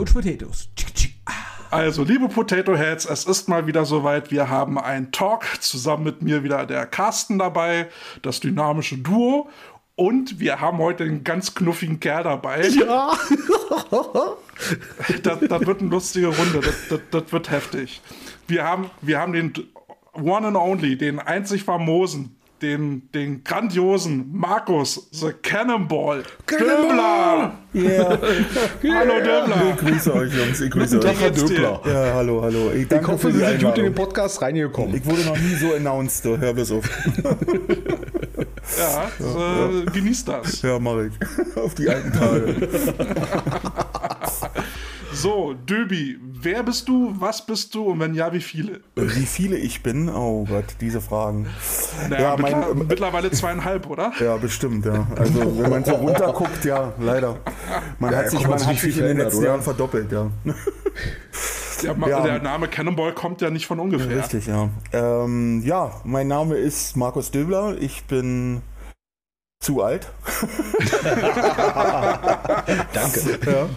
Coach Potatoes. Also, liebe Potato Heads, es ist mal wieder soweit. Wir haben einen Talk. Zusammen mit mir wieder der Carsten dabei, das dynamische Duo. Und wir haben heute einen ganz knuffigen Kerl dabei. Ja. das, das wird eine lustige Runde. Das, das, das wird heftig. Wir haben, wir haben den One and Only, den einzig famosen, den, den grandiosen Markus, The Cannonball, Döbler. Yeah. Hallo Döbler. Ich grüße euch, Jungs. Ich grüße euch. Herr Döbler. Ja, hallo, hallo. Ich, Ich danke hoffe, für Sie sind gut in den. Podcast reingekommen. Ich wurde noch nie so announced, hör bis auf. Ja, äh, genießt das. Ja, mach ich. Auf die alten Tage. So, Döbi, wer bist du, was bist du und wenn ja, wie viele? Wie viele ich bin? Oh Gott, diese Fragen. Naja, Ja, mein- mittler- mittlerweile zweieinhalb, oder? Ja, bestimmt, ja. Also, wenn man so runterguckt, ja, leider. Man hat sich, man hat sich viel in den letzten oder? Jahren verdoppelt, ja. Der, Ja. der Name Cannonball kommt ja nicht von ungefähr. Richtig, ja. Ähm, ja, mein Name ist Markus Döbler. Ich bin zu alt. Danke. Ja,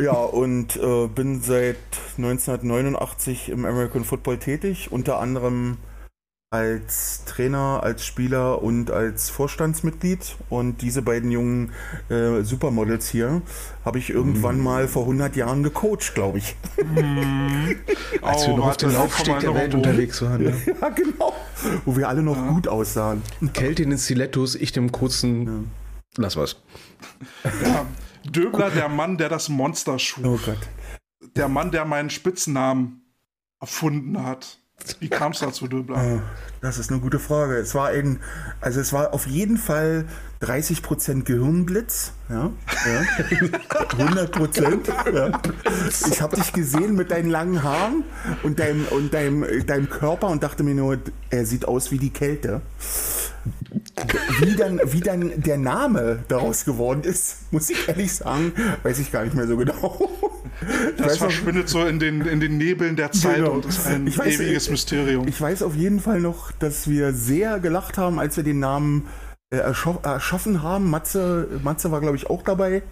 ja und äh, bin seit 1989 im American Football tätig, unter anderem als Trainer, als Spieler und als Vorstandsmitglied. Und diese beiden jungen äh, Supermodels hier habe ich irgendwann mal vor 100 Jahren gecoacht, glaube ich. Als wir Oh, noch auf dem wir der Welt unterwegs waren. Ne? ja, genau. Wo wir alle noch gut aussahen. Kälte in den Stilettos, ich dem kurzen. Lass was. Ja. Döbler, der Mann, der das Monster schuf. Oh Gott. Der Mann, der meinen Spitznamen erfunden hat. Wie kam es dazu, Döbler? Ah, Das ist eine gute Frage. Es war ein, also es war auf jeden Fall 30% Gehirnblitz, ja, ja. 100%. Ja. Ich habe dich gesehen mit deinen langen Haaren und deinem, und deinem, deinem Körper und dachte mir nur, er sieht aus wie die Kälte. Wie dann, wie dann der Name daraus geworden ist, muss ich ehrlich sagen, weiß ich gar nicht mehr so genau. Ich Das weiß noch- verschwindet so in den, in den Nebeln der Zeit Genau. und ist ein weiß, ewiges Mysterium. Ich weiß auf jeden Fall noch, dass wir sehr gelacht haben, als wir den Namen äh, erschaffen haben. Matze, Matze war, glaube ich, auch dabei.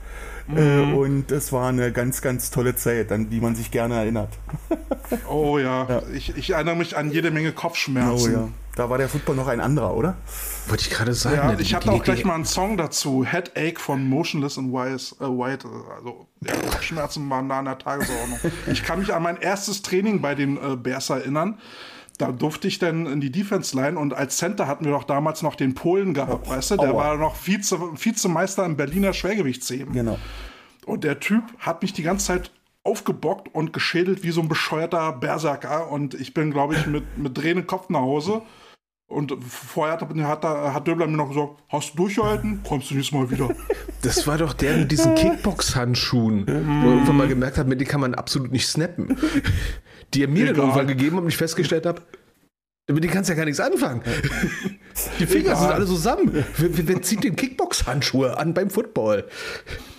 Äh, und es war eine ganz, ganz tolle Zeit, an die man sich gerne erinnert. Oh ja, Ich, ich erinnere mich an jede Menge Kopfschmerzen. Oh ja. Da war der Football noch ein anderer, oder? Wollte ich gerade sagen. Ja, ne, ich habe auch gleich mal einen Song dazu. Headache von Motionless and Wise, äh, White. Also, ja, Kopfschmerzen waren da an der Tagesordnung. Ich kann mich an mein erstes Training bei den äh, Bears erinnern. Da durfte ich dann in die Defense Line und als Center hatten wir doch damals noch den Polen gehabt, weißt du? Der Aua. war noch Vize, Vizemeister im Berliner Schwergewichtsheben. Genau. Und der Typ hat mich die ganze Zeit aufgebockt und geschädelt wie so ein bescheuerter Berserker. Und ich bin, glaube ich, mit, mit drehendem Kopf nach Hause. Und vorher hat, hat, hat Döbler mir noch gesagt, hast du durchgehalten? Kommst du nächstes Mal wieder. Das war doch der mit diesen Kickbox-Handschuhen, wo mal gemerkt hat, mit denen kann man absolut nicht snappen. Die er mir dann Egal. irgendwann gegeben hat und ich festgestellt habe, mit denen kannst du ja gar nichts anfangen. Die Finger sind alle zusammen. Wer, wer, zieht den Kickbox-Handschuhe an beim Football?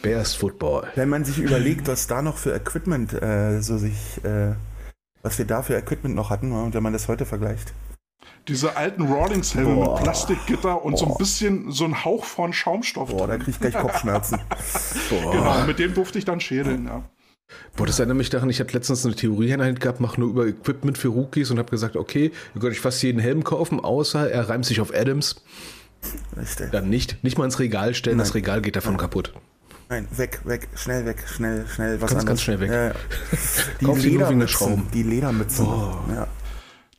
Bears Football. Wenn man sich überlegt, was da noch für Equipment äh, so sich, äh, was wir da für Equipment noch hatten, und wenn man das heute vergleicht. Diese alten Rawlings-Helme Boah. mit Plastikgitter und so ein Boah. bisschen so ein Hauch von Schaumstoff. Boah, da drin. krieg ich gleich Kopfschmerzen. Genau, mit dem durfte ich dann schädeln, ja. Boah, das erinnert mich daran, ich hatte letztens eine Theorie gehabt, mach nur über Equipment für Rookies und habe gesagt, okay, ihr könnt euch fast jeden Helm kaufen, außer er reimt sich auf Adams. Richtig. Dann nicht. Nicht mal ins Regal stellen, das Nein. Regal geht davon kaputt. Nein, weg, weg, schnell weg, schnell, schnell, was Ganz, anderes. ganz schnell weg. Ja, ja. Die Kauf Ledermützen, Schrauben. die Ledermützen. Ja.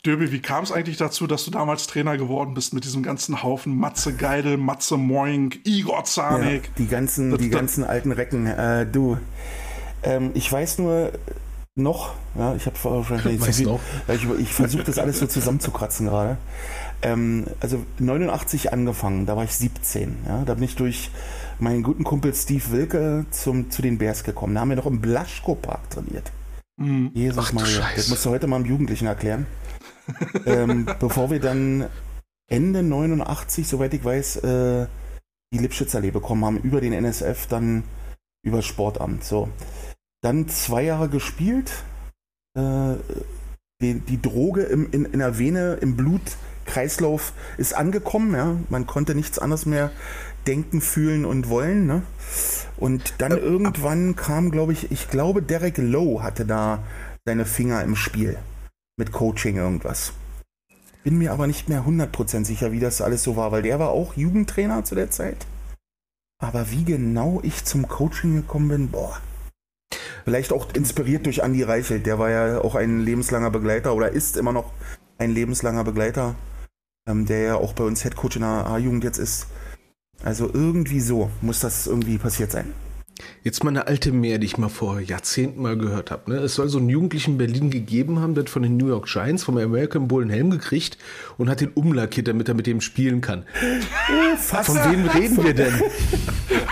Döbi, wie kam es eigentlich dazu, dass du damals Trainer geworden bist mit diesem ganzen Haufen Matze Geidel, Matze Moink, Igor Ja, Zanik? die ganzen, Das- die das- ganzen alten Recken. Äh, du, ähm, ich weiß nur noch, ja, ich habe wahrscheinlich zu viel, ich, ich versuche das alles so zusammenzukratzen gerade. Ähm, also 89 angefangen, da war ich 17. Ja, da bin ich durch meinen guten Kumpel Steve Wilke zum, zu den Bears gekommen. Da haben wir noch im Blaschko-Park trainiert. Mhm. Jesus Ach Maria, das musst du heute mal einem Jugendlichen erklären. ähm, bevor wir dann Ende 89, soweit ich weiß, äh, die Lipschitz-Allee bekommen haben, über den NSF, dann über das Sportamt. So. Dann zwei Jahre gespielt, äh, die, die Droge im, in, in der Vene, im Blut Kreislauf ist angekommen, ja. Man konnte nichts anderes mehr denken, fühlen und wollen, ne? Und dann Äh, irgendwann kam, glaube ich, ich glaube, Derek Lowe hatte da seine Finger im Spiel. Mit Coaching irgendwas. Bin mir aber nicht mehr 100% sicher, wie das alles so war, weil der war auch Jugendtrainer zu der Zeit. Aber wie genau ich zum Coaching gekommen bin, boah. Vielleicht auch inspiriert durch Andy Reichelt, der war ja auch ein lebenslanger Begleiter oder ist immer noch ein lebenslanger Begleiter, ähm, der ja auch bei uns Headcoach in der A-Jugend jetzt ist. Also irgendwie so muss das irgendwie passiert sein. Jetzt mal eine alte Mehr, die ich mal vor Jahrzehnten mal gehört habe. Ne? Es soll so einen Jugendlichen in Berlin gegeben haben, der hat von den New York Giants vom American Bowl einen Helm gekriegt und hat den umlackiert, damit er mit dem spielen kann. Von wem reden wir denn?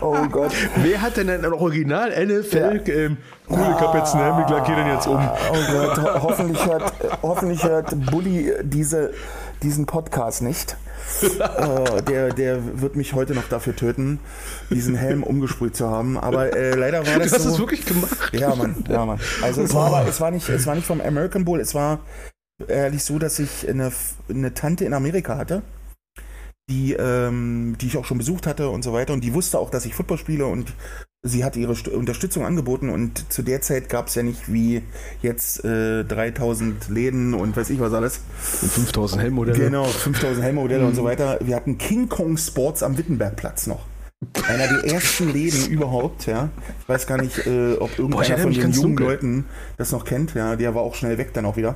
Oh Gott. Wer hat denn ein Original NFL? Ähm, cool, ich hab jetzt einen Helm, ich lackiere den jetzt um. Oh Gott, ho hoffentlich hört, hoffentlich hört Bully diese, diesen Podcast nicht. äh, der, der wird mich heute noch dafür töten, diesen Helm umgesprüht zu haben. Aber äh, leider war das Du hast so. es wirklich gemacht. Ja, Mann, ja, Mann. Also es war, aber, es war nicht, es war nicht vom American Bowl, es war ehrlich so, dass ich eine, eine Tante in Amerika hatte, die, ähm, die ich auch schon besucht hatte und so weiter. Und die wusste auch, dass ich Football spiele und sie hat ihre St Unterstützung angeboten. Und zu der Zeit gab es ja nicht wie jetzt äh, 3000 Läden und weiß ich was alles. Und 5000 Helmmodelle. Genau, 5000 Helmmodelle und so weiter. Wir hatten King Kong Sports am Wittenbergplatz noch. Einer der ersten Läden überhaupt, ja. Ich weiß gar nicht, äh, ob Boah, irgendeiner erinnere von den jungen dunkel. Leuten das noch kennt. Ja, der war auch schnell weg dann auch wieder.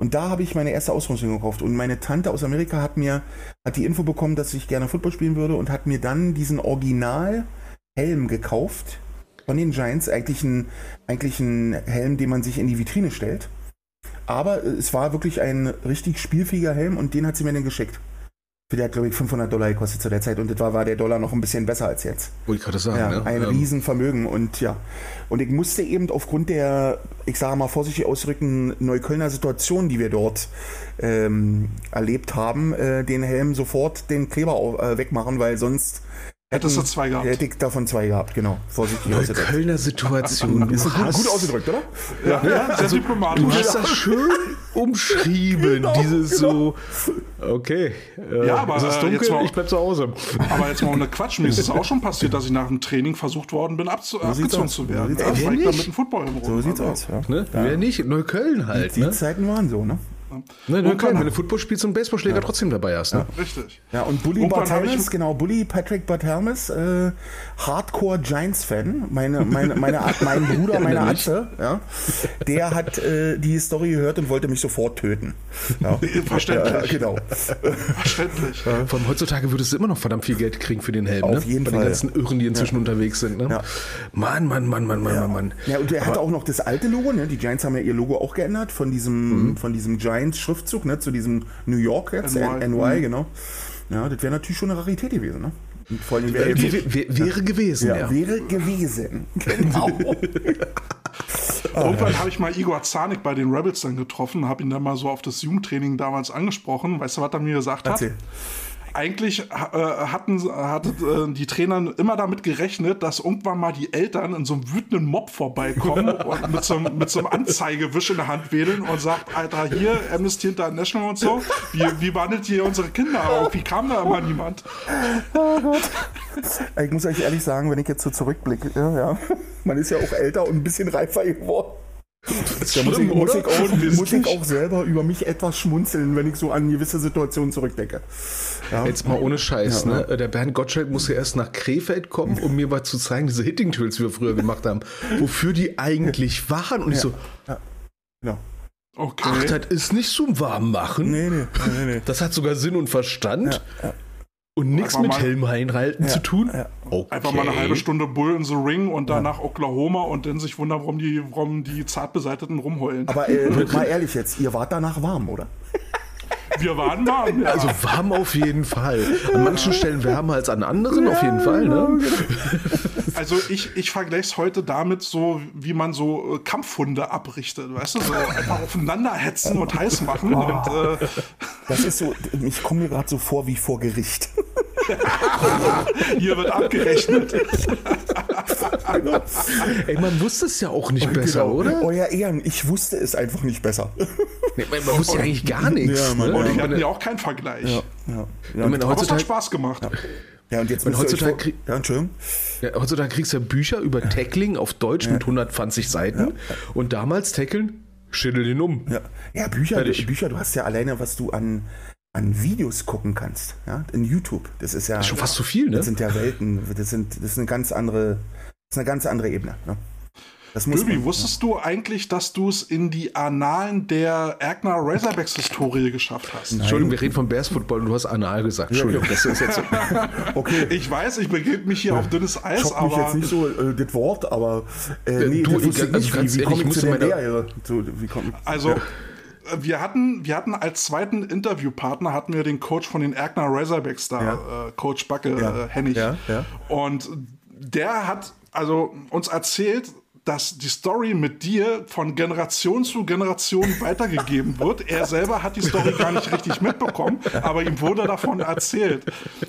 Und da habe ich meine erste Ausrüstung gekauft. Und meine Tante aus Amerika hat mir hat die Info bekommen, dass ich gerne Football spielen würde und hat mir dann diesen Original-Helm gekauft von den Giants. Eigentlich ein, eigentlich ein Helm, den man sich in die Vitrine stellt. Aber es war wirklich ein richtig spielfähiger Helm und den hat sie mir dann geschickt. Für der hat, glaube ich, 500 Dollar gekostet zu der Zeit und etwa war der Dollar noch ein bisschen besser als jetzt. Wollte ich gerade sagen. Ja, ne? ein Ähm, Riesenvermögen und ja. Und ich musste eben aufgrund der, ich sage mal vorsichtig ausdrücken, Neuköllner Situation, die wir dort ähm, erlebt haben, äh, den Helm sofort den Kleber au- äh, wegmachen, weil sonst Hättest du zwei gehabt. hätte ich davon zwei gehabt, genau. Vorsichtig ausgedrückt. Kölner Situation. Du Ist gut, hast, gut ausgedrückt, oder? Ja, ja, sehr diplomatisch. Du hast das schön umschrieben, dieses so. Okay. Äh, Ja, aber, es ist äh, dunkel, jetzt mal- ich bleib zu Hause. Aber jetzt mal ohne Quatsch, mir ist es auch schon passiert, dass ich nach dem Training versucht worden bin, abzu sieht's abgezogen aus. zu So werden. sieht's Ja, aus. weil ich nicht? mit dem Football im So sieht's aus, ja. Ne? Wer nicht? Neukölln halt. Die Ne? Zeiten waren so, ne? Ne, Neukölln, wenn du Football spielst und Baseballschläger trotzdem dabei hast. Ne? Richtig. Ja, und Bully Barthelmes, genau, Bully Patrick Barthelmes, äh, Hardcore Giants-Fan, meine, meine, meine, Art- mein Bruder, meine. Atze, ja, der hat äh, die Story gehört und wollte mich sofort töten. Ja. Verständlich. Ja, genau. Verständlich. Vor allem heutzutage würdest du immer noch verdammt viel Geld kriegen für den Helm. Auf ne? jeden Von Fall. den ganzen Irren, die inzwischen unterwegs sind. Ne? Ja. Mann, Mann, Mann, Mann, Mann, Mann, Mann. Ja, und er hat auch noch das alte Logo, ne? Die Giants haben ja ihr Logo auch geändert von diesem, von diesem Giants-Schriftzug, ne? Zu diesem New York jetzt, NY. NY, genau. Ja, das wäre natürlich schon eine Rarität gewesen, ne? Und vor allem wäre Äh, jetzt wär- wär- wäre gewesen, ja. ja, wäre gewesen. Genau. Irgendwann habe ich mal Igor Zanik bei den Rebels dann getroffen, habe ihn dann mal so auf das Jugendtraining damals angesprochen. Weißt du, was er mir gesagt hat? Eigentlich äh, hatten hatte, äh, die Trainer immer damit gerechnet, dass irgendwann mal die Eltern in so einem wütenden Mob vorbeikommen und mit so, einem- mit so einem Anzeigewisch in der Hand wedeln und sagt, Alter, hier, Amnesty International und so, wie, wie behandelt ihr unsere Kinder? Aber wie kam da immer niemand? Ich muss euch ehrlich sagen, wenn ich jetzt so zurückblicke, ja, ja, man ist ja auch älter und ein bisschen reifer geworden. Da muss, ich, muss, ich auch, muss ich auch selber über mich etwas schmunzeln, wenn ich so an gewisse Situationen zurückdenke. Ja, Jetzt mal ohne Scheiß, ne? Der Bernd Gottschalk muss ja erst nach Krefeld kommen, um mir mal zu zeigen, diese Hitting Tools, die wir früher gemacht haben, wofür die eigentlich waren. Und ich so, genau. Okay. ach, das ist nicht zum Warmmachen. Nee, nee, nee, nee. Das hat sogar Sinn und Verstand. Und nichts mit mal- Helm einhalten zu tun. ja. Okay. Einfach mal eine halbe Stunde Bull in the Ring und dann nach Oklahoma und dann sich wundern, warum die, warum die Zartbeseiteten rumheulen. Aber äh, mal ehrlich jetzt, ihr wart danach warm, oder? Wir waren warm. Ja. Also warm auf jeden Fall. An manchen Stellen wärmer als an anderen auf jeden Fall. Ne? Also ich, ich vergleiche es heute damit so, wie man so äh, Kampfhunde abrichtet, weißt du, so einfach aufeinander hetzen und heiß machen und äh, Das ist so, ich komme mir gerade so vor wie vor Gericht. hier wird abgerechnet. Ey, man wusste es ja auch nicht besser, Genau. oder? Euer Ehren, ich wusste es einfach nicht besser. Nee, man, man wusste ja eigentlich gar nichts. Ja, man- ne? Und Ja. die hatten ja auch keinen Vergleich. Ja, ja. Ich Ja, meine, Aber es hat heutzutage, Spaß gemacht. ja, und jetzt Und heutzutage krieg- Ja, Entschuldigung. ja, heutzutage kriegst du ja Bücher über Tackling auf Deutsch mit 120 Seiten. Und damals Tackeln, schüttel den um. Ja, ja Bücher, Fertig. Bücher, du hast ja alleine, was du an, an Videos gucken kannst, ja, in YouTube. Das ist ja Schon fast zu viel, ne? Das sind ja Welten, das sind das ist eine ganz andere, das ist eine ganz andere Ebene. Ne? Das muss Döbi, man- wusstest du eigentlich, dass du es in die Annalen der Erkner Razorbacks-Historie geschafft hast? Entschuldigung, wir reden von Bears Football und du hast anal gesagt. Entschuldigung, das ist jetzt so. Okay, Ich weiß, ich begebe mich hier auf dünnes Eis, schockt mich aber jetzt nicht so äh, das Wort, aber äh, nee, du, wusste also ich nicht. ganz Wie, wie ehrlich, komme ich ich zu der meine- Lehre? So, also äh, wir hatten, wir hatten als zweiten Interviewpartner hatten wir den Coach von den Erkner Razorbacks da, äh, Coach Backe Ja. äh, Hennig. Ja, ja. Und der hat also uns erzählt, dass die Story mit dir von Generation zu Generation weitergegeben wird. Er selber hat die Story gar nicht richtig mitbekommen, aber ihm wurde davon erzählt.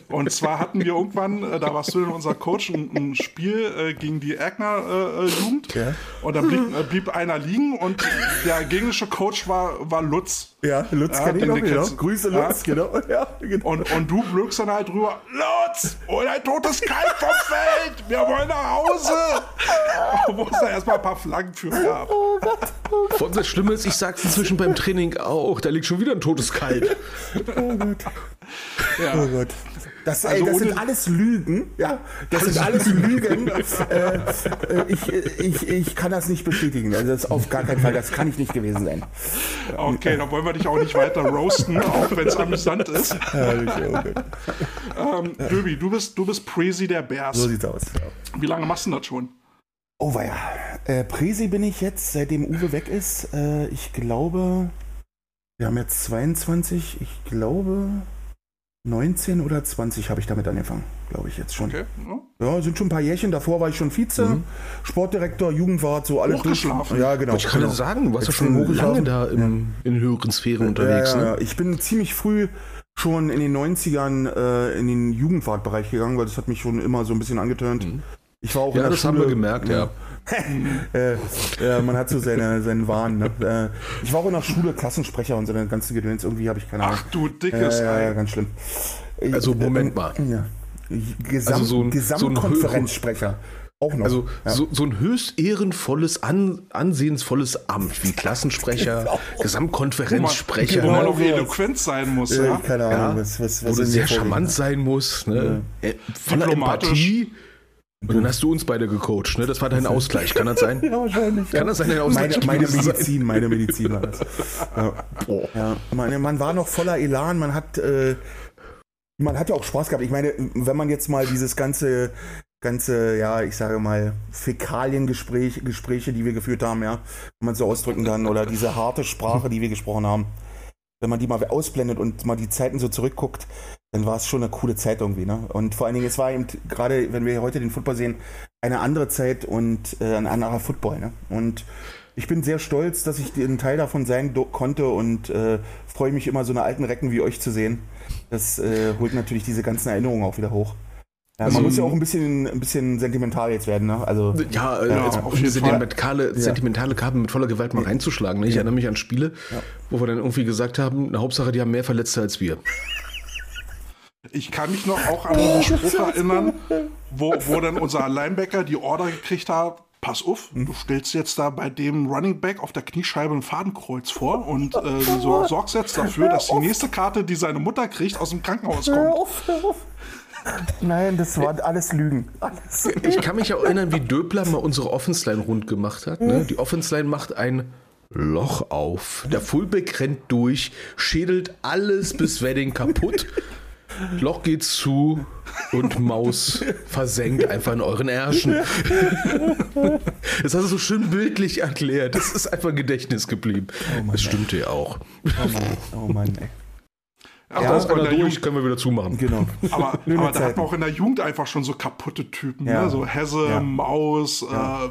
Und zwar hatten wir irgendwann, äh, da warst du denn unser Coach, ein, ein Spiel äh, gegen die Erkner äh, äh, Jugend. Ja. Und da blieb, äh, blieb einer liegen und der gegnerische Coach war, war Lutz. ja, Lutz Ja, kenn ich noch, genau. Grüße Ja. Lutz, genau. Ja, genau. Und, und du blökst dann halt drüber, Lutz, hol ein totes Kalb vom Feld, wir wollen nach Hause. Da erstmal ein paar Flaggen für gab. Und das Schlimme ist, ich sag's inzwischen beim Training auch, da liegt schon wieder ein totes Kalb. Ja. Oh Gott. Das, ey, Also das sind alles Lügen, ja. Das sind alles Lügen. äh, äh, ich, ich, ich kann das nicht bestätigen. Also das ist auf gar keinen Fall, das kann ich nicht gewesen sein. Okay, dann wollen wir dich auch nicht weiter roasten, auch wenn es amüsant ist. Herrlich, oh Gott. Ähm, Döbi, du bist, du bist Presi der Bears. So sieht's aus. Wie lange machst du das schon? Oh weia. Äh, Presi bin ich jetzt, seitdem Uwe weg ist. Äh, ich glaube, wir haben jetzt 22, ich glaube 19 oder 20 habe ich damit angefangen, glaube ich jetzt schon. Okay. Ja. Ja, sind schon ein paar Jährchen. Davor war ich schon Vize, Sportdirektor, Jugendwart, so alles durch. Hochgeschlafen. Ja, genau. Ich kann genau. sagen, du warst ja schon lange da im, in höheren Sphären Ja, unterwegs. ja, Ne? ja. Ich bin ziemlich früh schon in den 90ern äh, in den Jugendwartbereich gegangen, weil das hat mich schon immer so ein bisschen angetönt. Ich war auch in Ja, der das Schule, haben wir gemerkt, ja. äh, äh, man hat so seine, seinen Wahn. Ne? Äh, ich war auch in der Schule Klassensprecher und so eine ganze Gedöns. Irgendwie habe ich keine Ahnung. Ach du ja, dickes ja, ja, Ei. ganz schlimm. Also, Moment äh, mal. Ja. Gesam Also so ein- Gesamtkonferenzsprecher. auch noch. Also ja. so, so ein höchst ehrenvolles, an, ansehensvolles Amt wie Klassensprecher, Gesamtkonferenzsprecher, Wo man ne? auch eloquent sein muss. äh, Ja? keine Ja, Ahnung, was, was, wo was du in mir sehr charmant sein musst, ne? Äh, voller. Empathie. Und dann hast du uns beide gecoacht, ne? Das war dein Ausgleich, kann das sein? Ja, wahrscheinlich. Kann das sein, dein Ausgleich meine, meine? Medizin, meine Medizin war das. Ja, ja man, man war noch voller Elan, man hat, äh, man hat ja auch Spaß gehabt. Ich meine, wenn man jetzt mal dieses ganze, ganze, ja, ich sage mal, Fäkaliengespräche, Gespräche, die wir geführt haben, ja, wenn man so ausdrücken kann, oder diese harte Sprache, die wir gesprochen haben, wenn man die mal ausblendet und mal die Zeiten so zurückguckt, dann war es schon eine coole Zeit irgendwie, ne? Und vor allen Dingen, es war eben, gerade wenn wir heute den Football sehen, eine andere Zeit und äh, ein anderer Football, ne? Und ich bin sehr stolz, dass ich ein Teil davon sein konnte und äh, freue mich immer, so eine alten Recken wie euch zu sehen. Das äh, holt natürlich diese ganzen Erinnerungen auch wieder hoch. Ja, Also- man muss ja auch ein bisschen, ein bisschen sentimental jetzt werden, ne? Also, Ja, äh, Ja, diese Fall. sentimentale, sentimentale Kabel mit voller Gewalt mal reinzuschlagen. Ne? Ich erinnere mich an Spiele, wo wir dann irgendwie gesagt haben, eine Hauptsache, die haben mehr Verletzte als wir. Ich kann mich noch auch an den Spruch erinnern, wo, wo dann unser Linebacker die Order gekriegt hat, pass auf, du stellst jetzt da bei dem Running Back auf der Kniescheibe ein Fadenkreuz vor und äh, so, sorgst jetzt dafür, dass die nächste Karte, die seine Mutter kriegt, aus dem Krankenhaus kommt. auf, hör auf. Nein, das waren alles Lügen. Alles. Ich kann mich auch erinnern, wie Döbler mal unsere Offense-Line rund gemacht hat. Ne? Die Offense-Line macht ein Loch auf. Der Fullback rennt durch, schädelt alles bis Wedding kaputt. Loch geht zu und Maus versenkt einfach in euren Ärschen. Das hast du so schön bildlich erklärt. Das ist einfach Gedächtnis geblieben. das stimmte ja auch. Oh Mann, oh Mann, ey. Ach, Ja, das Einer der durch, Jugend. können wir wieder zumachen. Genau. Aber, aber da hat man auch in der Jugend einfach schon so kaputte Typen, Ja. ne? so Hesse, Ja. Maus, äh,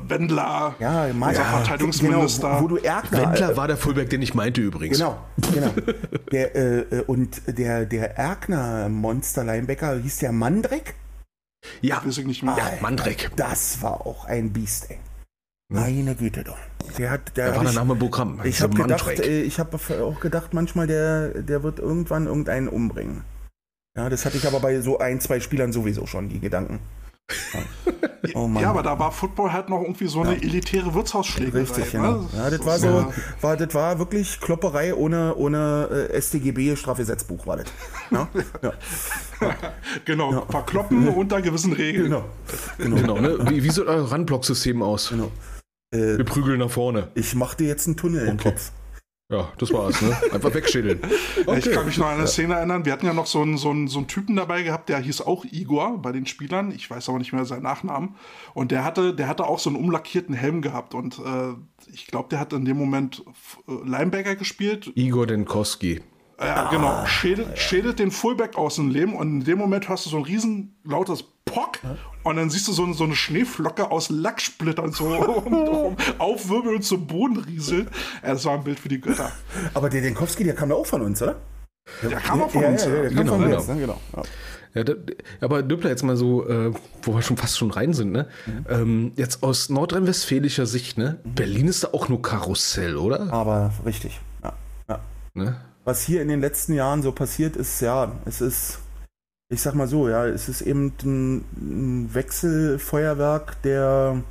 Wendler, Ja, unser Verteidigungsminister. Genau, wo du Ärger, Wendler war der Fullback, den ich meinte übrigens. Genau, genau. Der, äh, äh, und der, der Erkner Monster Linebacker hieß der Mandrek. Ja, Weiß ich nicht mehr. ja Mandrek. Das war auch ein Biest, ey. Meine Güte doch. Der hat, der Da hab war ich, Name Programm. ich So habe gedacht, äh, ich habe auch gedacht, manchmal der, der wird irgendwann irgendeinen umbringen. Ja, das hatte ich aber bei so ein, zwei Spielern sowieso schon, die Gedanken. Ja. Oh Mann. Ja, aber da war Football halt noch irgendwie so eine elitäre Wirtshausschlägerei. Richtig, ne? genau. Ja, das war so, ja- war, das war wirklich Klopperei ohne, ohne äh, StGB Strafgesetzbuch war das. Ja? Ja, Genau, verkloppen unter gewissen Regeln. genau. genau. Genau, ne? Wie, wie sieht euer Randblock-System aus? genau. Äh, Wir prügeln nach vorne. ich mach dir jetzt einen Tunnel im Okay. Kopf. Ja, das war's, ne? Einfach wegschädeln. Ich kann mich noch an eine Szene erinnern. Wir hatten ja noch so einen, so, einen, so einen Typen dabei gehabt, der hieß auch Igor bei den Spielern. Ich weiß aber nicht mehr seinen Nachnamen. Und der hatte, der hatte auch so einen umlackierten Helm gehabt. Und äh, ich glaube, der hat in dem Moment äh, Linebacker gespielt. Igor Denkowski. Ja, Ah, genau. Schädelt, schädelt den Fullback aus dem Leben. Und in dem Moment hörst du so ein riesen lautes Pock. Und dann siehst du so, so eine Schneeflocke aus Lacksplittern so um, aufwirbeln und zum Boden rieseln. Ja, das war ein Bild für die Götter. Aber der Denkowski, der kam ja auch von uns, oder? Der kam auch von ja, uns. Ja, ja. ja, der kam Genau, von genau. uns, ne? genau. Ja. Ja, da, aber Döppler jetzt mal so, äh, wo wir schon fast schon rein sind, ne? Ähm, jetzt aus nordrhein-westfälischer Sicht, ne? Berlin ist da auch nur Karussell, oder? Aber richtig. Ja. Ja. Ne? Was hier in den letzten Jahren so passiert ist, ja, es ist, ich sag mal so, ja, es ist eben ein, ein Wechselfeuerwerk der,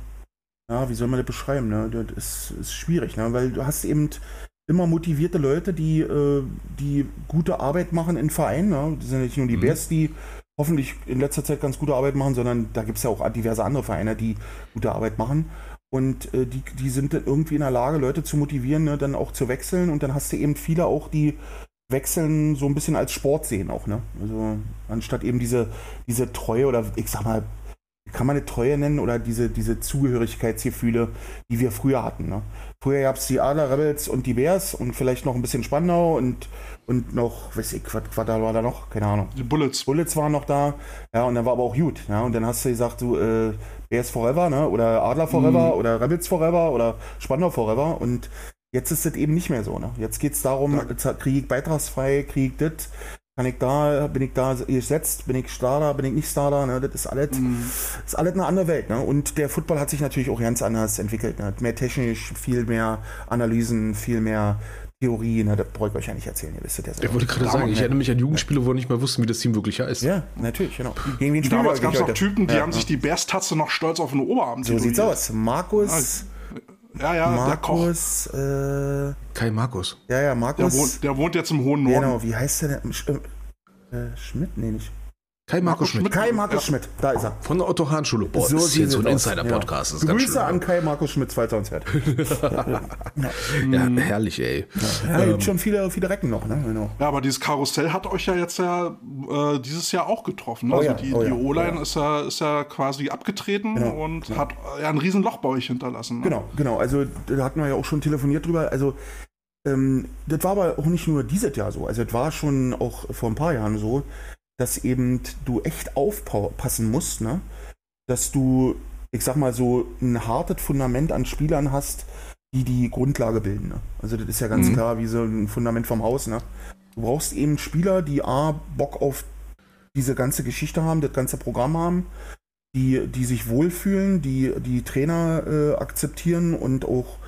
ja, wie soll man das beschreiben, ne? Das ist, ist schwierig, ne? Weil du hast eben immer motivierte Leute, die, äh, die gute Arbeit machen in Vereinen, ne? Das sind nicht nur die Mhm. Bears, die hoffentlich in letzter Zeit ganz gute Arbeit machen, sondern da gibt es ja auch diverse andere Vereine, die gute Arbeit machen. Und äh, die, die sind dann irgendwie in der Lage, Leute zu motivieren, ne, dann auch zu wechseln. Und dann hast du eben viele auch, die wechseln so ein bisschen als Sport sehen auch, ne? Also anstatt eben diese, diese Treue oder ich sag mal, kann man eine Treue nennen oder diese, diese Zugehörigkeitsgefühle, die wir früher hatten. Ne? Früher gab es die Adler Rebels und die Bears und vielleicht noch ein bisschen Spandau und, und noch, weiß ich, was, was da war da noch? Keine Ahnung. Die Bullets. Bullets waren noch da, ja, und dann war aber auch gut, ja, und dann hast du gesagt, du, äh, Bears Forever, ne, oder Adler Forever, oder Rebels Forever, oder Spandau Forever, und jetzt ist das eben nicht mehr so, ne, jetzt geht's darum, Ja. kriege ich beitragsfrei, kriege ich das, kann ich da, bin ich da gesetzt, bin ich Starter, bin ich nicht Starter, ne, das ist alles, ist alles eine andere Welt, ne, und der Football hat sich natürlich auch ganz anders entwickelt, ne, mehr technisch, viel mehr Analysen, viel mehr Theorien, ne, das brauche ich euch ja nicht erzählen, ihr wisst das ja Ich selber. wollte gerade sagen, ich erinnere mich an Jugendspiele, wo wir nicht mehr wussten, wie das Team wirklich heißt. Ja, natürlich, genau. Gegen wen Damals gab es noch eigentlich Typen, die Ja, haben sich die Bears-Tatze noch stolz auf den Oberarm So sieht's aus. Markus, Ja, ja, der Koch. Markus, äh, Kai Markus. ja, ja, Der Markus. wohnt, der wohnt jetzt im hohen Norden. genau, wie heißt der denn? Sch äh, äh, Schmidt? Nee, nicht. Kai Markus Schmidt. Kai Markus Ja. Schmidt, da ist er. Von der Otto Hahn Schule. Boah, so das ist sieht so ein. Insider-Podcast. Ja. Grüße schön. an Kai Markus Schmidt, falls er uns hört. Ja, herrlich, ey. Ja, gibt schon viele, viele Recken noch, ne? Genau. Ja, aber dieses Karussell hat euch ja jetzt ja äh, dieses Jahr auch getroffen. Ne? Oh also ja, die, oh die ja, O-Line oh ja. ist, ja, ist ja quasi abgetreten Genau, und hat ja ein riesen Loch bei euch hinterlassen. Ne? Genau, genau. Also da hatten wir ja auch schon telefoniert drüber. Also ähm, das war aber auch nicht nur dieses Jahr so. Also das war schon auch vor ein paar Jahren so, dass eben du echt aufpassen musst, ne? Dass du, ich sag mal so, ein hartes Fundament an Spielern hast, die die Grundlage bilden. Ne? Also das ist ja ganz Mhm. klar wie so ein Fundament vom Haus. Ne? Du brauchst eben Spieler, die A, Bock auf diese ganze Geschichte haben, das ganze Programm haben, die, die sich wohlfühlen, die die Trainer äh, akzeptieren und auch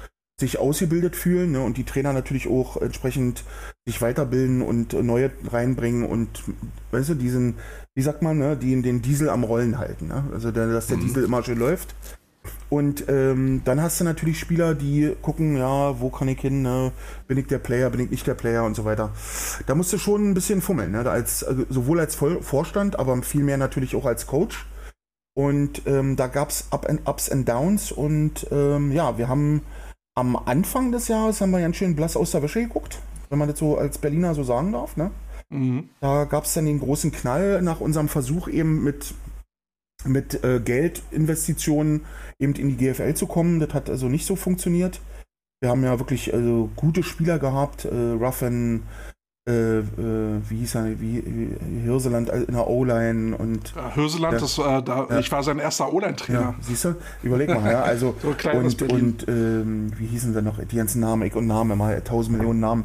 sich ausgebildet fühlen ne? und die Trainer natürlich auch entsprechend sich weiterbilden und äh, neue reinbringen und weißt du, diesen, wie sagt man, ne, die den Diesel am Rollen halten. Ne? Also der, dass der Diesel immer schön läuft. Und ähm, dann hast du natürlich Spieler, die gucken, ja, wo kann ich hin, ne? bin ich der Player, bin ich nicht der Player und so weiter. Da musst du schon ein bisschen fummeln, ne? als, also sowohl als Vorstand, aber viel mehr natürlich auch als Coach. Und ähm, da gab es Up and Ups and Downs und ähm, ja, wir haben am Anfang des Jahres haben wir ganz schön blass aus der Wäsche geguckt, wenn man das so als Berliner so sagen darf. Ne? Mhm. Da gab es dann den großen Knall nach unserem Versuch eben mit, mit äh, Geldinvestitionen eben in die GFL zu kommen. Das hat also nicht so funktioniert. Wir haben ja wirklich also, gute Spieler gehabt, äh, Ruffin, äh, äh, wie hieß er, wie, wie Hirseland in der O-Line und Ja, Höseland, Ja. das, äh, da, Ja. ich war sein erster O-Line-Trainer. ja, siehst du? Überleg mal, ja, also So und, und ähm, wie hießen sie noch, die ganzen Namen, ich und Namen, mal tausend Millionen Namen.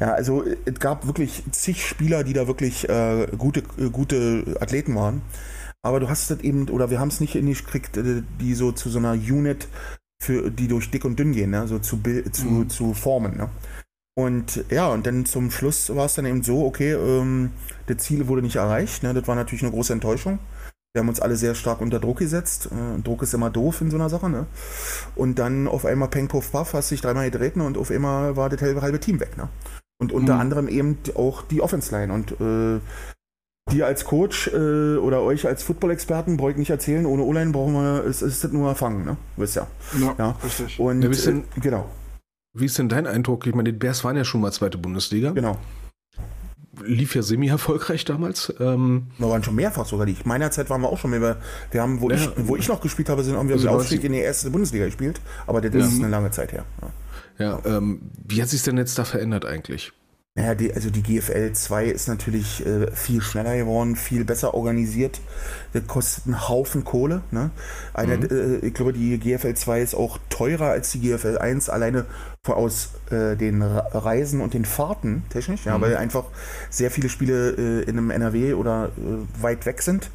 Ja, also äh, es gab wirklich zig Spieler, die da wirklich äh, gute, äh, gute Athleten waren. Aber du hast das eben, oder wir haben es nicht hingekriegt, äh, die so zu so einer Unit für die durch dick und dünn gehen, ne? so zu, zu, mhm. zu formen. Ne? Und ja, und dann zum Schluss war es dann eben so, okay, ähm, das Ziel wurde nicht erreicht. Ne? Das war natürlich eine große Enttäuschung. Wir haben uns alle sehr stark unter Druck gesetzt. Äh, Druck ist immer doof in so einer Sache. Ne? Und dann auf einmal Peng, Puff, Puff, hast dich dreimal gedreht ne? und auf einmal war das halbe, halbe Team weg. Ne? Und unter mhm. anderem eben auch die Offense-Line. Und äh, dir als Coach äh, oder euch als Football-Experten brauche ich nicht erzählen, ohne O-Line brauchen wir, ist, ist das nur erfangen, ne? Wisst ja. Ja, ja. richtig. Und, ja, äh, genau. Wie ist denn dein Eindruck? Ich meine, die Bears waren ja schon mal zweite Bundesliga. Genau. Lief ja semi-erfolgreich damals. Ähm, wir waren schon mehrfach sogar. Die. Meiner Zeit waren wir auch schon mehr. Wir haben, wo, ja, ich, wo ich noch gespielt habe, sind, haben wir also den Aufstieg in die erste Bundesliga gespielt. Aber das ja. ist eine lange Zeit her. Ja, ja ähm, wie hat sich denn jetzt da verändert eigentlich? Naja, die, also die GFL 2 ist natürlich äh, viel schneller geworden, viel besser organisiert. Das kostet einen Haufen Kohle. Ne? Eine, mhm. äh, ich glaube, die GFL 2 ist auch teurer als die GFL 1, alleine aus äh, den Reisen und den Fahrten technisch, ja, mhm. weil einfach sehr viele Spiele äh, in einem NRW oder äh, weit weg sind.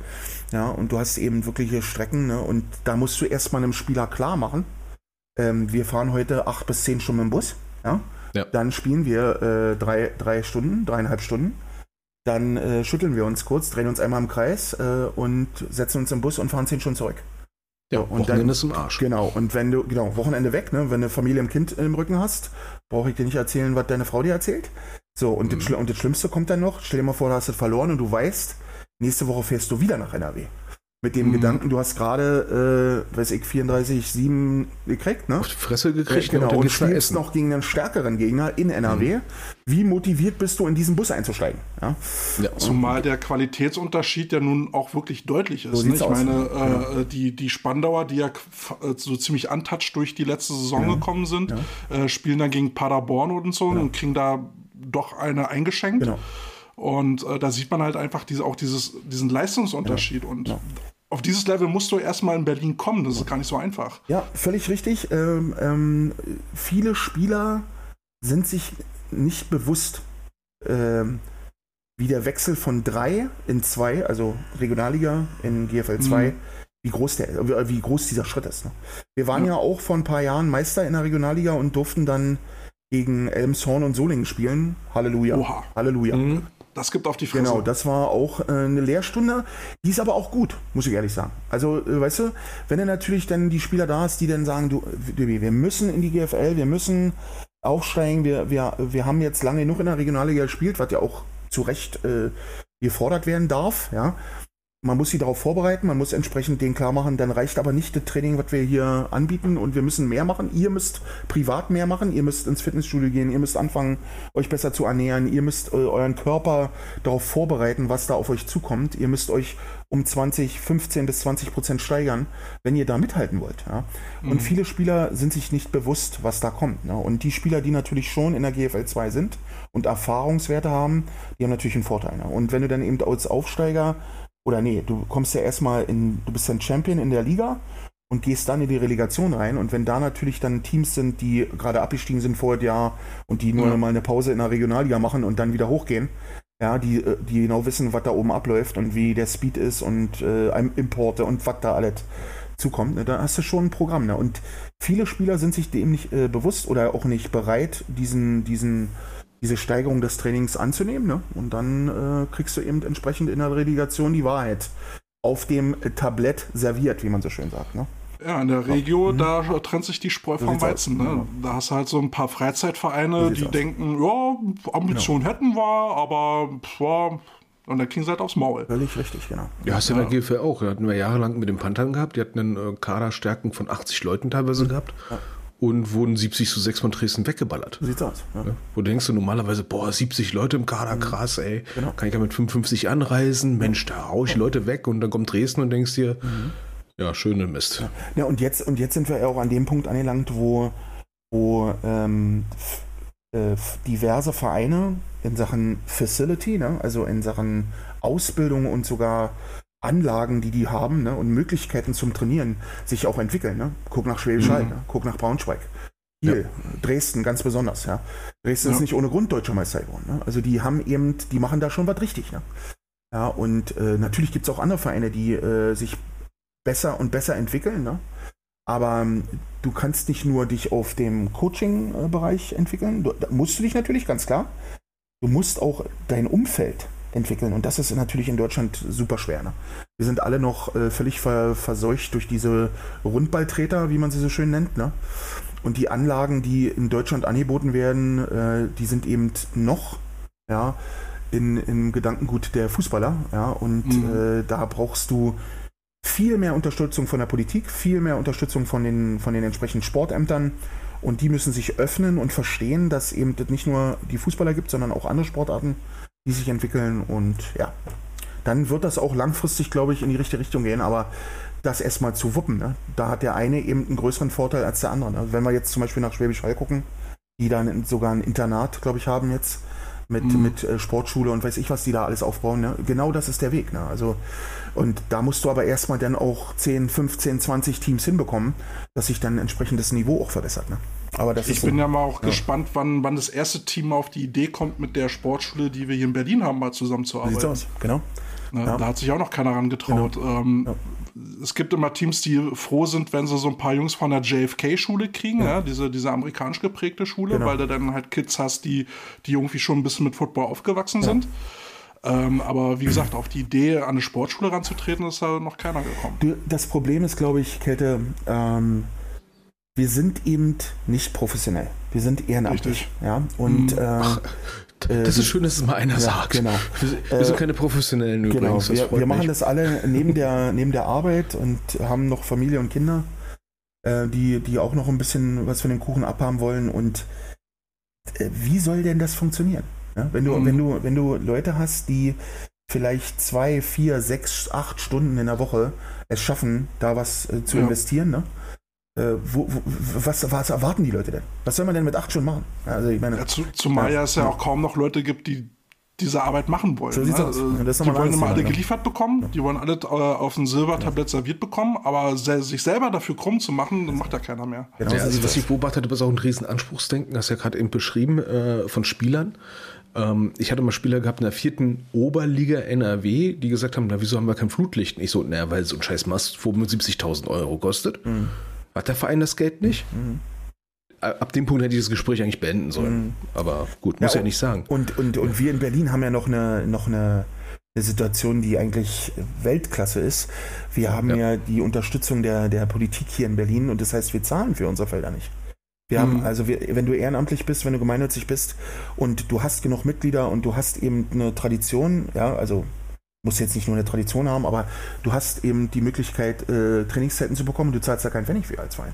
Ja, und du hast eben wirkliche Strecken, ne? Und da musst du erstmal einem Spieler klar machen. Ähm, wir fahren heute acht bis zehn Stunden im Bus. Ja. Ja. Dann spielen wir äh, drei, drei Stunden, dreieinhalb Stunden. Dann äh, schütteln wir uns kurz, drehen uns einmal im Kreis äh, und setzen uns im Bus und fahren zehn Stunden zurück. Ja, und Wochenende dann, ist im Arsch. Genau, und wenn du, genau, Wochenende weg, ne, wenn du Familie im Kind im Rücken hast, brauche ich dir nicht erzählen, was deine Frau dir erzählt. So, und, mhm. das, und das Schlimmste kommt dann noch, stell dir mal vor, du hast es verloren und du weißt, nächste Woche fährst du wieder nach NRW mit dem mhm. Gedanken, du hast gerade, äh, weiß ich, 34-7 gekriegt, ne? Auf die Fresse gekriegt, genau, und, und spielst noch gegen einen stärkeren Gegner in NRW. Mhm. Wie motiviert bist du, in diesen Bus einzusteigen? Ja? ja. Zumal der Qualitätsunterschied ja nun auch wirklich deutlich ist. So ne? Ich aus. meine, äh, ja. die, die Spandauer, die ja äh, so ziemlich untouched durch die letzte Saison ja. gekommen sind, äh, spielen dann gegen Paderborn und so und kriegen da doch eine eingeschenkt. Genau. Und äh, da sieht man halt einfach diese, auch dieses, diesen Leistungsunterschied. Ja. Und ja auf dieses Level musst du erstmal in Berlin kommen. Das ist gar nicht so einfach. Ja, völlig richtig. Ähm, ähm, viele Spieler sind sich nicht bewusst, ähm, wie der Wechsel von drei in zwei, also Regionalliga in GFL 2, mhm. wie, groß der, wie groß dieser Schritt ist. Ne? Wir waren ja. ja. auch vor ein paar Jahren Meister in der Regionalliga und durften dann gegen Elmshorn und Solingen spielen. Halleluja. Oha. Halleluja. Mhm. Das gibt auf die Fresse. Genau, das war auch äh, eine Lehrstunde. Die ist aber auch gut, muss ich ehrlich sagen. Also, äh, weißt du, wenn du natürlich dann die Spieler da hast, die dann sagen, du, wir müssen in die GFL, wir müssen aufsteigen, wir, wir, wir haben jetzt lange genug in der Regionalliga gespielt, was ja auch zu Recht äh, gefordert werden darf, ja. Man muss sie darauf vorbereiten, man muss entsprechend denen klar machen, dann reicht aber nicht das Training, was wir hier anbieten und wir müssen mehr machen. Ihr müsst privat mehr machen, ihr müsst ins Fitnessstudio gehen, ihr müsst anfangen, euch besser zu ernähren, ihr müsst äh, euren Körper darauf vorbereiten, was da auf euch zukommt. Ihr müsst euch um 20, 15 bis 20 Prozent steigern, wenn ihr da mithalten wollt. Ja? Mhm. Und viele Spieler sind sich nicht bewusst, was da kommt. Ne? Und die Spieler, die natürlich schon in der GFL 2 sind und Erfahrungswerte haben, die haben natürlich einen Vorteil. Ne? Und wenn du dann eben als Aufsteiger oder nee, du kommst ja erstmal in, du bist dann Champion in der Liga und gehst dann in die Relegation rein. Und wenn da natürlich dann Teams sind, die gerade abgestiegen sind vor dem Jahr und die nur ja. mal eine Pause in der Regionalliga machen und dann wieder hochgehen, ja, die, äh, die genau wissen, was da oben abläuft und wie der Speed ist und äh, Importe und was da alles zukommt, ne, da hast du schon ein Programm. Ne? Und viele Spieler sind sich dem nicht äh, bewusst oder auch nicht bereit, diesen, diesen diese Steigerung des Trainings anzunehmen. Ne? Und dann äh, kriegst du eben entsprechend in der Relegation die Wahrheit auf dem Tablett serviert, wie man so schön sagt. Ne? Ja, in der Regio, mhm. da trennt sich die Spreu vom Weizen. Ne? Genau. Da hast du halt so ein paar Freizeitvereine, die aus. denken, ja, Ambition genau. hätten wir, aber ja, und dann kriegen sie halt aufs Maul. Völlig richtig, genau. Ja, hast du ja. in der GFL auch. Da hatten wir jahrelang mit den Panthern gehabt. Die hatten einen äh, Kaderstärken von 80 Leuten teilweise mhm. gehabt. Ja und wurden 70 zu 6 von Dresden weggeballert. Sieht's aus. Ja. Ja, wo denkst du normalerweise, boah, 70 Leute im Kader, mhm. krass, ey. Genau. Kann ich ja mit 55 anreisen? Mensch, da hau ich die Leute weg und dann kommt Dresden und denkst dir, mhm. ja, schöne Mist. Ja. ja, und jetzt, und jetzt sind wir auch an dem Punkt angelangt, wo, wo ähm, äh, diverse Vereine in Sachen Facility, ne, also in Sachen Ausbildung und sogar Anlagen, die die haben ne, und Möglichkeiten zum Trainieren sich auch entwickeln. Ne? Guck nach Schwäbisch Hall, mhm. ne? guck nach Braunschweig. Hier, ja. Dresden ganz besonders. Ja? Dresden ja. ist nicht ohne Grund deutscher Meister geworden. Ne? Also die haben eben, die machen da schon was richtig. Ne? Ja, und äh, natürlich gibt es auch andere Vereine, die äh, sich besser und besser entwickeln. Ne? Aber ähm, du kannst nicht nur dich auf dem Coaching-Bereich entwickeln, du, da musst du dich natürlich, ganz klar. Du musst auch dein Umfeld entwickeln. Und das ist natürlich in Deutschland super schwer. Ne? Wir sind alle noch äh, völlig ver verseucht durch diese Rundballtreter, wie man sie so schön nennt. Ne? Und die Anlagen, die in Deutschland angeboten werden, äh, die sind eben noch ja, in, im Gedankengut der Fußballer. Ja? Und mhm. äh, da brauchst du viel mehr Unterstützung von der Politik, viel mehr Unterstützung von den, von den entsprechenden Sportämtern. Und die müssen sich öffnen und verstehen, dass eben nicht nur die Fußballer gibt, sondern auch andere Sportarten, die sich entwickeln. Und ja, dann wird das auch langfristig, glaube ich, in die richtige Richtung gehen. Aber das erstmal zu wuppen, ne? da hat der eine eben einen größeren Vorteil als der andere. Ne? Wenn wir jetzt zum Beispiel nach Schwäbisch Hall gucken, die dann sogar ein Internat, glaube ich, haben jetzt mit, mhm. mit äh, Sportschule und weiß ich, was die da alles aufbauen. Ne? Genau das ist der Weg. Ne? Also, und da musst du aber erstmal dann auch 10, 15, 20 Teams hinbekommen, dass sich dann entsprechend das Niveau auch verbessert. Ne? Aber das ich bin so, ja mal auch ja. gespannt, wann, wann das erste Team auf die Idee kommt, mit der Sportschule, die wir hier in Berlin haben, mal zusammenzuarbeiten. Sieht's aus, genau. Ne, ja. Da hat sich auch noch keiner rangetraut. Genau. Ähm, ja. Es gibt immer Teams, die froh sind, wenn sie so ein paar Jungs von der JFK-Schule kriegen, ja. diese, diese amerikanisch geprägte Schule, genau. weil du dann halt Kids hast, die, die irgendwie schon ein bisschen mit Football aufgewachsen sind. Ähm, aber wie gesagt, auf die Idee, an eine Sportschule ranzutreten, ist da noch keiner gekommen. Das Problem ist, glaube ich, Kälte, ähm, wir sind eben nicht professionell. Wir sind ehrenamtlich. Ja? Und mhm. äh, das ist schön, dass es mal einer ja, sagt. Genau. Wir, wir sind keine Professionellen genau. übrigens. Wir, wir machen das alle neben der, neben der Arbeit und haben noch Familie und Kinder, äh, die, die auch noch ein bisschen was von dem Kuchen abhaben wollen. Und äh, wie soll denn das funktionieren? Ja, wenn, du, mhm. wenn, du, wenn du Leute hast, die vielleicht zwei, vier, sechs, acht Stunden in der Woche es schaffen, da was äh, zu ja. investieren, ne? Äh, wo, wo, was, was, erwarten die Leute denn? Was soll man denn mit acht Stunden machen? Also ich meine, ja, zu, zumal ja, es ja auch kaum noch Leute gibt, die diese Arbeit machen wollen. So ne? aus. Also, die wollen immer alle geliefert bekommen, ja. die wollen alle äh, auf ein Silbertablett ja. serviert bekommen, aber se sich selber dafür krumm zu machen, macht ja keiner mehr. Genau, ja, also was ich beobachtet habe, ist auch ein riesen Anspruchsdenken, das ist ja gerade eben beschrieben äh, von Spielern. Ähm, ich hatte mal Spieler gehabt in der vierten Oberliga NRW, die gesagt haben, na wieso haben wir kein Flutlicht? Und ich so, naja, weil so ein scheiß Mast 75.000 Euro kostet. Mhm. Hat der Verein das Geld nicht? Mhm. Ab dem Punkt hätte ich das Gespräch eigentlich beenden sollen. Mhm. Aber gut, muss ja, ja, nicht sagen. Und, und, und wir in Berlin haben ja noch eine, noch eine, eine Situation, die eigentlich Weltklasse ist. Wir haben ja, ja die Unterstützung der, der Politik hier in Berlin und das heißt, wir zahlen für unsere Felder nicht. Wir haben, mhm. also wir, wenn du ehrenamtlich bist, wenn du gemeinnützig bist und du hast genug Mitglieder und du hast eben eine Tradition, ja, also musst jetzt nicht nur eine Tradition haben, aber du hast eben die Möglichkeit, äh, Trainingszeiten zu bekommen. Du zahlst da keinen Pfennig für als Verein.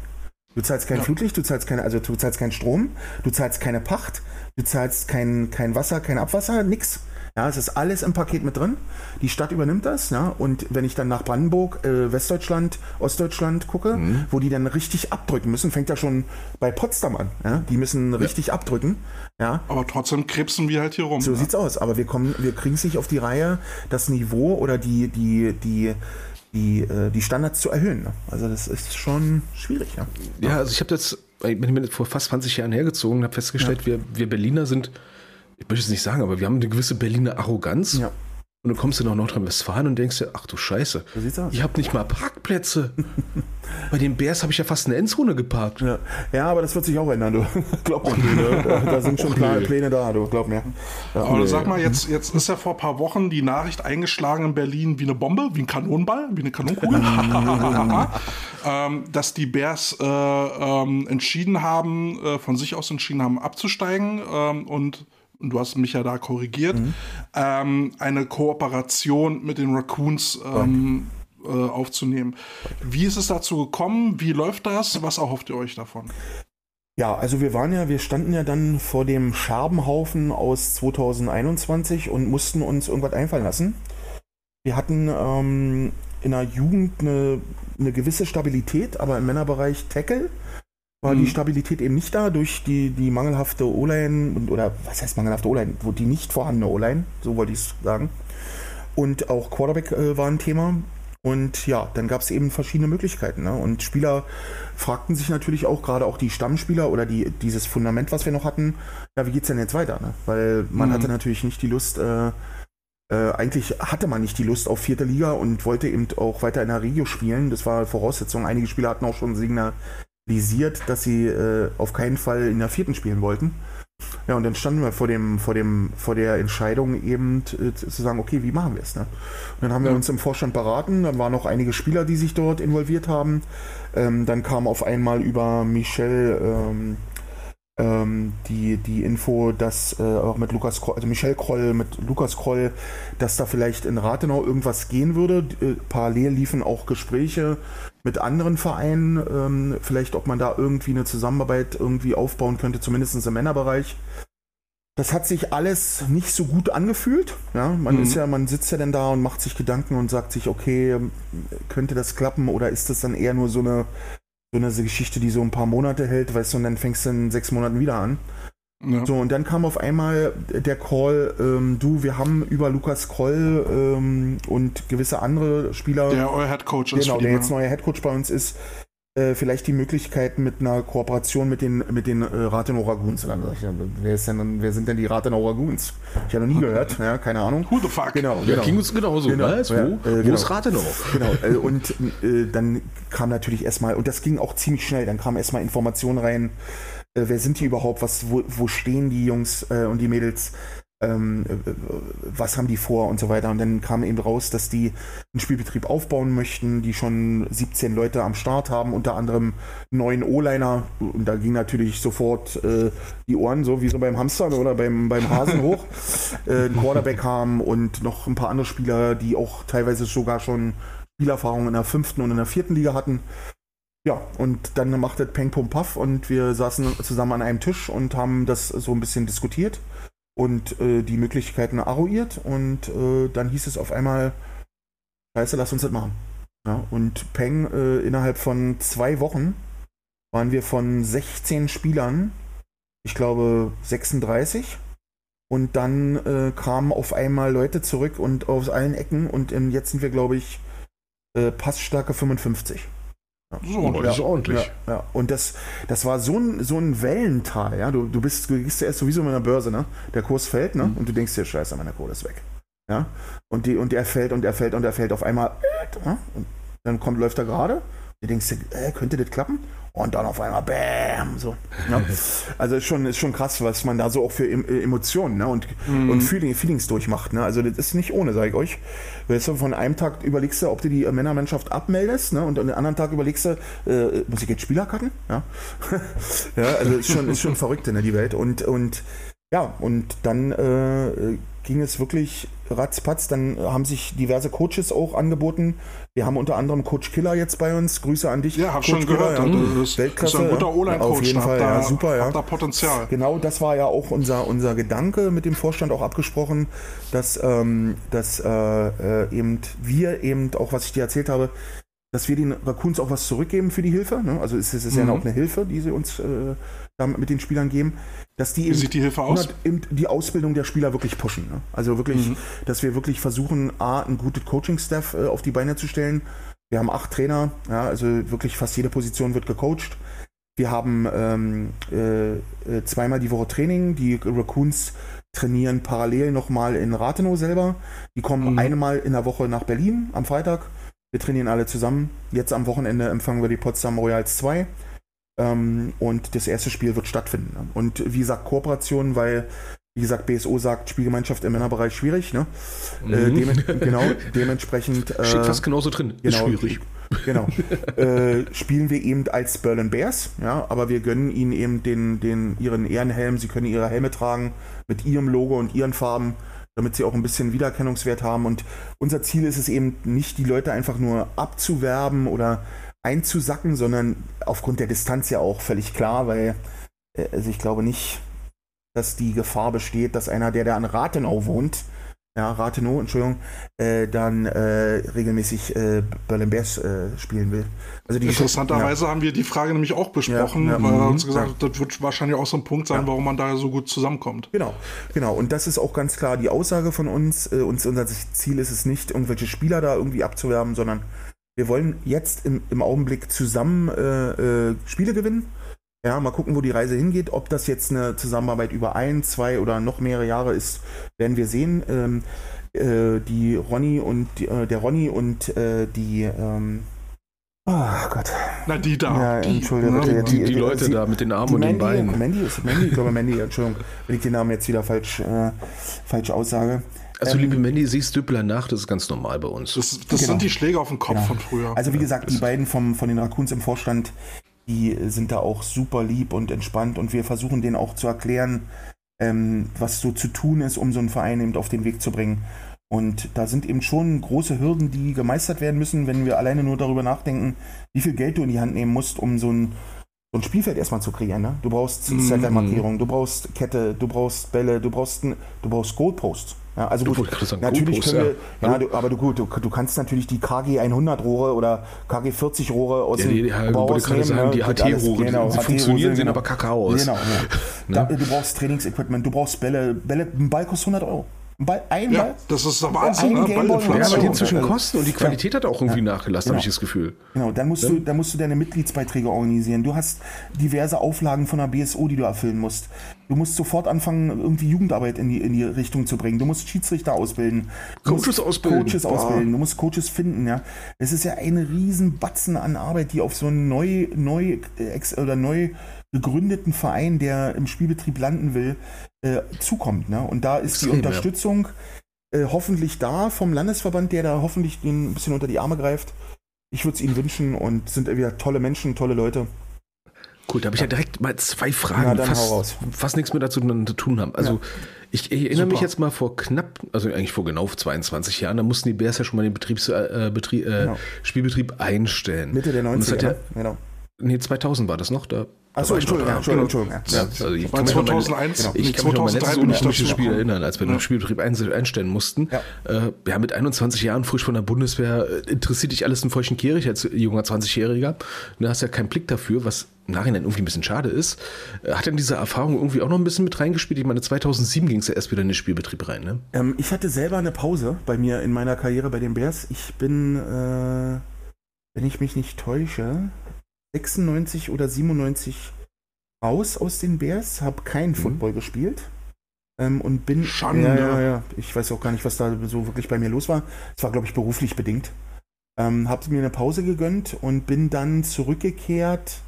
Du zahlst kein ja. Flutlicht, du zahlst keine, also du zahlst keinen Strom, du zahlst keine Pacht, du zahlst kein, kein Wasser, kein Abwasser, nix. Ja, es ist alles im Paket mit drin. Die Stadt übernimmt das. Ja, und wenn ich dann nach Brandenburg, äh, Westdeutschland, Ostdeutschland gucke, mhm. wo die dann richtig abdrücken müssen, fängt ja schon bei Potsdam an. Ja, die müssen richtig ja. abdrücken. Ja. Aber trotzdem krebsen wir halt hier rum. So ja. sieht's aus. Aber wir kommen, wir kriegen es nicht auf die Reihe, das Niveau oder die, die, die, die, äh, die Standards zu erhöhen. Ne? Also das ist schon schwierig. Ja, ja also ich habe jetzt, ich bin vor fast 20 Jahren hergezogen und habe festgestellt, wir, wir Berliner sind ich möchte es nicht sagen, aber wir haben eine gewisse Berliner Arroganz. Ja. Und dann kommst du nach Nordrhein-Westfalen und denkst dir, ach du Scheiße, ich habe nicht mal Parkplätze. Bei den Bears habe ich ja fast eine Endzone geparkt. Ja. ja, aber das wird sich auch ändern, du. glaub mir, da, da, sind schon Pläne, Pläne da, du, glaub mir. Ja, aber nee. sag mal, jetzt, jetzt ist ja vor ein paar Wochen die Nachricht eingeschlagen in Berlin wie eine Bombe, wie ein Kanonenball, wie eine Kanonkugel, ähm, dass die Bears äh, ähm, entschieden haben, äh, von sich aus entschieden haben, abzusteigen ähm, und und du hast mich ja da korrigiert, mhm. ähm, eine Kooperation mit den Raccoons ähm, äh, aufzunehmen. Wie ist es dazu gekommen? Wie läuft das? Was erhofft ihr euch davon? Ja, also wir waren ja, wir standen ja dann vor dem Scherbenhaufen aus 2021 und mussten uns irgendwas einfallen lassen. Wir hatten ähm, in der Jugend eine, eine gewisse Stabilität, aber im Männerbereich Tackle war mhm. die Stabilität eben nicht da durch die, die mangelhafte O-Line oder was heißt mangelhafte O-Line, wo die nicht vorhandene O-Line, so wollte ich es sagen. Und auch Quarterback äh, war ein Thema. Und ja, dann gab es eben verschiedene Möglichkeiten. Ne? Und Spieler fragten sich natürlich auch, gerade auch die Stammspieler oder die, dieses Fundament, was wir noch hatten, ja, wie geht's denn jetzt weiter? Ne? Weil man mhm. hatte natürlich nicht die Lust, äh, äh, eigentlich hatte man nicht die Lust auf vierte Liga und wollte eben auch weiter in der Regio spielen. Das war Voraussetzung. Einige Spieler hatten auch schon signalisiert, dass sie äh, auf keinen Fall in der vierten spielen wollten. Ja, und dann standen wir vor dem, vor dem, vor der Entscheidung eben äh, zu sagen, okay, wie machen wir es? Ne? Und dann haben wir uns im Vorstand beraten, dann waren noch einige Spieler, die sich dort involviert haben. Ähm, dann kam auf einmal über Michel ähm, ähm, die, die Info, dass äh, auch mit Lukas Kroll, also Michel Kroll, mit Lukas Kroll, dass da vielleicht in Rathenau irgendwas gehen würde. Äh, parallel liefen auch Gespräche mit anderen Vereinen, ähm, vielleicht ob man da irgendwie eine Zusammenarbeit irgendwie aufbauen könnte, zumindest im Männerbereich. Das hat sich alles nicht so gut angefühlt. Ja, man mhm. ist ja, man sitzt ja dann da und macht sich Gedanken und sagt sich, okay, könnte das klappen oder ist das dann eher nur so eine so eine Geschichte, die so ein paar Monate hält, weißt du, und dann fängst du in sechs Monaten wieder an. Ja. So, und dann kam auf einmal der Call, ähm, du, wir haben über Lukas Kroll ähm, und gewisse andere Spieler. Der euer Headcoach ist. Genau, der jetzt neuer Headcoach bei uns ist, äh, vielleicht die Möglichkeit mit einer Kooperation mit den, mit den äh, ich, ja, wer, ist denn, wer sind denn die Rathenow Raguns? Ich habe noch nie gehört, ja, keine Ahnung. Who the fuck? Genau, genau. Ja, ging uns genauso. Genau, was? Wo, ja, äh, wo genau. ist Rathenow? Genau, äh, und äh, dann kam natürlich erstmal, und das ging auch ziemlich schnell, dann kam erstmal Informationen rein, äh, wer sind die überhaupt, was, wo, wo stehen die Jungs und die Mädels, ähm, was haben die vor und so weiter. Und dann kam eben raus, dass die einen Spielbetrieb aufbauen möchten, die schon 17 Leute am Start haben, unter anderem neun O-Liner. Und da ging natürlich sofort äh, die Ohren, so wie so beim Hamster oder beim, beim Hasen hoch. äh, ein Quarterback haben und noch ein paar andere Spieler, die auch teilweise sogar schon Spielerfahrung in der fünften und in der vierten Liga hatten. Ja, und dann macht das Peng Pum Puff und wir saßen zusammen an einem Tisch und haben das so ein bisschen diskutiert und äh, die Möglichkeiten arruiert und äh, dann hieß es auf einmal, scheiße, lass uns das machen. Ja, und Peng, äh, innerhalb von zwei Wochen waren wir von 16 Spielern, ich glaube 36. Und dann äh, kamen auf einmal Leute zurück und aus allen Ecken und in, jetzt sind wir, glaube ich, äh, Passstärke 55. So, ja, ist ordentlich. Ja, ja. Und das, das war so ein, so ein Wellental. Ja? Du, du, bist, du gehst ja erst sowieso mit einer Börse, ne? Der Kurs fällt, ne? Mhm. Und du denkst dir, scheiße, meine Kohle ist weg. Ja? Und, die, und er fällt und er fällt und er fällt auf einmal. Ne? Und dann kommt, läuft er gerade. Du denkst dir, äh, könnte das klappen? Und dann auf einmal Bäm, so. Ja. Also ist schon, ist schon krass, was man da so auch für äh, Emotionen ne? und, mhm. und Feeling, Feelings durchmacht. Ne? Also das ist nicht ohne, sage ich euch. Weißt du, von einem Tag überlegst du, ob du die Männermannschaft abmeldest ne? und an den anderen Tag überlegst du, äh, muss ich jetzt Spieler cutten? Ja, ja also ist schon, ist schon verrückt in ne, die Welt. Und, und ja, und dann äh, ging es wirklich ratzpatz. Dann haben sich diverse Coaches auch angeboten. Wir haben unter anderem Coach Killer jetzt bei uns. Grüße an dich. Ja, hab schon gehört. Ja, das ist, Weltklasse. Ist ein guter O-Line-Coach. Auf jeden Fall, da, ja, super. Ja. da Potenzial. Genau, das war ja auch unser, unser Gedanke mit dem Vorstand auch abgesprochen, dass, ähm, dass äh, äh, eben wir eben auch, was ich dir erzählt habe, dass wir den Raccoons auch was zurückgeben für die Hilfe. Ne? Also es ist, mhm. ja auch eine Hilfe, die sie uns äh, mit den Spielern geben, dass die, sieht die aus? Eben die Ausbildung der Spieler wirklich pushen. Ne? Also wirklich, mhm. dass wir wirklich versuchen, A, ein gutes Coaching-Staff äh, auf die Beine zu stellen. Wir haben acht Trainer, ja, also wirklich fast jede Position wird gecoacht. Wir haben ähm, äh, äh zweimal die Woche Training. Die Raccoons trainieren parallel nochmal in Rathenow selber. Die kommen mhm. einmal in der Woche nach Berlin am Freitag. Wir trainieren alle zusammen. Jetzt am Wochenende empfangen wir die Potsdam Royals 2. Ähm, und das erste Spiel wird stattfinden. Ne? Und wie gesagt, Kooperation, weil, wie gesagt, BSO sagt, Spielgemeinschaft im Männerbereich schwierig. Ne? Äh, mhm. Äh, dem, genau, dementsprechend. Äh, Steht fast genauso drin. Genau, Ist schwierig. Genau. äh, spielen wir eben als Berlin Bears, ja, aber wir gönnen ihnen eben den, den, ihren Ehrenhelm. Sie können ihre Helme tragen mit ihrem Logo und ihren Farben damit sie auch ein bisschen Wiedererkennungswert haben. Und unser Ziel ist es eben nicht, die Leute einfach nur abzuwerben oder einzusacken, sondern aufgrund der Distanz ja auch völlig klar, weil äh, also ich glaube nicht, dass die Gefahr besteht, dass einer, der da an Rathenau wohnt, ja, Rathenow, Entschuldigung, äh, dann äh, regelmäßig äh, Berlin Bears äh, spielen will. Also die Interessanterweise ja. haben wir die Frage nämlich auch besprochen, ja, ja, weil er uns gesagt hat, das wird wahrscheinlich auch so ein Punkt sein, warum man da so gut zusammenkommt. Genau, genau. Und das ist auch ganz klar die Aussage von uns. Äh, uns unser Ziel ist es nicht, irgendwelche Spieler da irgendwie abzuwerben, sondern wir wollen jetzt im, im Augenblick zusammen äh, äh, Spiele gewinnen. Ja, mal gucken, wo die Reise hingeht. Ob das jetzt eine Zusammenarbeit über ein, zwei oder noch mehrere Jahre ist, werden wir sehen. Ähm, äh, die Ronny und die, äh, der Ronny und äh, die ähm, Oh Gott. Na, die da. Ja, die, Entschuldigung, ne? bitte. Die, die Leute da mit den Armen Die und den Mandy, Beinen. Mandy ist Mandy, ich glaube Mandy, Entschuldigung, wenn ich den Namen jetzt wieder falsch, äh, falsch aussage. Also, Ähm, liebe Mandy, siehst Düppler nach, das ist ganz normal bei uns. Das, das Genau. sind die Schläge auf den Kopf Genau. von früher. Also wie gesagt, die beiden vom, von den Raccoons im Vorstand, die sind da auch super lieb und entspannt und wir versuchen denen auch zu erklären, ähm, was so zu tun ist, um so einen Verein eben auf den Weg zu bringen. Und da sind eben schon große Hürden, die gemeistert werden müssen, wenn wir alleine nur darüber nachdenken, wie viel Geld du in die Hand nehmen musst, um so ein, so ein Spielfeld erstmal zu kreieren. Ne? Du brauchst Mhm. Center-Markierung, du brauchst Kette, du brauchst Bälle, du brauchst, du brauchst Goalposts. Ja, also Du gut, sagen, natürlich Goalposts, können wir, ja. ja, du, aber du, gut, du, du kannst natürlich die KG 100 Rohre oder KG 40 Rohre aus Ja, dem die, ja, ich Bauhaus wollte gerade nehmen, sagen, ne? die alles- HT-Rohre, genau, die HT-Rohre, funktionieren, sehen aber kacke aus. Genau, ja. da, du brauchst Trainingsequipment, du brauchst Bälle, Bälle, ein Ball kostet 100 Euro. Ball, ein ja, Ball. das ist der Wahnsinn, Ein ne? Gameboy- Ja, Ballinflation. aber die inzwischen kosten und die Qualität hat auch irgendwie nachgelassen, habe ich das Gefühl. Genau, dann musst, du, dann musst du deine Mitgliedsbeiträge organisieren. Du hast diverse Auflagen von der BSO, die du erfüllen musst. Du musst sofort anfangen, irgendwie Jugendarbeit in die, in die Richtung zu bringen. Du musst Schiedsrichter ausbilden. Du Coaches musst ausbilden. Coaches ausbilden. Du musst Coaches finden, ja. Es ist ja ein riesen Batzen an Arbeit, die auf so einen neu, neu, äh, ex, oder neu gegründeten Verein, der im Spielbetrieb landen will, äh, zukommt. Ne? Und da ist Extrem, die ja. Unterstützung äh, hoffentlich da vom Landesverband, der da hoffentlich den ein bisschen unter die Arme greift. Ich würde es ihnen wünschen und sind wieder tolle Menschen, tolle Leute. Cool, da habe ich ja direkt mal zwei Na, Fragen, dann fast, fast nichts mehr dazu zu tun haben. Also ich, ich erinnere mich Super. jetzt mal vor knapp, also eigentlich vor genau 22 Jahren, da mussten die Bears ja schon mal den Betriebs, äh, Betrie äh, Genau. Spielbetrieb einstellen. Mitte der Und das 90er. hat ja, ne? genau. nee, 2000 war das noch. Da Achso, Entschuldigung, da. ja, Entschuldigung, Entschuldigung. Ja, Ja. also ich kann mich noch an meine- 2001, Genau. Ich kann mich noch an mein 2003 letztes Spiel gekommen. erinnern, als wir den Spielbetrieb ein, einstellen mussten. Ja. Äh, ja, mit 21 Jahren frisch von der Bundeswehr äh, interessiert dich alles in Feuchenkirch als junger 20-Jähriger. Du hast ja keinen Blick dafür, was im Nachhinein irgendwie ein bisschen schade ist. Äh, Hat denn diese Erfahrung irgendwie auch noch ein bisschen mit reingespielt? Ich meine, 2007 ging es ja erst wieder in den Spielbetrieb rein, ne? Ähm, ich hatte selber eine Pause bei mir in meiner Karriere bei den Bears. Ich bin, äh, wenn ich mich nicht täusche, 96 oder 97 raus aus den Bears, habe keinen Football gespielt. Ähm, und bin. Schande. Ja, ja, ja. Ich weiß auch gar nicht, was da so wirklich bei mir los war. Es war, glaube ich, beruflich bedingt. Ähm, habe mir eine Pause gegönnt und bin dann zurückgekehrt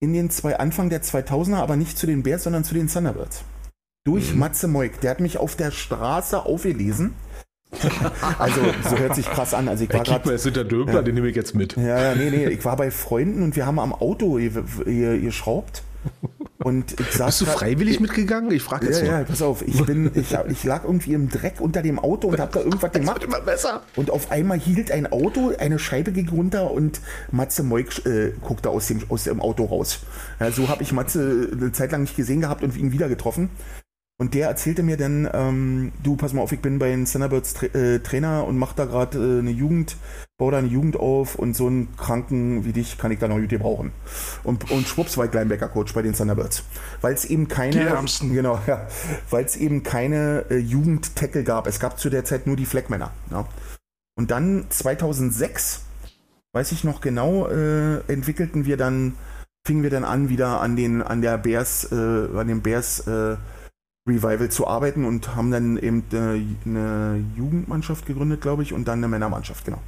in den zwei, Anfang der 2000er, aber nicht zu den Bears, sondern zu den Thunderbirds. Durch Matze Moik. Der hat mich auf der Straße aufgelesen. also, so hört sich krass an. Also, ich war mal, gerade. sind der Döbler, den nehme ich jetzt mit. Ja, ja, nee, nee. Ich war bei Freunden und wir haben am Auto ge- ge- geschraubt. Und ich saß Bist du grad- freiwillig mitgegangen? Ich frage jetzt Ja, nur. ja, pass auf. Ich, bin, ich, ich lag irgendwie im Dreck unter dem Auto und habe da irgendwas gemacht. wird immer besser. Und auf einmal hielt ein Auto, eine Scheibe ging runter und Matze Moik äh, guckte aus dem, aus dem Auto raus. Ja, so habe ich Matze eine Zeit lang nicht gesehen gehabt und ihn wieder getroffen. Und der erzählte mir dann, ähm, du, pass mal auf, ich bin bei den Thunderbirds Tra äh, Trainer und mach da gerade äh, eine Jugend, baue da eine Jugend auf und so einen Kranken wie dich kann ich da noch gut gebrauchen. Und, und schwupps war ich Linebacker-Coach bei den Thunderbirds. Weil es eben keine, Die genau, ja, weil es eben keine äh, Jugend-Tackle gab. Es gab zu der Zeit nur die Fleckmänner. Ja. Und dann 2006, weiß ich noch genau, äh, entwickelten wir dann, fingen wir dann an, wieder an den, an der Bears, äh, an dem Bears äh, Revival zu arbeiten und haben dann eben eine Jugendmannschaft gegründet, glaube ich, und dann eine Männermannschaft, genau.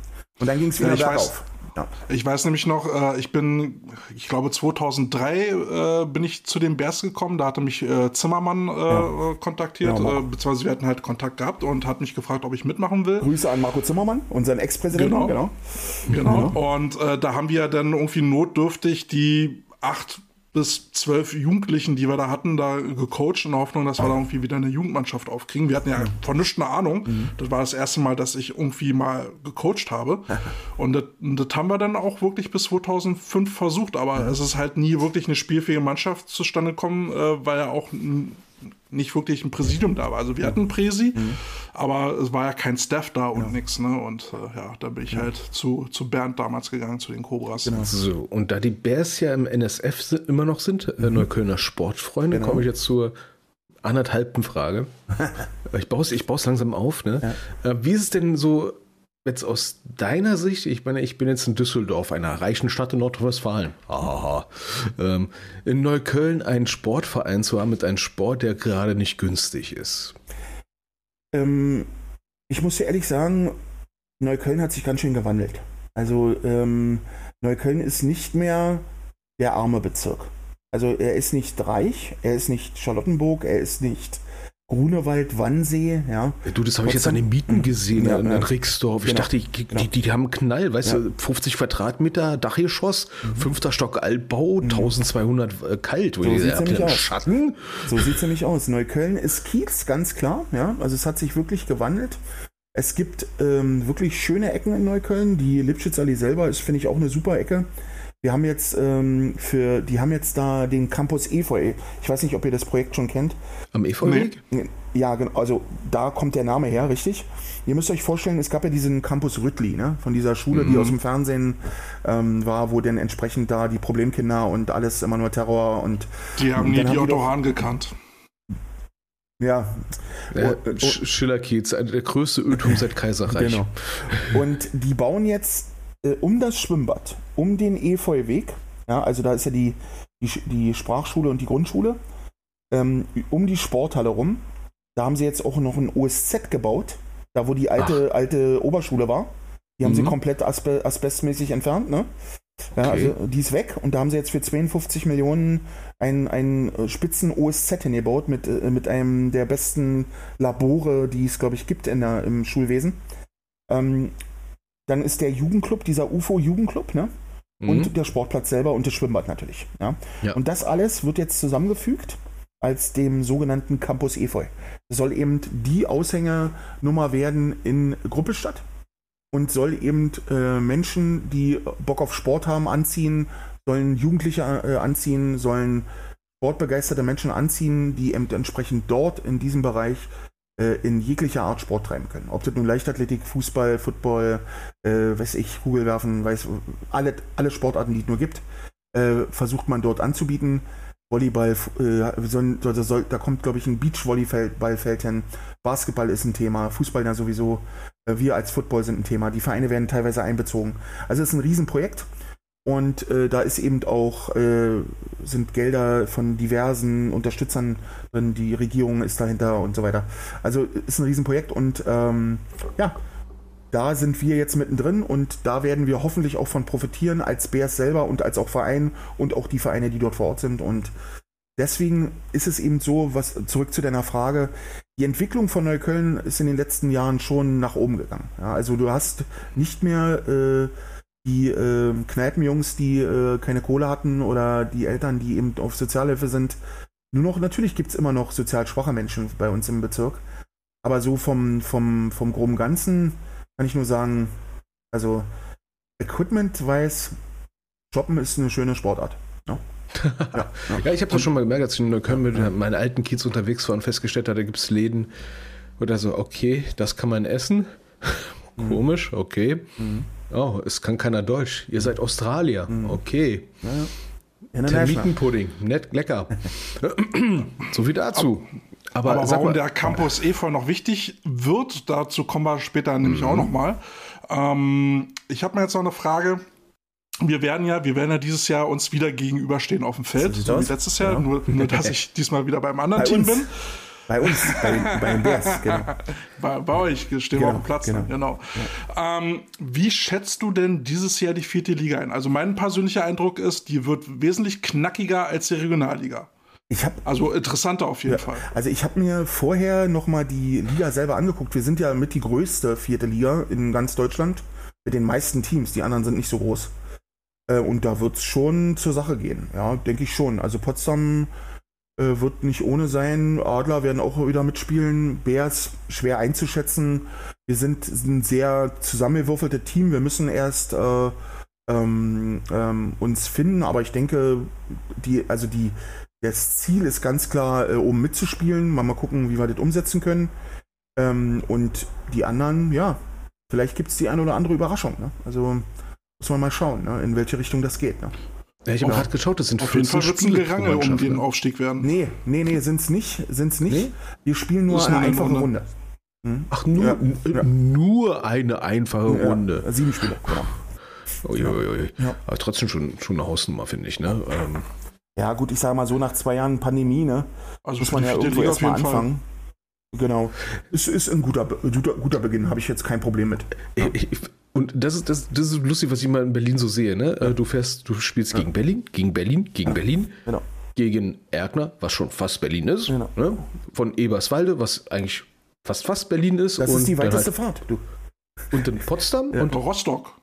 Und dann ging es wieder Ja, ich bergauf. Ja. Ich weiß nämlich noch, äh, ich bin, ich glaube 2003 äh, bin ich zu den Bears gekommen, da hatte mich äh, Zimmermann Ja. kontaktiert, äh, beziehungsweise wir hatten halt Kontakt gehabt und hat mich gefragt, ob ich mitmachen will. Grüße an Marco Zimmermann, unseren Ex-Präsidenten, Genau. genau. Genau. Und äh, da haben wir dann irgendwie notdürftig die acht bis zwölf Jugendlichen, die wir da hatten, da gecoacht in der Hoffnung, dass wir da irgendwie wieder eine Jugendmannschaft aufkriegen. Wir hatten ja von nichts eine Ahnung. Das war das erste Mal, dass ich irgendwie mal gecoacht habe. Und das, das haben wir dann auch wirklich bis 2005 versucht. Aber es ist halt nie wirklich eine spielfähige Mannschaft zustande gekommen, äh, weil ja auch nicht wirklich ein Präsidium da war. Also wir hatten ein Präsi, aber es war ja kein Staff da und nix. Ne? Und äh, ja, da bin ich halt zu, zu Bernd damals gegangen, zu den Cobras. So, und da die Bears ja im NSF immer noch sind, äh, Neuköllner Sportfreunde, Genau. komme ich jetzt zur anderthalbten Frage. ich baue es ich bau's langsam auf. Ne? Äh, wie ist es denn so jetzt aus deiner Sicht? Ich meine, ich bin jetzt in Düsseldorf, einer reichen Stadt in Nordrhein-Westfalen. Aha. Ähm, in Neukölln einen Sportverein zu haben mit einem Sport, der gerade nicht günstig ist. Ähm, ich muss dir ehrlich sagen, Neukölln hat sich ganz schön gewandelt. Also ähm, Neukölln ist nicht mehr der arme Bezirk. Also er ist nicht reich, er ist nicht Charlottenburg, er ist nicht Grunewald, Wannsee, ja. Du, das habe ich jetzt an den Mieten gesehen Ja, in, in Rixdorf. Ich Genau, dachte, die, genau. die, die haben einen Knall, weißt Ja. du, 50 Quadratmeter Dachgeschoss, fünfter Stock Altbau, 1200 äh, kalt. Mhm. So gesagt hab, nämlich aus. Schatten? So sieht es nämlich aus. Neukölln ist Kiez, ganz klar. Ja, also es hat sich wirklich gewandelt. Es gibt ähm, wirklich schöne Ecken in Neukölln. Die Lipschitzallee selber ist, finde ich, auch eine super Ecke. Wir haben jetzt ähm, für, die haben jetzt da den Campus Efeu. Ich weiß nicht, ob ihr das Projekt schon kennt. Am Efeuweg? Ja, genau. Also da kommt der Name her, richtig. Ihr müsst euch vorstellen, es gab ja diesen Campus Rüttli, ne? Von dieser Schule, die aus dem Fernsehen ähm, war, wo dann entsprechend da die Problemkinder und alles immer nur Terror und Die haben nie die Otto Hahn gekannt. ja, Äh, Oh, oh. Sch- Schillerkiez, äh, der größte Ölturm seit Kaiserreich. Genau. Und die bauen jetzt äh, um das Schwimmbad, um den Efeuweg, ja, also da ist ja die, die, die Sprachschule und die Grundschule, ähm, um die Sporthalle rum. Da haben sie jetzt auch noch ein OSZ gebaut, da wo die alte, alte Oberschule war. Die haben sie Mhm. komplett asbe asbestmäßig entfernt, ne? Ja, Okay. also die ist weg und da haben sie jetzt für 52 Millionen ein, ein äh, spitzen OSZ hingebaut mit, äh, mit einem der besten Labore, die es, glaube ich, gibt in der, im Schulwesen. Ähm, dann ist der Jugendclub, dieser UFO-Jugendclub, ne? Mhm. Und der Sportplatz selber und das Schwimmbad natürlich. Ja? Ja. Und das alles wird jetzt zusammengefügt als dem sogenannten Campus Efeu. Das soll eben die Aushängernummer werden in Gruppelstadt und soll eben äh, Menschen, die Bock auf Sport haben, anziehen, sollen Jugendliche äh, anziehen, sollen sportbegeisterte Menschen anziehen, die eben entsprechend dort in diesem Bereich in jeglicher Art Sport treiben können. Ob das nun Leichtathletik, Fußball, Football, äh, weiß ich, Kugelwerfen, weiß, alle, alle Sportarten, die es nur gibt, äh, versucht man dort anzubieten. Volleyball, äh, soll, da, soll, da kommt, glaube ich, ein Beachvolleyballfeld hin. Basketball ist ein Thema, Fußball ja sowieso. Äh, wir als Football sind ein Thema. Die Vereine werden teilweise einbezogen. Also es ist ein Riesenprojekt. Und äh, da ist eben auch, äh, sind Gelder von diversen Unterstützern drin, die Regierung ist dahinter und so weiter. Also ist ein Riesenprojekt und ähm, ja, da sind wir jetzt mittendrin und da werden wir hoffentlich auch von profitieren als Bears selber und als auch Verein und auch die Vereine, die dort vor Ort sind. Und deswegen ist es eben so, was zurück zu deiner Frage, die Entwicklung von Neukölln ist in den letzten Jahren schon nach oben gegangen. Ja, also du hast nicht mehr äh, die äh, Kneipenjungs, die äh, keine Kohle hatten oder die Eltern, die eben auf Sozialhilfe sind. Nur noch, natürlich gibt es immer noch sozial schwache Menschen bei uns im Bezirk. Aber so vom, vom, vom groben Ganzen kann ich nur sagen, also Equipment weiß, Shoppen ist eine schöne Sportart. Ja, ja, ja. Ja, ich habe das schon mal gemerkt, als ich in Neukölln mit meinen alten Kids unterwegs war und festgestellt habe, da gibt es Läden, wo da so, okay, das kann man essen. Mhm. Komisch, okay. Oh, es kann keiner Deutsch. Ihr seid Australier. Mhm. Okay. International. Termitenpudding. Nett, lecker. so viel dazu. Aber, Aber warum mal, der Campus Efeu noch wichtig wird, dazu kommen wir später nämlich Mhm. auch noch mal. Ähm, ich habe mir jetzt noch eine Frage. Wir werden ja, wir werden ja dieses Jahr uns wieder gegenüberstehen auf dem Feld, So wie letztes Jahr, Ja. nur, nur dass ich diesmal wieder beim anderen Bei Team uns. bin. Bei uns, bei, bei den Bears, genau. Bei, bei euch stehen wir Genau, auf dem Platz. genau. Genau. Ähm, wie schätzt du denn dieses Jahr die vierte Liga ein? Also mein persönlicher Eindruck ist, die wird wesentlich knackiger als die Regionalliga. Ich habe Also interessanter auf jeden Ja, Fall. Also ich habe mir vorher nochmal die Liga selber angeguckt. Wir sind ja mit die größte vierte Liga in ganz Deutschland mit den meisten Teams. Die anderen sind nicht so groß. Äh, und da wird es schon zur Sache gehen. Ja, denke ich schon. Also Potsdam äh, wird nicht ohne sein. Adler werden auch wieder mitspielen. Bears schwer einzuschätzen. Wir sind ein sehr zusammengewürfeltes Team. Wir müssen erst äh, ähm, ähm, uns finden, aber ich denke, die, also die, das Ziel ist ganz klar, äh, oben mitzuspielen. Mal, mal gucken, wie wir das umsetzen können. Ähm, und die anderen, ja, vielleicht gibt es die eine oder andere Überraschung. Ne? Also muss man mal schauen, ne? in welche Richtung das geht. Ne? Ja, ich habe gerade geschaut, das sind Auf jeden 14 Fall wird es ein Gerangel um den ne? Aufstieg werden. Nee, nee, nee, sind's nicht. Sind's nicht. Nee? Wir spielen nur eine einfache Runde. Runde. Hm? Ach, nur, Ja, ja. nur eine einfache Ja, Runde. sieben Spiele, genau. Uiuiui. Ja. Aber trotzdem schon, schon eine Hausnummer, finde ich. Ne? Ähm, Ja, gut, ich sage mal so, nach zwei Jahren Pandemie, ne, Also muss man die ja auf erstmal jeden Fall. anfangen. Genau. Es ist ein guter, guter, guter Beginn, habe ich jetzt kein Problem mit. Ja. Ich, ich, und das ist, das, das ist lustig, was ich mal in Berlin so sehe. Ne? Ja. Du fährst, du spielst ja. gegen Berlin, gegen Berlin, gegen ja. Berlin, genau. gegen Erkner, was schon fast Berlin ist. Genau. Ne? Von Eberswalde, was eigentlich fast fast Berlin ist. Das ist die weiteste halt, Fahrt, du. Und in Potsdam und Rostock.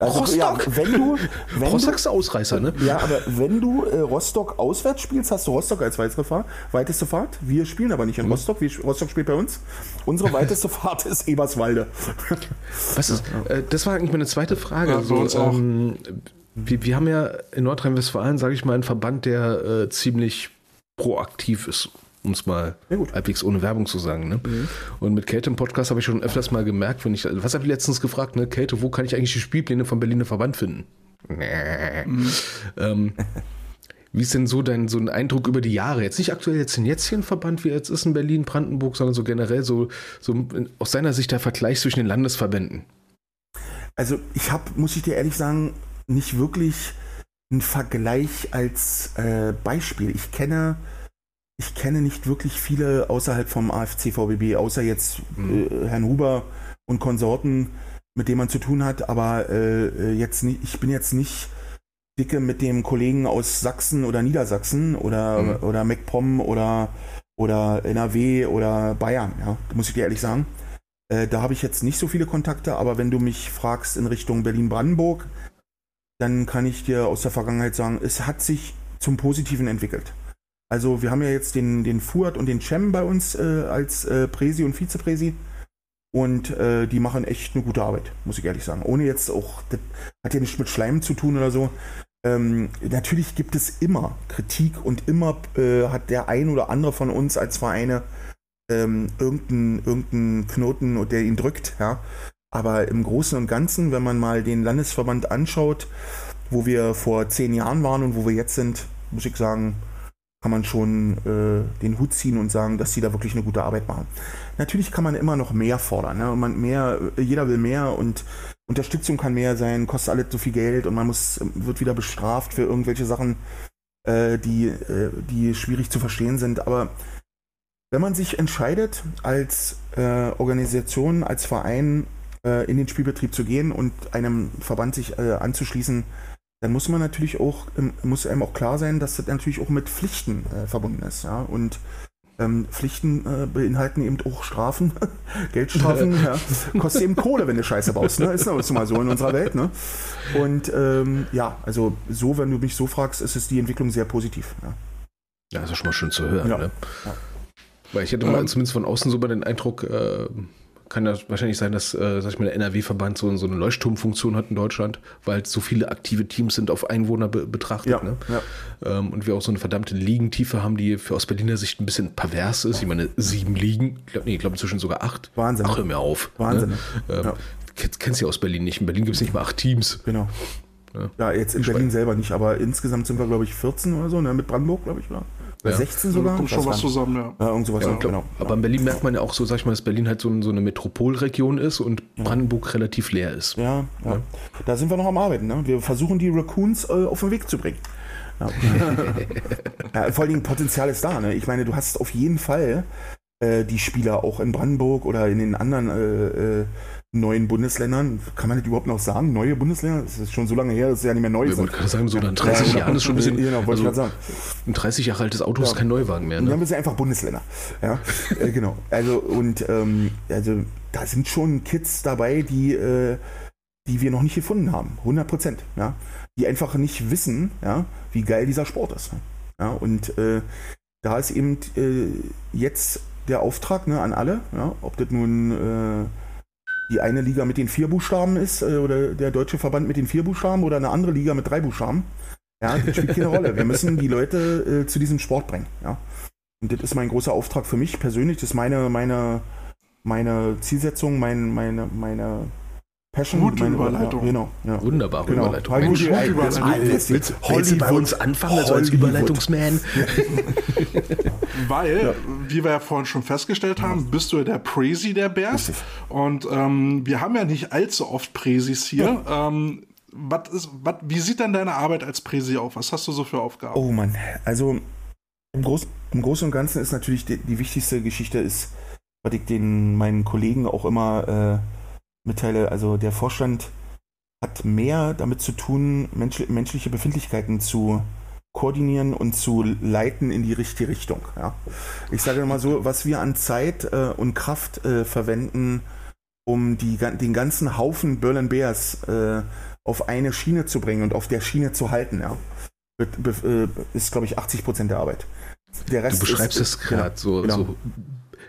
Also, Rostock? Ja, wenn du, wenn Rostock ist Ausreißer, ne? Ja, aber wenn du äh, Rostock auswärts spielst, hast du Rostock als weitere Fahrt, weiteste Fahrt. Wir spielen aber nicht in mhm. Rostock. Wir, Rostock spielt bei uns. Unsere weiteste Fahrt ist Eberswalde. Was ist, äh, das war eigentlich meine zweite Frage. Ja, so, ähm, wir, wir, haben ja in Nordrhein-Westfalen, sage ich mal, einen Verband, der äh, ziemlich proaktiv ist um es mal halbwegs ohne Werbung zu sagen. Ne? Mhm. Und mit Kate im Podcast habe ich schon öfters mal gemerkt, wenn ich, was habe ich letztens gefragt, ne? Kate, wo kann ich eigentlich die Spielpläne vom Berliner Verband finden? Mhm. Ähm, wie ist denn so dein so ein Eindruck über die Jahre? Jetzt nicht aktuell jetzt ein Jätzchenverband, wie jetzt ist in Berlin, Brandenburg, sondern so generell so, so aus seiner Sicht der Vergleich zwischen den Landesverbänden. Also ich habe, muss ich dir ehrlich sagen, nicht wirklich einen Vergleich als äh, Beispiel. Ich kenne ich kenne nicht wirklich viele außerhalb vom AFC VBB, außer jetzt mhm. äh, Herrn Huber und Konsorten, mit denen man zu tun hat, aber äh, äh jetzt nicht, ich bin jetzt nicht dicke mit dem Kollegen aus Sachsen oder Niedersachsen oder, mhm. oder MacPom oder, oder NRW oder Bayern, ja, muss ich dir ehrlich sagen. Äh, da habe ich jetzt nicht so viele Kontakte, aber wenn du mich fragst in Richtung Berlin-Brandenburg, dann kann ich dir aus der Vergangenheit sagen, es hat sich zum Positiven entwickelt. Also wir haben ja jetzt den, den Fuad und den Cem bei uns äh, als äh, Präsi und Vizepräsi. Und äh, die machen echt eine gute Arbeit, muss ich ehrlich sagen. Ohne jetzt auch, das hat ja nichts mit Schleim zu tun oder so. Ähm, natürlich gibt es immer Kritik und immer äh, hat der ein oder andere von uns als Vereine ähm, irgendeinen irgendein Knoten, der ihn drückt. Ja? Aber im Großen und Ganzen, wenn man mal den Landesverband anschaut, wo wir vor zehn Jahren waren und wo wir jetzt sind, muss ich sagen, kann man schon äh, den Hut ziehen und sagen, dass sie da wirklich eine gute Arbeit machen. Natürlich kann man immer noch mehr fordern. Ne? Man mehr, jeder will mehr und Unterstützung kann mehr sein, kostet alles so viel Geld und man muss, wird wieder bestraft für irgendwelche Sachen, äh, die, äh, die schwierig zu verstehen sind. Aber wenn man sich entscheidet, als äh, Organisation, als Verein äh, in den Spielbetrieb zu gehen und einem Verband sich äh, anzuschließen, dann muss man natürlich auch, ähm, muss einem auch klar sein, dass das natürlich auch mit Pflichten äh, verbunden ist. Ja? Und ähm, Pflichten äh, beinhalten eben auch Strafen, Geldstrafen, ja. kostet eben Kohle, wenn du Scheiße baust. Ne? Ist das mal so in unserer Welt. Ne? Und ähm, ja, also so, wenn du mich so fragst, ist es die Entwicklung sehr positiv. Ja, ja das ist schon mal schön zu hören. Ja. Ne? Ja. Weil ich hätte mal zumindest von außen so mal den Eindruck, äh, kann das wahrscheinlich sein, dass äh, sag ich mal, der NRW-Verband so, so eine Leuchtturmfunktion hat in Deutschland, weil so viele aktive Teams sind auf Einwohner be betrachtet. Ja, ne? ja. Ähm, und wir auch so eine verdammte Ligentiefe haben, die für aus Berliner Sicht ein bisschen pervers ist. Ich meine, sieben Ligen, glaub, nee, ich glaube inzwischen sogar acht. Wahnsinn. Ach, hör mir auf. Ne? Wahnsinn. Ne? Ähm, ja. Kennst du ja aus Berlin nicht. In Berlin gibt es nicht mal acht Teams. Genau. Ja, ja jetzt in Berlin selber nicht, aber insgesamt sind wir, glaube ich, 14 oder so, ne? mit Brandenburg, glaube ich, oder? Ja. 16 sogar? Kommt schon was zusammen, ja. Ja, irgend sowas, ja, genau. Aber in Berlin merkt man ja auch so, sag ich mal, dass Berlin halt so, so eine Metropolregion ist und Brandenburg relativ leer ist. Ja, ja, Da sind wir noch am Arbeiten. Ne? Wir versuchen die Raccoons äh, auf den Weg zu bringen. Ja. ja, vor allen Dingen Potenzial ist da. Ne? Ich meine, du hast auf jeden Fall äh, die Spieler auch in Brandenburg oder in den anderen äh, äh neuen Bundesländern, kann man das überhaupt noch sagen? Neue Bundesländer? Das ist schon so lange her, das ist ja nicht mehr neu. Ich wollte gerade sagen, so nach 30 ja, Jahren ist schon ein bisschen. Genau, wollte also, ich sagen. Ein 30 Jahre altes Auto ja. ist kein Neuwagen mehr. Ne? Dann sind einfach Bundesländer. Ja, äh, genau. Also, und ähm, also, da sind schon Kids dabei, die, äh, die wir noch nicht gefunden haben. 100 Prozent. Ja? Die einfach nicht wissen, ja, wie geil dieser Sport ist. Ja? Und äh, da ist eben äh, jetzt der Auftrag ne, an alle, ja, ob das nun äh, die eine Liga mit den vier Buchstaben ist äh, oder der deutsche Verband mit den vier Buchstaben oder eine andere Liga mit drei Buchstaben. Ja, das spielt keine Rolle. Wir müssen die Leute äh, zu diesem Sport bringen. Ja. Und das ist mein großer Auftrag für mich persönlich. Das ist meine, meine, meine Zielsetzung, mein, meine, meine Passion. Gute meine, Überleitung. Ja, genau, ja. Wunderbare genau. Überleitung. Mensch, gute Überleitung. Willst, willst, willst du bei uns anfangen also als Überleitungsman? Weil, ja. wie wir ja vorhin schon festgestellt haben, bist du der Presi der Bears. Und ähm, wir haben ja nicht allzu oft Präsis hier. Ähm, wat ist, wat, wie sieht denn deine Arbeit als Präsi auf? Was hast du so für Aufgaben? Oh Mann, also im, Groß, im Großen und Ganzen ist natürlich die, die wichtigste Geschichte ist was ich den meinen Kollegen auch immer äh, mitteile. Also der Vorstand hat mehr damit zu tun, mensch, menschliche Befindlichkeiten zu koordinieren und zu leiten in die richtige Richtung. Ja. Ich sage mal so, was wir an Zeit äh, und Kraft äh, verwenden, um die, den ganzen Haufen Berlin Bears äh, auf eine Schiene zu bringen und auf der Schiene zu halten, ja, äh, ist, glaube ich, 80 Prozent der Arbeit. Der Rest du beschreibst es gerade genau, so, genau. so,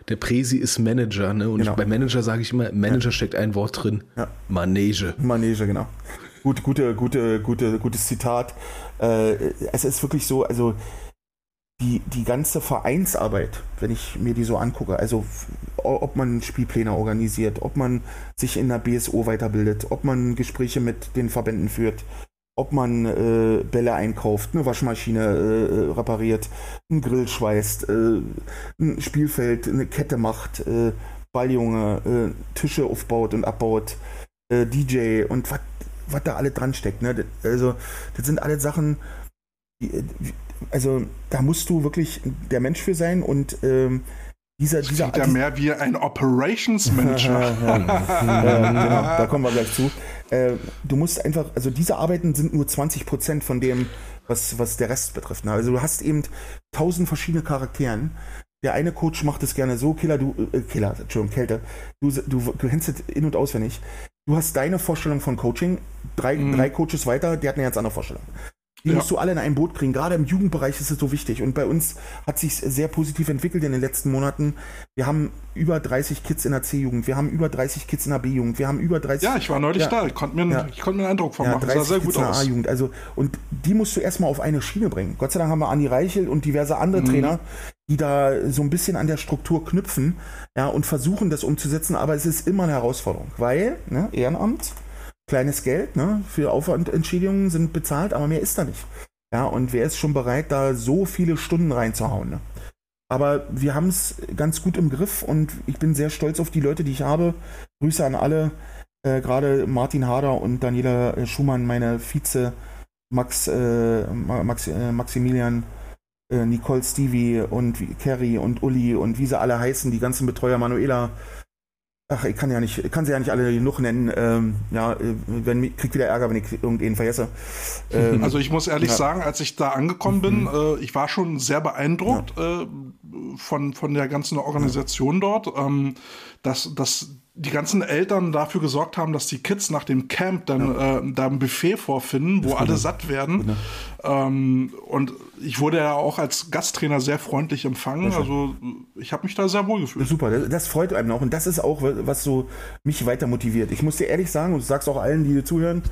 Der Presi ist Manager, ne? Und genau. bei Manager sage ich immer, Manager ja. steckt ein Wort drin. Ja. Manege. Manege, genau. Gut, gute, gute, gute, gutes Zitat. Äh, es ist wirklich so, also die, die ganze Vereinsarbeit, wenn ich mir die so angucke, also ob man Spielpläne organisiert, ob man sich in der BSO weiterbildet, ob man Gespräche mit den Verbänden führt, ob man äh, Bälle einkauft, eine Waschmaschine äh, repariert, einen Grill schweißt, äh, ein Spielfeld, eine Kette macht, äh, Balljunge, äh, Tische aufbaut und abbaut, äh, DJ und was da alle dran steckt. Ne? Also, das sind alle Sachen, die, also da musst du wirklich der Mensch für sein und ähm, dieser, das dieser ja mehr wie ein Operations Manager. ja, genau, da kommen wir gleich zu. Äh, du musst einfach, also diese Arbeiten sind nur 20 Prozent von dem, was, was der Rest betrifft. Ne? Also du hast eben tausend verschiedene Charakteren. Der eine Coach macht es gerne so, Killer, du, äh, Killer, Entschuldigung, Kälte, du, du, du kennst es in- und auswendig du hast deine Vorstellung von Coaching, drei, mhm. drei Coaches weiter, der hat eine ganz andere Vorstellung. Die ja. musst du alle in ein Boot kriegen. Gerade im Jugendbereich ist es so wichtig. Und bei uns hat sich sehr positiv entwickelt in den letzten Monaten. Wir haben über 30 Kids in der C-Jugend, wir haben über 30 Kids in der B-Jugend, wir haben über 30. Ja, ich war neulich ja, da. Ich konnte mir, ja. ich konnte mir einen Eindruck von machen. Das sah sehr Kids gut aus. A-Jugend. Also, und die musst du erstmal auf eine Schiene bringen. Gott sei Dank haben wir Andi Reichel und diverse andere mhm. Trainer, die da so ein bisschen an der Struktur knüpfen ja, und versuchen, das umzusetzen. Aber es ist immer eine Herausforderung, weil ne, Ehrenamt kleines Geld, ne? Für Aufwandentschädigungen sind bezahlt, aber mehr ist da nicht. Ja, und wer ist schon bereit, da so viele Stunden reinzuhauen? Ne? Aber wir haben es ganz gut im Griff und ich bin sehr stolz auf die Leute, die ich habe. Grüße an alle, äh, gerade Martin Hader und Daniela äh, Schumann, meine Vize, Max, äh, Max äh, Maximilian, äh, Nicole Stevie und Kerry und Uli und wie sie alle heißen, die ganzen Betreuer, Manuela, Ach, ich kann ja nicht, ich kann sie ja nicht alle genug nennen. Ähm, ja, wenn krieg wieder Ärger, wenn ich irgendwen vergesse. Ähm, also ich muss ehrlich ja. sagen, als ich da angekommen bin, mhm. äh, ich war schon sehr beeindruckt ja. äh, von von der ganzen Organisation dort. Ähm, dass, dass die ganzen Eltern dafür gesorgt haben, dass die Kids nach dem Camp dann ja. äh, da ein Buffet vorfinden, wo alle satt werden. Ähm, und ich wurde ja auch als Gasttrainer sehr freundlich empfangen. Also ich habe mich da sehr wohl gefühlt. Super, das, das, freut einem auch. Und das ist auch, was so mich weiter motiviert. Ich muss dir ehrlich sagen, und du sagst auch allen, die dir zuhören,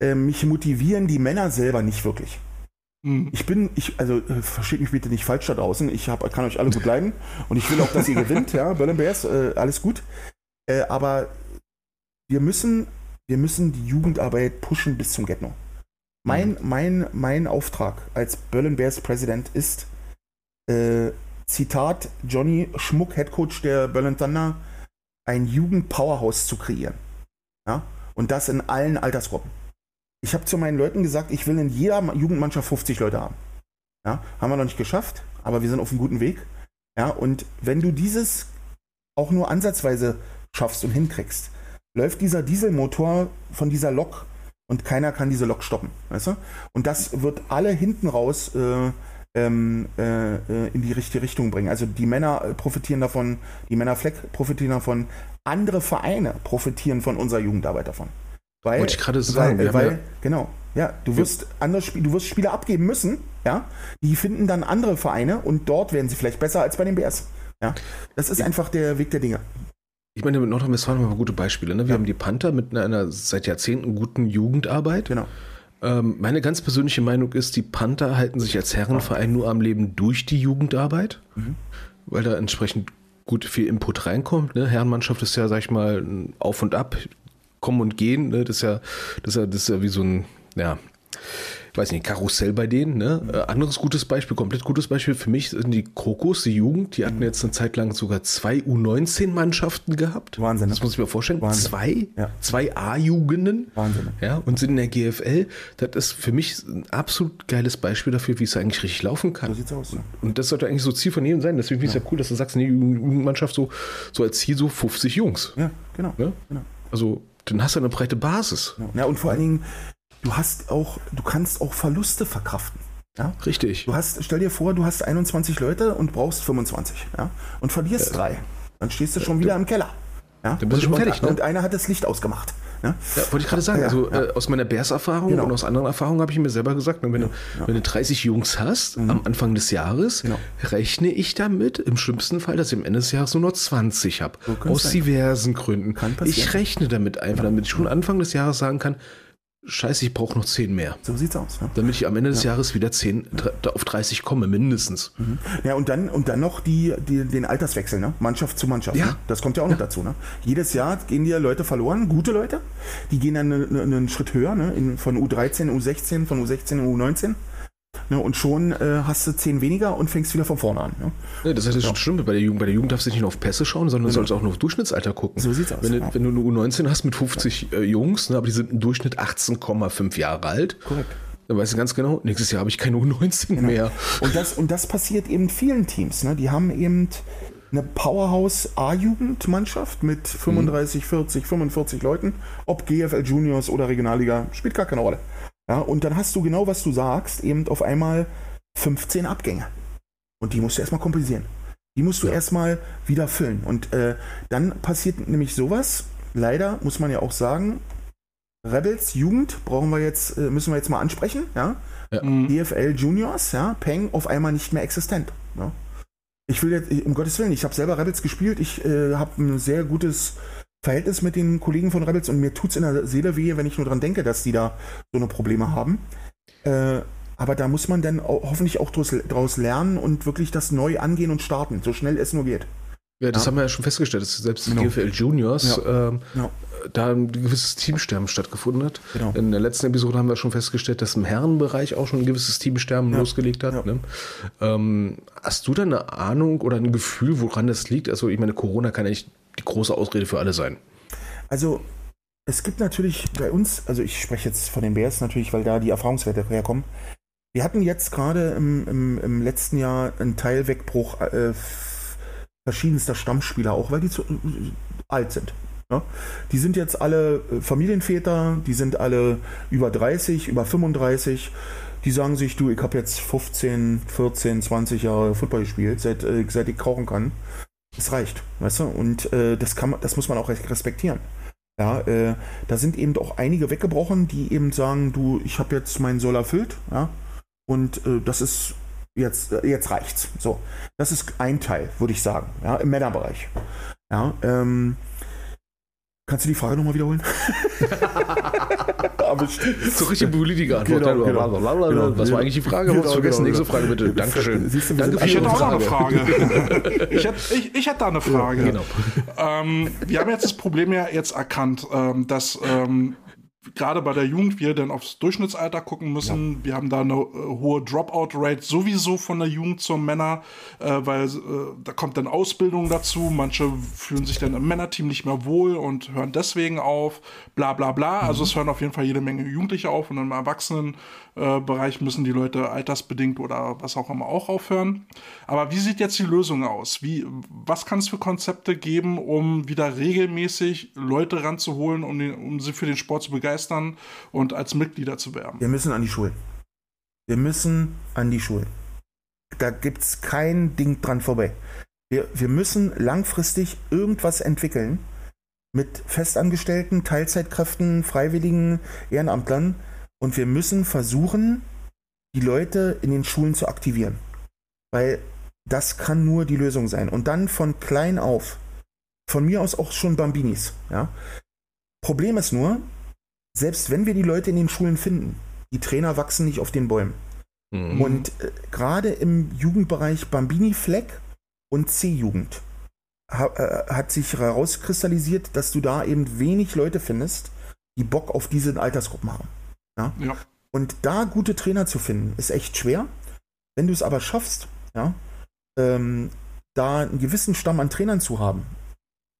äh, mich motivieren die Männer selber nicht wirklich. Mhm. Ich bin, ich, also äh, versteht mich bitte nicht falsch da draußen. Ich hab, kann euch alle gut leiden und ich will auch, dass ihr gewinnt, ja, Berlin Bears, äh, alles gut. Äh, aber wir müssen, wir müssen die Jugendarbeit pushen bis zum Getno. Mein, mhm. mein, mein Auftrag als Berlin Bears Präsident ist, äh, Zitat Johnny Schmuck, Headcoach der Berlin Thunder, ein Jugend-Powerhouse zu kreieren. Ja? Und das in allen Altersgruppen. Ich habe zu meinen Leuten gesagt, ich will in jeder Jugendmannschaft 50 Leute haben. Ja? Haben wir noch nicht geschafft, aber wir sind auf einem guten Weg. Ja? Und wenn du dieses auch nur ansatzweise schaffst und hinkriegst, läuft dieser Dieselmotor von dieser Lok und keiner kann diese Lok stoppen. Weißt du? Und das wird alle hinten raus äh, ähm, äh, äh in die richtige Richtung bringen. Also die Männer äh, profitieren davon, die Männerfleck profitieren davon, andere Vereine profitieren von unserer Jugendarbeit davon. Weil, Wollte ich gerade sagen. Weil, weil ja genau, ja, du wirst andere Spiel, du wirst Spieler abgeben müssen, ja. Die finden dann andere Vereine und dort werden sie vielleicht besser als bei den BS. Ja, das ist einfach der Weg der Dinge. Ich meine, mit Nordrhein-Westfalen haben wir gute Beispiele. Ne? Wir ja. haben die Panther mit einer seit Jahrzehnten guten Jugendarbeit. Genau. Ähm, meine ganz persönliche Meinung ist, die Panther halten sich als Herrenverein nur am Leben durch die Jugendarbeit, mhm. weil da entsprechend gut viel Input reinkommt. Ne? Herrenmannschaft ist ja, sag ich mal, auf und ab, kommen und gehen. Ne? Das, ist ja, das, ist ja, das ist ja wie so ein, ja, weiß nicht, Karussell bei denen, ne? Äh, anderes gutes Beispiel, komplett gutes Beispiel für mich sind die Krokos, die Jugend, die hatten jetzt eine Zeit lang sogar zwei U19-Mannschaften gehabt. Wahnsinn? Das muss ich mir vorstellen. Wahnsinn. Zwei, Ja. zwei A-Jugenden. Wahnsinn. Ja, und sind in der GFL. Das ist für mich ein absolut geiles Beispiel dafür, wie es eigentlich richtig laufen kann. So sieht's aus. Ne? Und das sollte eigentlich so Ziel von jedem sein. Deswegen finde ich es ja cool, dass du sagst, nee, Jugendmannschaft so, so als Ziel so 50 Jungs. Ja, genau. Ne? genau. Also, dann hast du eine breite Basis. Ja, und vor allen Dingen, du hast auch, du kannst auch Verluste verkraften. Ja? Richtig. Du hast, stell dir vor, du hast 21 Leute und brauchst 25, ja? Und verlierst drei. Dann stehst du schon wieder im Keller. Ja? Dann bist du schon fertig, und, ne? und einer hat das Licht ausgemacht. Ja? Ja, wollte ich gerade sagen. Ja, also ja. Äh, aus meiner Bears-Erfahrung Genau. und aus anderen Erfahrungen habe ich mir selber gesagt, ne, wenn, du, wenn du 30 Jungs hast am Anfang des Jahres, Mhm. Genau. rechne ich damit im schlimmsten Fall, dass ich am Ende des Jahres nur noch 20 habe. kann's aus sein. diversen Gründen. Ich rechne damit einfach, damit ich schon Anfang des Jahres sagen kann, scheiße, ich brauche noch 10 mehr. So sieht's aus. Ja? Damit ich am Ende des Jahres wieder 10, dr- auf 30 komme, mindestens. Ja, und dann, und dann noch die, die, den Alterswechsel, ne? Mannschaft zu Mannschaft. Ja. Ne? Das kommt ja auch noch dazu. Ne? Jedes Jahr gehen dir Leute verloren, gute Leute. Die gehen dann einen, einen Schritt höher, ne? In, von U13, U16, von U16 in U19. Ne? Und schon äh, hast du zehn weniger und fängst wieder von vorne an. Ne? Ja, das ist ja. schon stimmt. Bei der Jugend, bei der Jugend darfst du nicht nur auf Pässe schauen, sondern sollst auch nur auf Durchschnittsalter gucken. So sieht's aus, Wenn, du, ja. wenn du eine U19 hast mit 50 äh, Jungs, ne, aber die sind im Durchschnitt 18,5 Jahre alt, Korrekt. dann weißt du ganz genau, nächstes Jahr habe ich keine U19 Genau. mehr. Und das, und das passiert eben vielen Teams. Ne? Die haben eben eine Powerhouse A-Jugendmannschaft mit 35, 40, 45 Leuten, ob GFL Juniors oder Regionalliga, spielt gar keine Rolle. Ja, und dann hast du genau, was du sagst, eben auf einmal 15 Abgänge. Und die musst du erstmal kompensieren. Die musst du Ja. erstmal wieder füllen. Und äh, dann passiert nämlich sowas, leider muss man ja auch sagen, Rebels Jugend brauchen wir jetzt, äh, müssen wir jetzt mal ansprechen, ja. Mhm. DFL Juniors, ja, Peng auf einmal nicht mehr existent. Ja. Ich will jetzt, um Gottes Willen, ich habe selber Rebels gespielt, ich äh, habe ein sehr gutes Verhältnis mit den Kollegen von Rebels und mir tut's in der Seele weh, wenn ich nur dran denke, dass die da so eine Probleme haben. Äh, aber da muss man dann au- hoffentlich auch draus, draus lernen und wirklich das neu angehen und starten, so schnell es nur geht. Ja, das Ja. haben wir ja schon festgestellt, dass selbst die Genau. GFL Juniors ähm, Ja. da ein gewisses Teamsterben stattgefunden hat. Genau. In der letzten Episode haben wir schon festgestellt, dass im Herrenbereich auch schon ein gewisses Teamsterben Ja. losgelegt hat. Ja. Ne? Ähm, hast du da eine Ahnung oder ein Gefühl, woran das liegt? Also ich meine, Corona kann ja nicht die große Ausrede für alle sein. Also, es gibt natürlich bei uns, also ich spreche jetzt von den Bears natürlich, weil da die Erfahrungswerte herkommen. Wir hatten jetzt gerade im, im, im letzten Jahr einen Teilwegbruch äh, verschiedenster Stammspieler, auch weil die zu, äh, alt sind. Ja? Die sind jetzt alle äh, Familienväter, die sind alle über 30, über 35. Die sagen sich, du, ich habe jetzt 15, 14, 20 Jahre Football gespielt, seit, äh, seit ich rauchen kann. Es reicht, weißt du? Und äh, das, kann man, das muss man auch respektieren. Ja, äh, da sind eben auch einige weggebrochen, die eben sagen, du, ich habe jetzt meinen Soll erfüllt, ja, und äh, das ist jetzt, äh, jetzt reicht's. So, das ist ein Teil, würde ich sagen, ja, im Männerbereich. Ja, ähm, kannst du die Frage nochmal wiederholen? So richtig politische Antwort. Genau, genau. Blablabla. Genau. Was war eigentlich die Frage? Genau, Hab's vergessen. genau, Nächste genau. Frage bitte. Dankeschön. Siehst du, Danke für Ich hätte auch eine Frage. Frage. ich, hätte, ich, ich hätte da eine Frage. Genau. Ähm, wir haben jetzt das Problem ja jetzt erkannt, ähm, dass ähm, gerade bei der Jugend wir dann aufs Durchschnittsalter gucken müssen. Wir haben da eine äh, hohe Dropout-Rate sowieso von der Jugend zur Männer, äh, weil äh, da kommt dann Ausbildung dazu. Manche fühlen sich dann im Männerteam nicht mehr wohl und hören deswegen auf. Bla bla bla. Also es hören auf jeden Fall jede Menge Jugendliche auf und im Erwachsenenbereich müssen die Leute altersbedingt oder was auch immer auch aufhören. Aber wie sieht jetzt die Lösung aus? Wie, was kann es für Konzepte geben, um wieder regelmäßig Leute ranzuholen, um, den, um sie für den Sport zu begeistern und als Mitglieder zu werben? Wir müssen an die Schulen. Wir müssen an die Schulen. Da gibt es kein Ding dran vorbei. Wir, wir müssen langfristig irgendwas entwickeln mit Festangestellten, Teilzeitkräften, Freiwilligen, Ehrenamtlern. Und wir müssen versuchen, die Leute in den Schulen zu aktivieren. Weil das kann nur die Lösung sein. Und dann von klein auf, von mir aus auch schon Bambinis. Ja? Problem ist nur, selbst wenn wir die Leute in den Schulen finden, die Trainer wachsen nicht auf den Bäumen. Mhm. Und äh, gerade im Jugendbereich Bambini Fleck und C-Jugend ha, äh, hat sich herauskristallisiert, dass du da eben wenig Leute findest, die Bock auf diese Altersgruppen haben. Ja. Und da gute Trainer zu finden, ist echt schwer. Wenn du es aber schaffst, ja, ähm, da einen gewissen Stamm an Trainern zu haben,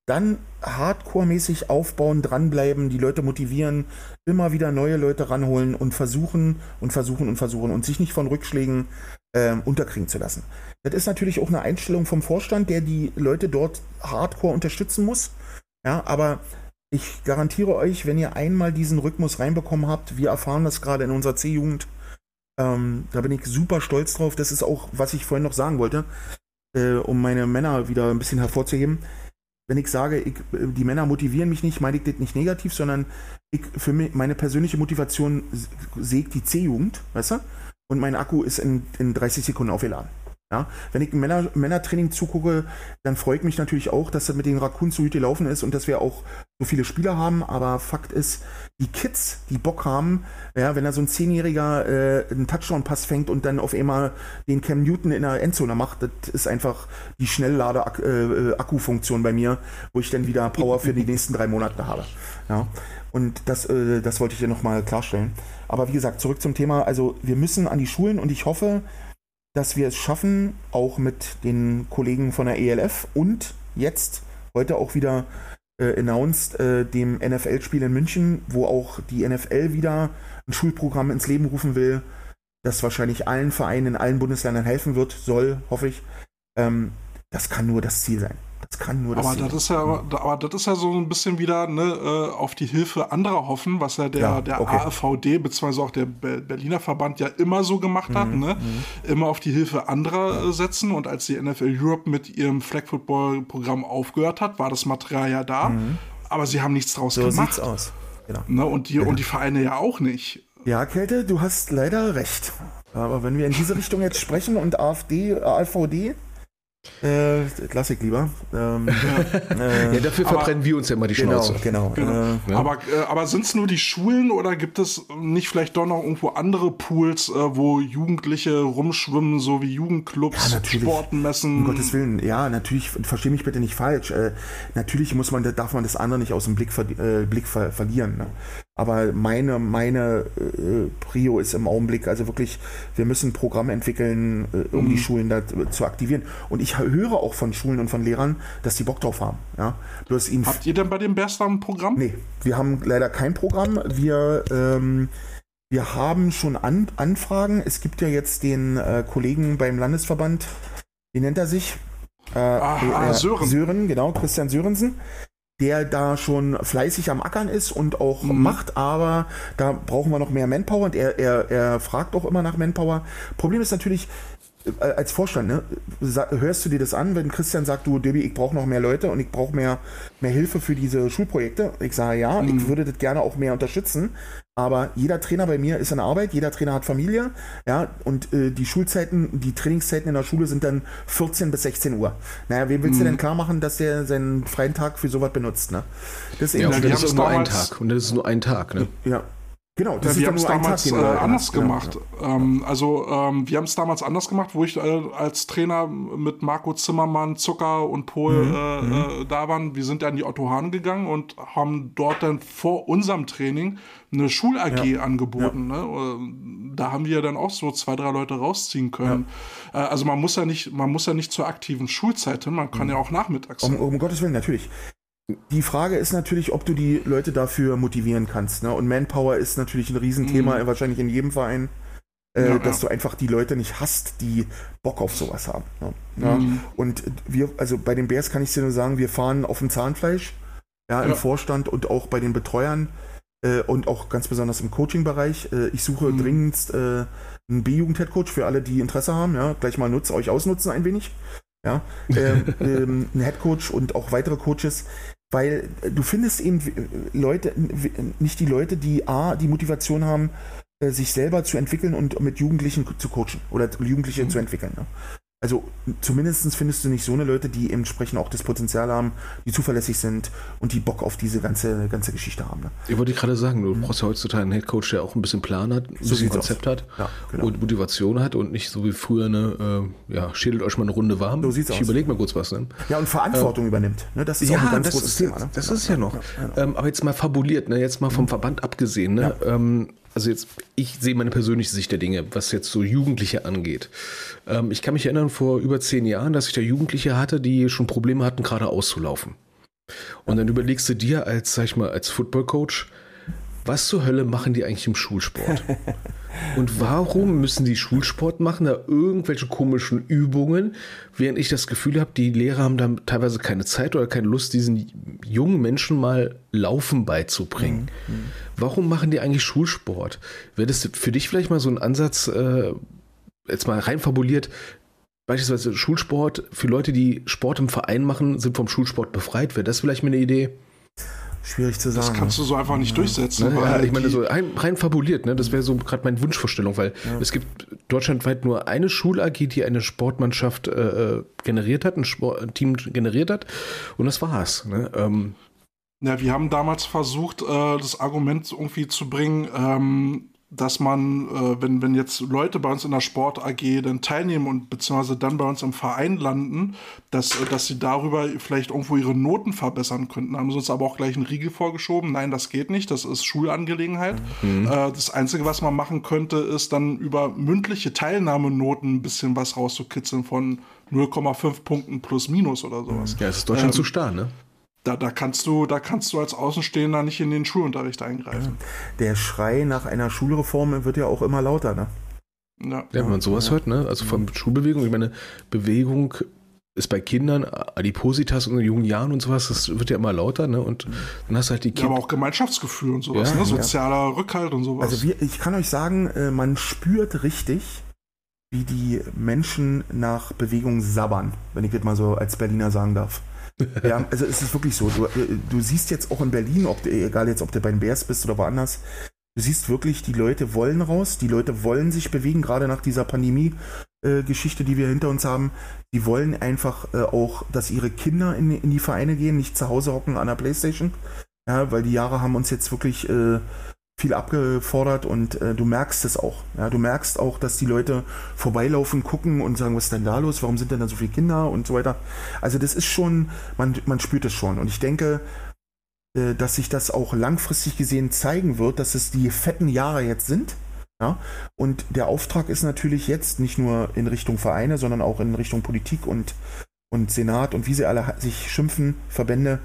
dann hardcore-mäßig aufbauen, dranbleiben, die Leute motivieren, immer wieder neue Leute ranholen und versuchen und versuchen und versuchen und sich nicht von Rückschlägen ähm, unterkriegen zu lassen. Das ist natürlich auch eine Einstellung vom Vorstand, der die Leute dort hardcore unterstützen muss. Ja, aber ich garantiere euch, wenn ihr einmal diesen Rhythmus reinbekommen habt, wir erfahren das gerade in unserer C-Jugend, ähm, da bin ich super stolz drauf. Das ist auch, was ich vorhin noch sagen wollte, äh, um meine Männer wieder ein bisschen hervorzuheben wenn ich sage, ich, die Männer motivieren mich nicht, meine ich das nicht negativ, sondern ich, für mich, meine persönliche Motivation sägt die C-Jugend, weißt du? Und mein Akku ist in, in 30 Sekunden aufgeladen. Ja, wenn ich Männer, Männertraining zugucke, dann freut mich natürlich auch, dass das mit den Raccoons so gut gelaufen ist und dass wir auch so viele Spieler haben. Aber Fakt ist, die Kids, die Bock haben, ja, wenn da so ein Zehnjähriger äh, einen Touchdown-Pass fängt und dann auf einmal den Cam Newton in der Endzone macht, das ist einfach die Schnelllade-Akku-Funktion äh, bei mir, wo ich dann wieder Power für die nächsten drei Monate habe. Ja, und das, äh, das wollte ich dir nochmal klarstellen. Aber wie gesagt, zurück zum Thema. Also wir müssen an die Schulen und ich hoffe, dass wir es schaffen, auch mit den Kollegen von der ELF und jetzt heute auch wieder äh, announced äh, dem NFL-Spiel in München, wo auch die NFL wieder ein Schulprogramm ins Leben rufen will, das wahrscheinlich allen Vereinen in allen Bundesländern helfen wird, soll, hoffe ich. Ähm, das kann nur das Ziel sein. Das kann nur das aber das ist ja, aber das ist ja so ein bisschen wieder ne, äh, auf die Hilfe anderer hoffen, was ja der, ja, der okay. AfVD bzw. auch der Berliner Verband ja immer so gemacht hat, mhm, ne? Mhm. Immer auf die Hilfe anderer ja. Äh, setzen. Und als die NFL Europe mit ihrem Flag Football Programm aufgehört hat, war das Material ja da. Mhm. Aber sie haben nichts draus so gemacht. So sieht's aus. Genau. Ne? Und, die, genau. und die Vereine ja auch nicht. Ja, Kälte, du hast leider recht. Aber wenn wir in diese Richtung jetzt sprechen und AfD, AfVD, äh, Klassik lieber. Ähm, äh, ja, dafür verbrennen aber, wir uns ja immer die genau, Schnauze. Genau, genau. Äh, ja. Aber, äh, aber sind es nur die Schulen oder gibt es nicht vielleicht doch noch irgendwo andere Pools, äh, wo Jugendliche rumschwimmen, so wie Jugendclubs, ja, Sportmessen? Um Gottes Willen, ja, natürlich, verstehe mich bitte nicht falsch. Äh, natürlich muss man, darf man das andere nicht aus dem Blick, ver Blick ver verlieren. Ne? Aber meine, meine äh, Prio ist im Augenblick, also wirklich, wir müssen ein Programm entwickeln, äh, um mhm. die Schulen da zu aktivieren. Und ich höre auch von Schulen und von Lehrern, dass die Bock drauf haben. Ja? Bloß ihnen Habt ihr denn bei dem Berstam ein Programm? Nee, wir haben leider kein Programm. Wir, ähm, wir haben schon An Anfragen. Es gibt ja jetzt den äh, Kollegen beim Landesverband, wie nennt er sich? Äh, ah, ah, Sören. Sören, genau, Christian Sörensen der da schon fleißig am Ackern ist und auch mhm. macht, aber da brauchen wir noch mehr Manpower und er, er, er fragt auch immer nach Manpower. Problem ist natürlich, äh, als Vorstand, ne, hörst du dir das an, wenn Christian sagt, du Debbie, ich brauche noch mehr Leute und ich brauche mehr, mehr Hilfe für diese Schulprojekte? Ich sage ja, mhm. ich würde das gerne auch mehr unterstützen, aber jeder Trainer bei mir ist in Arbeit, jeder Trainer hat Familie, ja, und äh, die Schulzeiten, die Trainingszeiten in der Schule sind dann 14 bis 16 Uhr. Naja, wem willst mhm. du denn klar machen, dass der seinen freien Tag für sowas benutzt, ne? Das ist, ja, und das ist nur ein Tag. Und das ist nur ein Tag, ne? Ja, Genau, das ja, wir haben es damals Tag, äh, anders ja, gemacht. Ja, ähm, also ähm, wir haben es damals anders gemacht, wo ich äh, als Trainer mit Marco Zimmermann, Zucker und Pol mhm, äh, mhm. Äh, da waren. Wir sind dann in die Otto Hahn gegangen und haben dort dann vor unserem Training eine Schul-AG angeboten. Ne? Äh, da haben wir dann auch so zwei, drei Leute rausziehen können. Äh, also man muss ja nicht, man muss ja nicht zur aktiven Schulzeit hin, man kann mhm. ja auch nachmittags. Um, um Gottes Willen, natürlich. Die Frage ist natürlich, ob du die Leute dafür motivieren kannst. Ne? Und Manpower ist natürlich ein Riesenthema, mhm. wahrscheinlich in jedem Verein, äh, ja, dass ja. du einfach die Leute nicht hast, die Bock auf sowas haben. Ne? Ja? Mhm. Und wir, also bei den Bears kann ich dir nur sagen, wir fahren auf dem Zahnfleisch, ja, im Vorstand und auch bei den Betreuern äh, und auch ganz besonders im Coaching-Bereich. Äh, ich suche mhm. dringend äh, einen B-Jugend-Headcoach für alle, die Interesse haben. Ja, gleich mal nutz, euch ausnutzen ein wenig. Ja, ähm, ähm, ein Headcoach und auch weitere Coaches, weil du findest eben Leute, nicht die Leute, die A, die Motivation haben, äh, sich selber zu entwickeln und mit Jugendlichen zu coachen oder Jugendliche mhm. zu entwickeln. Ne? Also zumindest findest du nicht so eine Leute, die entsprechend auch das Potenzial haben, die zuverlässig sind und die Bock auf diese ganze, ganze Geschichte haben. Ne? Ich wollte gerade sagen, du mhm. brauchst ja heutzutage einen Headcoach, der auch ein bisschen Plan hat, ein so bisschen Konzept aus. hat ja, genau. und Motivation hat und nicht so wie früher eine, äh, ja, schädelt euch mal eine Runde warm. So sieht's ich überlege mal kurz was. Ne? Ja, und Verantwortung äh, übernimmt. Ne? Das ist ja, auch ein ganz das großes ist, Thema. Ne? Das ist ja noch. Ja, ähm, aber jetzt mal fabuliert, ne? jetzt mal vom Verband abgesehen. Ne? Ähm, also jetzt, ich sehe meine persönliche Sicht der Dinge, was jetzt so Jugendliche angeht. Ähm, ich kann mich erinnern, vor über zehn Jahren, dass ich da Jugendliche hatte, die schon Probleme hatten, gerade auszulaufen. Und dann überlegst du dir als, sag ich mal, als Football-Coach, was zur Hölle machen die eigentlich im Schulsport? Und warum müssen die Schulsport machen, da irgendwelche komischen Übungen, während ich das Gefühl habe, die Lehrer haben da teilweise keine Zeit oder keine Lust, diesen jungen Menschen mal Laufen beizubringen. Mhm. mhm. Warum machen die eigentlich Schulsport? Wäre das für dich vielleicht mal so ein Ansatz, äh, jetzt mal rein fabuliert, beispielsweise Schulsport für Leute, die Sport im Verein machen, sind vom Schulsport befreit? Wäre das vielleicht mal eine Idee? Schwierig zu sagen. Das kannst du so einfach nicht ja. durchsetzen. Ne? Ja, ich meine, so rein, rein fabuliert, ne? das wäre so gerade meine Wunschvorstellung, weil ja. es gibt deutschlandweit nur eine Schul-AG, die eine Sportmannschaft äh, generiert hat, ein, Sport, ein, Team generiert hat und das war's. Ne? Ähm, ja, wir haben damals versucht, äh, das Argument irgendwie zu bringen, ähm, dass man, äh, wenn, wenn jetzt Leute bei uns in der Sport AG dann teilnehmen und beziehungsweise dann bei uns im Verein landen, dass, äh, dass sie darüber vielleicht irgendwo ihre Noten verbessern könnten. Haben sie uns aber auch gleich einen Riegel vorgeschoben. Nein, das geht nicht. Das ist Schulangelegenheit. Mhm. Äh, das Einzige, was man machen könnte, ist dann über mündliche Teilnahmenoten ein bisschen was rauszukitzeln von 0,5 Punkten plus minus oder sowas. Ja, es ist Deutschland ähm, zu starr, ne? Da, da, kannst du, da kannst du als Außenstehender nicht in den Schulunterricht eingreifen. Der Schrei nach einer Schulreform wird ja auch immer lauter, ne? Ja, ja wenn man sowas ja. hört, ne? Also von Schulbewegung, ich meine, Bewegung ist bei Kindern, Adipositas in jungen Jahren und sowas, das wird ja immer lauter, ne? Und dann hast du halt die Kinder. Ja, aber auch Gemeinschaftsgefühl und sowas, ja, ne? Sozialer Rückhalt und sowas. Also wir, ich kann euch sagen, äh, man spürt richtig, wie die Menschen nach Bewegung sabbern, wenn ich das mal so als Berliner sagen darf. Ja, also es ist wirklich so. Du, äh, du siehst jetzt auch in Berlin, ob du, egal jetzt, ob du bei den Bears bist oder woanders, du siehst wirklich, die Leute wollen raus, die Leute wollen sich bewegen, gerade nach dieser Pandemie-Geschichte, äh, die wir hinter uns haben. Die wollen einfach äh, auch, dass ihre Kinder in, in die Vereine gehen, nicht zu Hause hocken an der Playstation. Ja, weil die Jahre haben uns jetzt wirklich äh, viel abgefordert und äh, du merkst es auch. Ja, du merkst auch, dass die Leute vorbeilaufen, gucken und sagen, was ist denn da los? Warum sind denn da so viele Kinder und so weiter? Also das ist schon, man, man spürt es schon. Und ich denke, äh, dass sich das auch langfristig gesehen zeigen wird, dass es die fetten Jahre jetzt sind. Ja? Und der Auftrag ist natürlich jetzt nicht nur in Richtung Vereine, sondern auch in Richtung Politik und, und Senat und wie sie alle sich schimpfen, Verbände,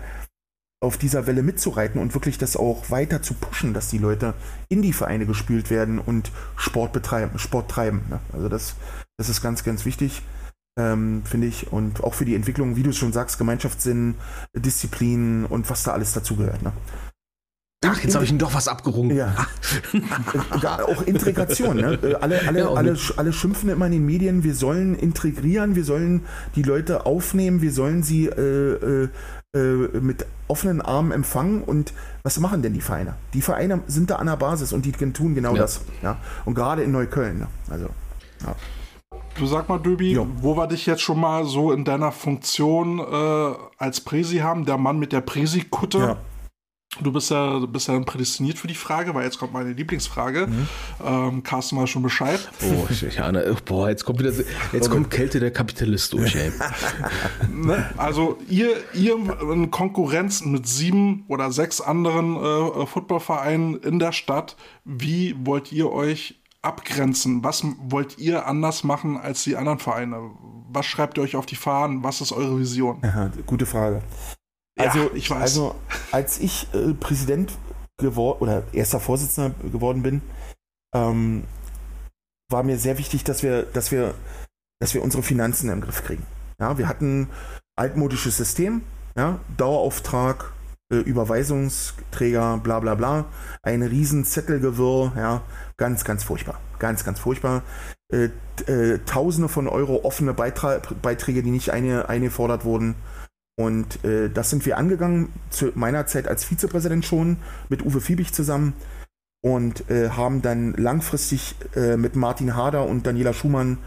auf dieser Welle mitzureiten und wirklich das auch weiter zu pushen, dass die Leute in die Vereine gespült werden und Sport betreiben, Sport treiben. Ne? Also das, das ist ganz, ganz wichtig, ähm, finde ich. Und auch für die Entwicklung, wie du es schon sagst, Gemeinschaftssinn, Disziplin und was da alles dazugehört. Ne? Ach, jetzt habe ich ihn doch was abgerungen. Ja. auch Integration. Ne? Äh, alle, alle, ja, alle, alle schimpfen immer in den Medien, wir sollen integrieren, wir sollen die Leute aufnehmen, wir sollen sie äh, äh, äh, mit offenen Armen empfangen. Und was machen denn die Vereine? Die Vereine sind da an der Basis und die tun genau ja. das. Ja? Und gerade in Neukölln. Ne? Also, ja. Du sag mal, Döbi, jo. wo wir dich jetzt schon mal so in deiner Funktion äh, als Präsi haben, der Mann mit der Präsi-Kutte. Ja. Du bist ja, bist ja prädestiniert für die Frage, weil jetzt kommt meine Lieblingsfrage. Mhm. Ähm, Carsten weiß schon Bescheid. Oh, ich, ich ahne, oh, boah, jetzt kommt wieder, jetzt kommt Kälte der Kapitalist durch, ey. ne? Also ihr, ihr in Konkurrenz mit sieben oder sechs anderen äh, Footballvereinen in der Stadt, wie wollt ihr euch abgrenzen? Was wollt ihr anders machen als die anderen Vereine? Was schreibt ihr euch auf die Fahnen? Was ist eure Vision? Aha, gute Frage. Also, ja, ich weiß. Also, als ich äh, Präsident geworden oder erster Vorsitzender geworden bin, ähm, war mir sehr wichtig, dass wir, dass wir, dass wir unsere Finanzen im Griff kriegen. Ja, wir hatten altmodisches System, ja, Dauerauftrag, äh, Überweisungsträger, bla bla bla, ein riesen Zettelgewirr, ja, ganz, ganz furchtbar. Ganz, ganz furchtbar. Äh, äh, Tausende von Euro offene Beitra Beiträge, die nicht eine, eingefordert wurden. Und äh, das sind wir angegangen, zu meiner Zeit als Vizepräsident schon, mit Uwe Fiebig zusammen und äh, haben dann langfristig äh, mit Martin Hader und Daniela Schumann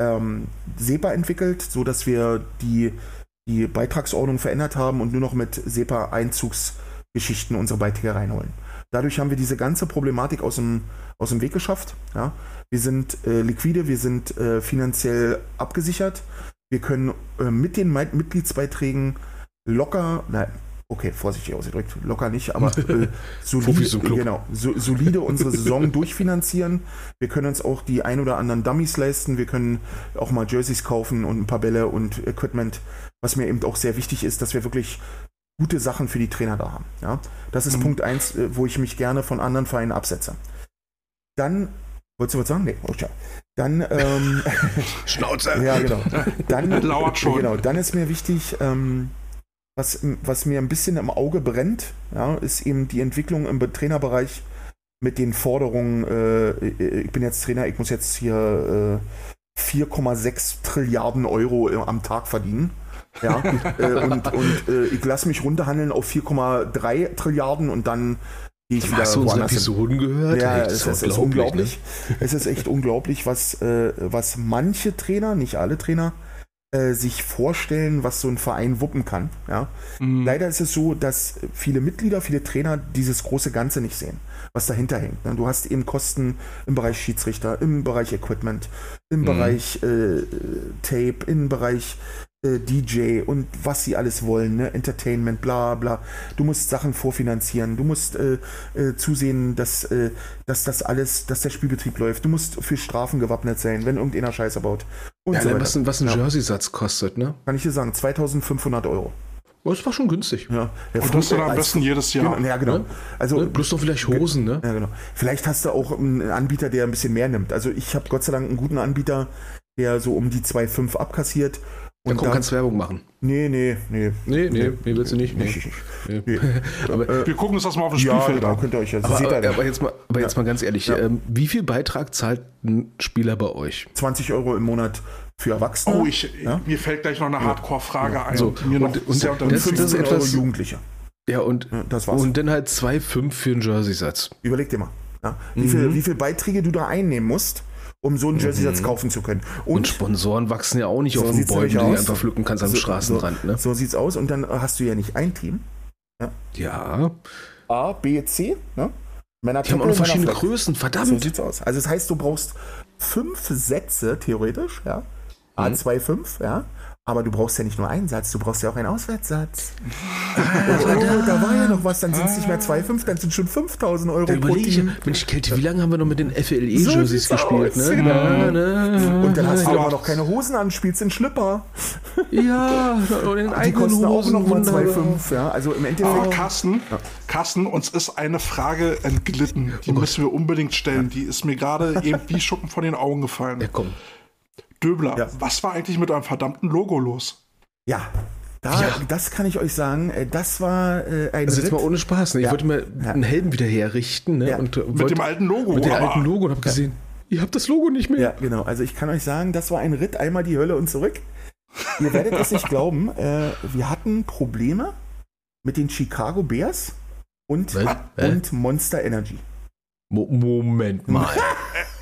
ähm, SEPA entwickelt, sodass wir die, die Beitragsordnung verändert haben und nur noch mit SEPA-Einzugsgeschichten unsere Beiträge reinholen. Dadurch haben wir diese ganze Problematik aus dem, aus dem Weg geschafft. Ja? Wir sind äh, liquide, wir sind äh, finanziell abgesichert wir können äh, mit den Mitgliedsbeiträgen locker, nein, okay, vorsichtig ausgedrückt, locker nicht, aber äh, solide, genau, so, solide unsere Saison durchfinanzieren. Wir können uns auch die ein oder anderen Dummies leisten. Wir können auch mal Jerseys kaufen und ein paar Bälle und Equipment. Was mir eben auch sehr wichtig ist, dass wir wirklich gute Sachen für die Trainer da haben. Ja? Das ist Mhm. Punkt eins, äh, wo ich mich gerne von anderen Vereinen absetze. Dann, wolltest du was sagen? Nee, oh, tja. Dann, ähm, Schnauze. ja, genau. Dann, Lauert schon. Genau, dann ist mir wichtig, ähm, was, was mir ein bisschen im Auge brennt, ja, ist eben die Entwicklung im Be- Trainerbereich mit den Forderungen, äh, ich bin jetzt Trainer, ich muss jetzt hier äh, 4,6 Trilliarden Euro äh, am Tag verdienen. Ja, äh, und, und äh, ich lasse mich runterhandeln auf 4,3 Trilliarden und dann gehe ich wieder Hast du unsere hin. Episoden gehört? Ja, es, ist, ist unglaublich. Es ist echt unglaublich, was, äh, was manche Trainer, nicht alle Trainer, äh, sich vorstellen, was so ein Verein wuppen kann. Ja? Mhm. Leider ist es so, dass viele Mitglieder, viele Trainer dieses große Ganze nicht sehen, was dahinter hängt. ne? Du hast eben Kosten im Bereich Schiedsrichter, im Bereich Equipment, im Mhm. Bereich äh, Tape, im Bereich äh, DJ und was sie alles wollen, ne? Entertainment, bla bla. Du musst Sachen vorfinanzieren, du musst äh, äh, zusehen, dass, äh, dass das alles, dass der Spielbetrieb läuft. Du musst für Strafen gewappnet sein, wenn irgendeiner Scheiße baut. Und Ja, so was, ein- was ein Ja. Jersey-Satz kostet, ne? Kann ich dir sagen, 2500 Euro. Oh, das war schon günstig. Ja, der Und das am besten jedes Jahr. Genau, ja, genau. Ne? Also, Ne? Plus noch vielleicht Hosen, ne? ja, genau. Vielleicht hast du auch einen Anbieter, der ein bisschen mehr nimmt. Also ich habe Gott sei Dank einen guten Anbieter, der so um die 2,5 abkassiert. Und da, kannst Werbung machen. nee, nee, nee. Nee, nee, nee, willst du nicht. Nee. Nee. Nee. Aber, Wir gucken uns das mal auf dem Ja, Spielfeld genau, an. könnt ihr euch ja. aber, aber, aber jetzt mal, aber jetzt mal ganz ehrlich, Ja. ähm, wie viel Beitrag zahlt ein Spieler bei euch? 20 Euro im Monat für Erwachsene. Oh, ich, Ja? mir fällt gleich noch eine Hardcore-Frage ein. So, mir noch und- und sehr das- unter das- und 15 ist Euro etwas- Jugendliche. Ja, und, Ja, das war's. und dann halt 2,5 für einen Jersey-Satz. Überleg dir mal. Ja? Wie, Mhm. viel, wie viel Beiträge du da einnehmen musst, um so einen Jersey-Satz kaufen zu können. Und, Und, Sponsoren wachsen ja auch nicht So auf dem sieht's Bäumen, die du einfach pflücken kannst am So- Straßenrand, ne? so sieht's aus. Und dann hast du ja nicht ein Team. Ja. A, B, C. Ne? Männer Die haben auch noch verschiedene. Größen, So verdammt. sieht's aus. Also das heißt, du brauchst fünf Sätze, theoretisch, ja. Mhm. A2,5, ja. Aber du brauchst ja nicht nur einen Satz, du brauchst ja auch einen Auswärtssatz. oh, da war ja noch was, dann sind es nicht mehr 2,5, dann sind schon 5000 Euro pro Team. Mensch, Kälte, wie lange haben wir noch mit den So FLE-Jerseys sieht's gespielt, aus, ne? genau. Ja, ne? Und dann hast du Aber- noch keine Hosen an, spielst in Schlipper. Ja, und in Die kosten auch Hosen noch mal wunderbar. 2,5, ja. Also im Endeffekt. Carsten, Carsten, uns ist eine Frage entglitten. Die müssen wir unbedingt stellen. Die ist mir gerade eben wie Schuppen von den Augen gefallen. Ja, komm. Döbler, Ja. was war eigentlich mit eurem verdammten Logo los? Ja, da, Ja. das kann ich euch sagen. äh, Das war äh, ein Also jetzt Ritt. mal ohne Spaß, ne? Ich Ja. wollte mir Ja. einen Helden wieder herrichten, ne? Ja. Und äh, Mit dem alten Logo. mit dem alten Logo und hab gesehen, ihr habt das Logo nicht mehr. Ja, genau. Also ich kann euch sagen, das war ein Ritt einmal die Hölle und zurück. Ihr werdet es nicht glauben. Äh, wir hatten Probleme mit den Chicago Bears und? Hä? und Monster Energy. Mo Moment mal.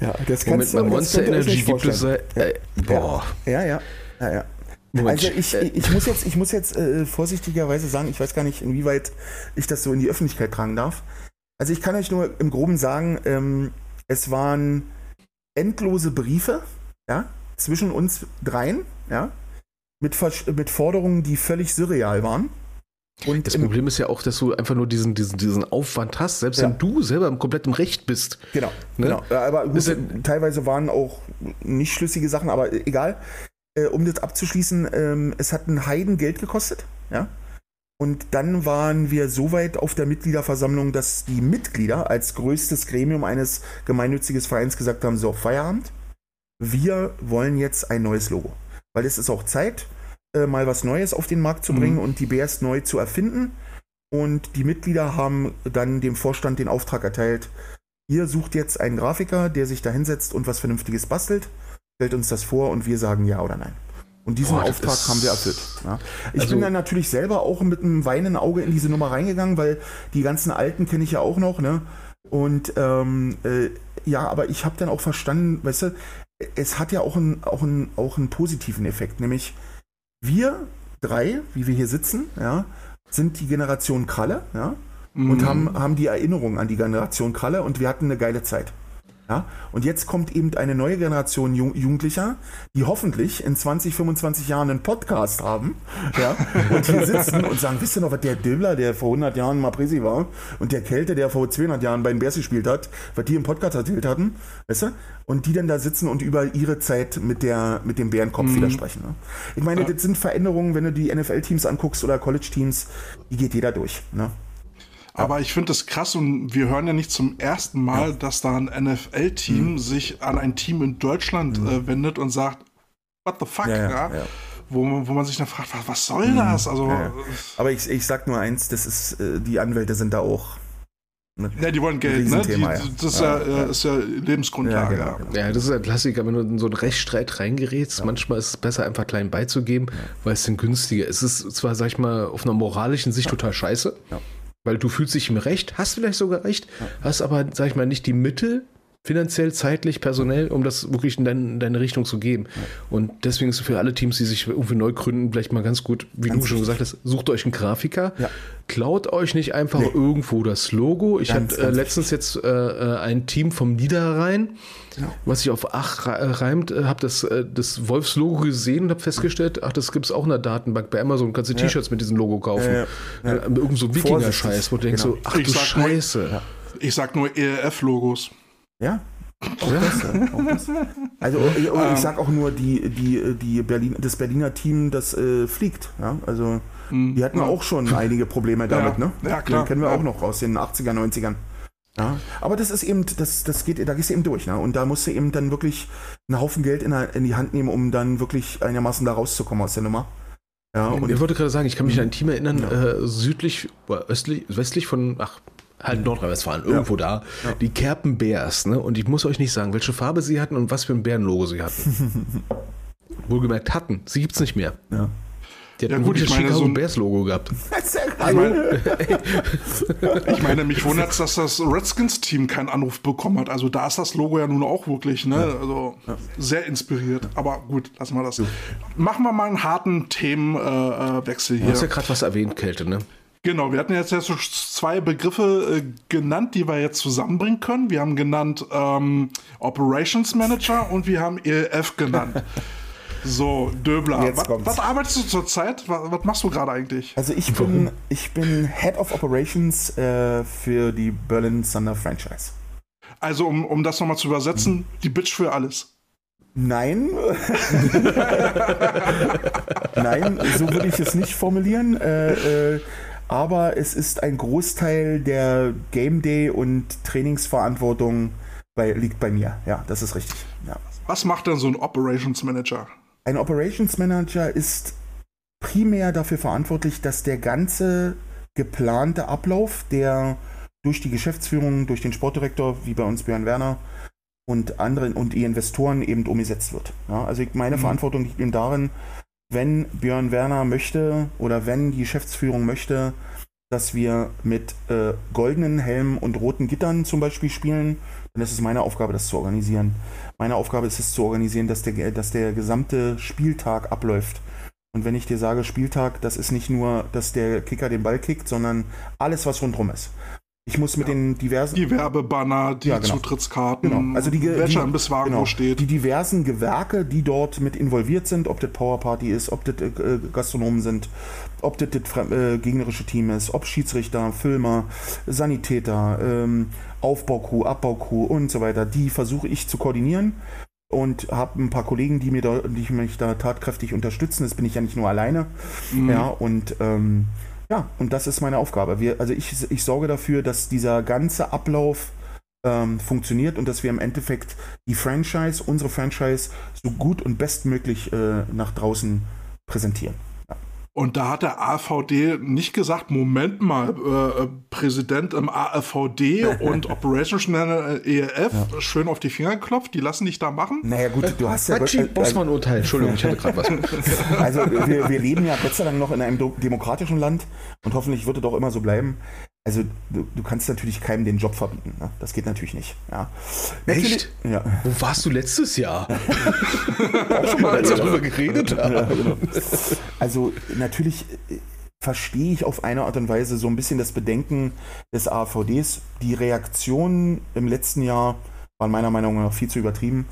Ja, das Moment du das Monster euch Energy gibt es. Äh, boah. Ja, ja, ja, ja. Moment, Also ich, äh, ich muss jetzt, ich muss jetzt äh, vorsichtigerweise sagen, ich weiß gar nicht, inwieweit ich das so in die Öffentlichkeit tragen darf. Also ich kann euch nur im Groben sagen, ähm, es waren endlose Briefe, ja, zwischen uns dreien, ja, mit, Versch- mit Forderungen, die völlig surreal waren. Und Das Problem ist ja auch, dass du einfach nur diesen, diesen, diesen Aufwand hast, selbst Ja. wenn du selber im kompletten Recht bist. Genau, Ne? genau. Aber gut, ja- teilweise waren auch nicht schlüssige Sachen, aber egal. Äh, um das abzuschließen, ähm, es hat ein Heiden Geld gekostet, ja. Und dann waren wir so weit auf der Mitgliederversammlung, dass die Mitglieder als größtes Gremium eines gemeinnützigen Vereins gesagt haben: So, Feierabend, wir wollen jetzt ein neues Logo. Weil es ist auch Zeit, äh, mal was Neues auf den Markt zu bringen und die Bears neu zu erfinden. Und die Mitglieder haben dann dem Vorstand den Auftrag erteilt, ihr sucht jetzt einen Grafiker, der sich da hinsetzt und was Vernünftiges bastelt, stellt uns das vor und wir sagen ja oder nein. Und diesen Boah, Auftrag ist- haben wir erfüllt. Ja. Ich Also- bin dann natürlich selber auch mit einem weinenden Auge in diese Nummer reingegangen, weil die ganzen Alten kenne ich ja auch noch, ne? Und ähm, äh, ja, aber ich habe dann auch verstanden, weißt du, es hat ja auch einen, auch, einen, auch einen positiven Effekt, nämlich wir drei, wie wir hier sitzen, ja, sind die Generation Kralle, ja, und haben, haben die Erinnerung an die Generation Kralle und wir hatten eine geile Zeit. Ja? Und jetzt kommt eben eine neue Generation Jugendlicher, die hoffentlich in 20, 25 Jahren einen Podcast haben ja? und hier sitzen und sagen, wisst ihr noch, was der Döbler, der vor 100 Jahren mal Presi war und der Kälte, der vor 200 Jahren bei den Bears gespielt hat, was die im Podcast erzählt hatten, weißt du? Und die dann da sitzen und über ihre Zeit mit, der, mit dem Bärenkopf mhm. widersprechen. Ne? Ich meine, ja. das sind Veränderungen, wenn du die NFL-Teams anguckst oder College-Teams, die geht jeder durch. Ne? Aber ich finde das krass und wir hören ja nicht zum ersten Mal, ja. dass da ein NFL-Team mhm. sich an ein Team in Deutschland mhm. äh, wendet und sagt, what the fuck, ja, ja, Wo, wo man sich dann fragt, was, was soll mhm. das? Also, Aber ich, ich sag nur eins, das ist, äh, die Anwälte sind da auch ja, die wollen Geld, ne? Die, das ist ja, ja, ist ja Lebensgrundlage. Ja, genau, genau. ja, das ist ein Klassiker, wenn du in so einen Rechtsstreit reingerätst. Ja. Manchmal ist es besser, einfach klein beizugeben, weil es dann günstiger ist. Es ist zwar, sag ich mal, auf einer moralischen Sicht total scheiße, weil du fühlst dich im Recht, hast vielleicht sogar Recht, hast aber, sag ich mal, nicht die Mittel, finanziell, zeitlich, personell, um das wirklich in, dein, in deine Richtung zu geben. Und deswegen ist es für alle Teams, die sich irgendwie neu gründen, vielleicht mal ganz gut, wie ganz du schon gesagt hast, sucht euch einen Grafiker, ja. klaut euch nicht einfach nee. irgendwo das Logo. Ich habe äh, letztens jetzt äh, äh, ein Team vom Niederrhein, ja. was sich auf Ach reimt, äh, habe das, äh, das Wolfs-Logo gesehen und habe festgestellt, ach, das gibt es auch in der Datenbank bei Amazon, kannst du ja. T-Shirts mit diesem Logo kaufen. Ja, ja. Äh, irgend so Wikinger-Scheiß, wo du denkst genau. so, ach ich du Scheiße. Nur, ich sag nur ERF-Logos. Ja, auch das, auch das. Also ich, ich sag auch nur die, die, die Berlin, das Berliner Team, das äh, fliegt. Ja? Also hm. die hatten ja. auch schon einige Probleme damit, ja. ne? Ja, klar. Die kennen wir auch noch aus den 80er, 90ern. Ja, aber das ist eben, das, das geht, da gehst du eben durch, ne? Und da musst du eben dann wirklich einen Haufen Geld in, in die Hand nehmen, um dann wirklich einigermaßen da rauszukommen aus der Nummer. Ja, und ich wollte gerade sagen, ich kann mich an ein Team erinnern, ja. äh, südlich, östlich, westlich von, ach, halt Nordrhein-Westfalen, irgendwo ja. da, ja. die Kerpen Bears, ne? Und ich muss euch nicht sagen, welche Farbe sie hatten und was für ein Bärenlogo sie hatten. Wohlgemerkt hatten, sie gibt's nicht mehr. Ja. Die hat ja, ein gutes Chicago so Bears Logo gehabt. Ich meine, ich meine mich wundert es, dass das Redskins-Team keinen Anruf bekommen hat. Also da ist das Logo ja nun auch wirklich, ne? Also sehr inspiriert. Aber gut, lassen wir das. Machen wir mal einen harten Themenwechsel äh, hier. Du hast ja gerade was erwähnt, Kälte, ne? Genau, wir hatten jetzt, jetzt zwei Begriffe äh, genannt, die wir jetzt zusammenbringen können. Wir haben genannt ähm, Operations Manager und wir haben ELF genannt. So, Döbler, was, was, arbeitest du zurzeit? Was, was machst du gerade eigentlich? Also ich bin, ich bin Head of Operations äh, für die Berlin Thunder Franchise. Also um, um das nochmal zu übersetzen, mhm. die Bitch für alles. Nein. Nein, so würde ich es nicht formulieren. Äh, äh, aber es ist ein Großteil der Game Day und Trainingsverantwortung bei, liegt bei mir. Ja, das ist richtig. Ja. Was macht denn so ein Operations Manager? Ein Operations Manager ist primär dafür verantwortlich, dass der ganze geplante Ablauf, der durch die Geschäftsführung, durch den Sportdirektor, wie bei uns Björn Werner und anderen und die Investoren eben umgesetzt wird. Ja, also meine mhm. Verantwortung liegt eben darin, wenn Björn Werner möchte oder wenn die Geschäftsführung möchte, dass wir mit äh, goldenen Helmen und roten Gittern zum Beispiel spielen, dann ist es meine Aufgabe, das zu organisieren. Meine Aufgabe ist es zu organisieren, dass der, dass der gesamte Spieltag abläuft. Und wenn ich dir sage Spieltag, das ist nicht nur, dass der Kicker den Ball kickt, sondern alles, was rundherum ist. Ich muss mit ja. den diversen. Die Werbebanner, die ja, genau. Zutrittskarten, genau. also die, welcher die, im Biswagen genau. steht. Die diversen Gewerke, die dort mit involviert sind, ob das Powerparty ist, ob das äh, Gastronomen sind, ob das das äh, gegnerische Team ist, ob Schiedsrichter, Filmer, Sanitäter, ähm, Aufbaucrew, Abbaucrew und so weiter, die versuche ich zu koordinieren und habe ein paar Kollegen, die, mir da, die mich da tatkräftig unterstützen. Das bin ich ja nicht nur alleine. Mhm. Ja, und ähm, ja, und das ist meine Aufgabe. Wir, also ich, ich sorge dafür, dass dieser ganze Ablauf ähm, funktioniert und dass wir im Endeffekt die Franchise, unsere Franchise, so gut und bestmöglich äh, nach draußen präsentieren. Und da hat der AVD nicht gesagt, Moment mal, äh, äh Präsident im AVD und Operations Manager ELF, ja. schön auf die Finger geklopft, die lassen dich da machen. Naja gut, du hast ja... Hatschi, äh, Bossmann-Urteil, Entschuldigung, ich hatte gerade was. Also wir, wir leben ja Gott sei Dank noch in einem demokratischen Land und hoffentlich wird es auch immer so bleiben. Also du, du, kannst natürlich keinem den Job verbieten. Ne? Das geht natürlich nicht. Ja. Echt? Ja. Wo warst du letztes Jahr? Auch schon mal, als wir darüber geredet haben. Ja, genau. Also natürlich äh, verstehe ich auf eine Art und Weise so ein bisschen das Bedenken des AVDs. Die Reaktion im letzten Jahr waren meiner Meinung nach viel zu übertrieben.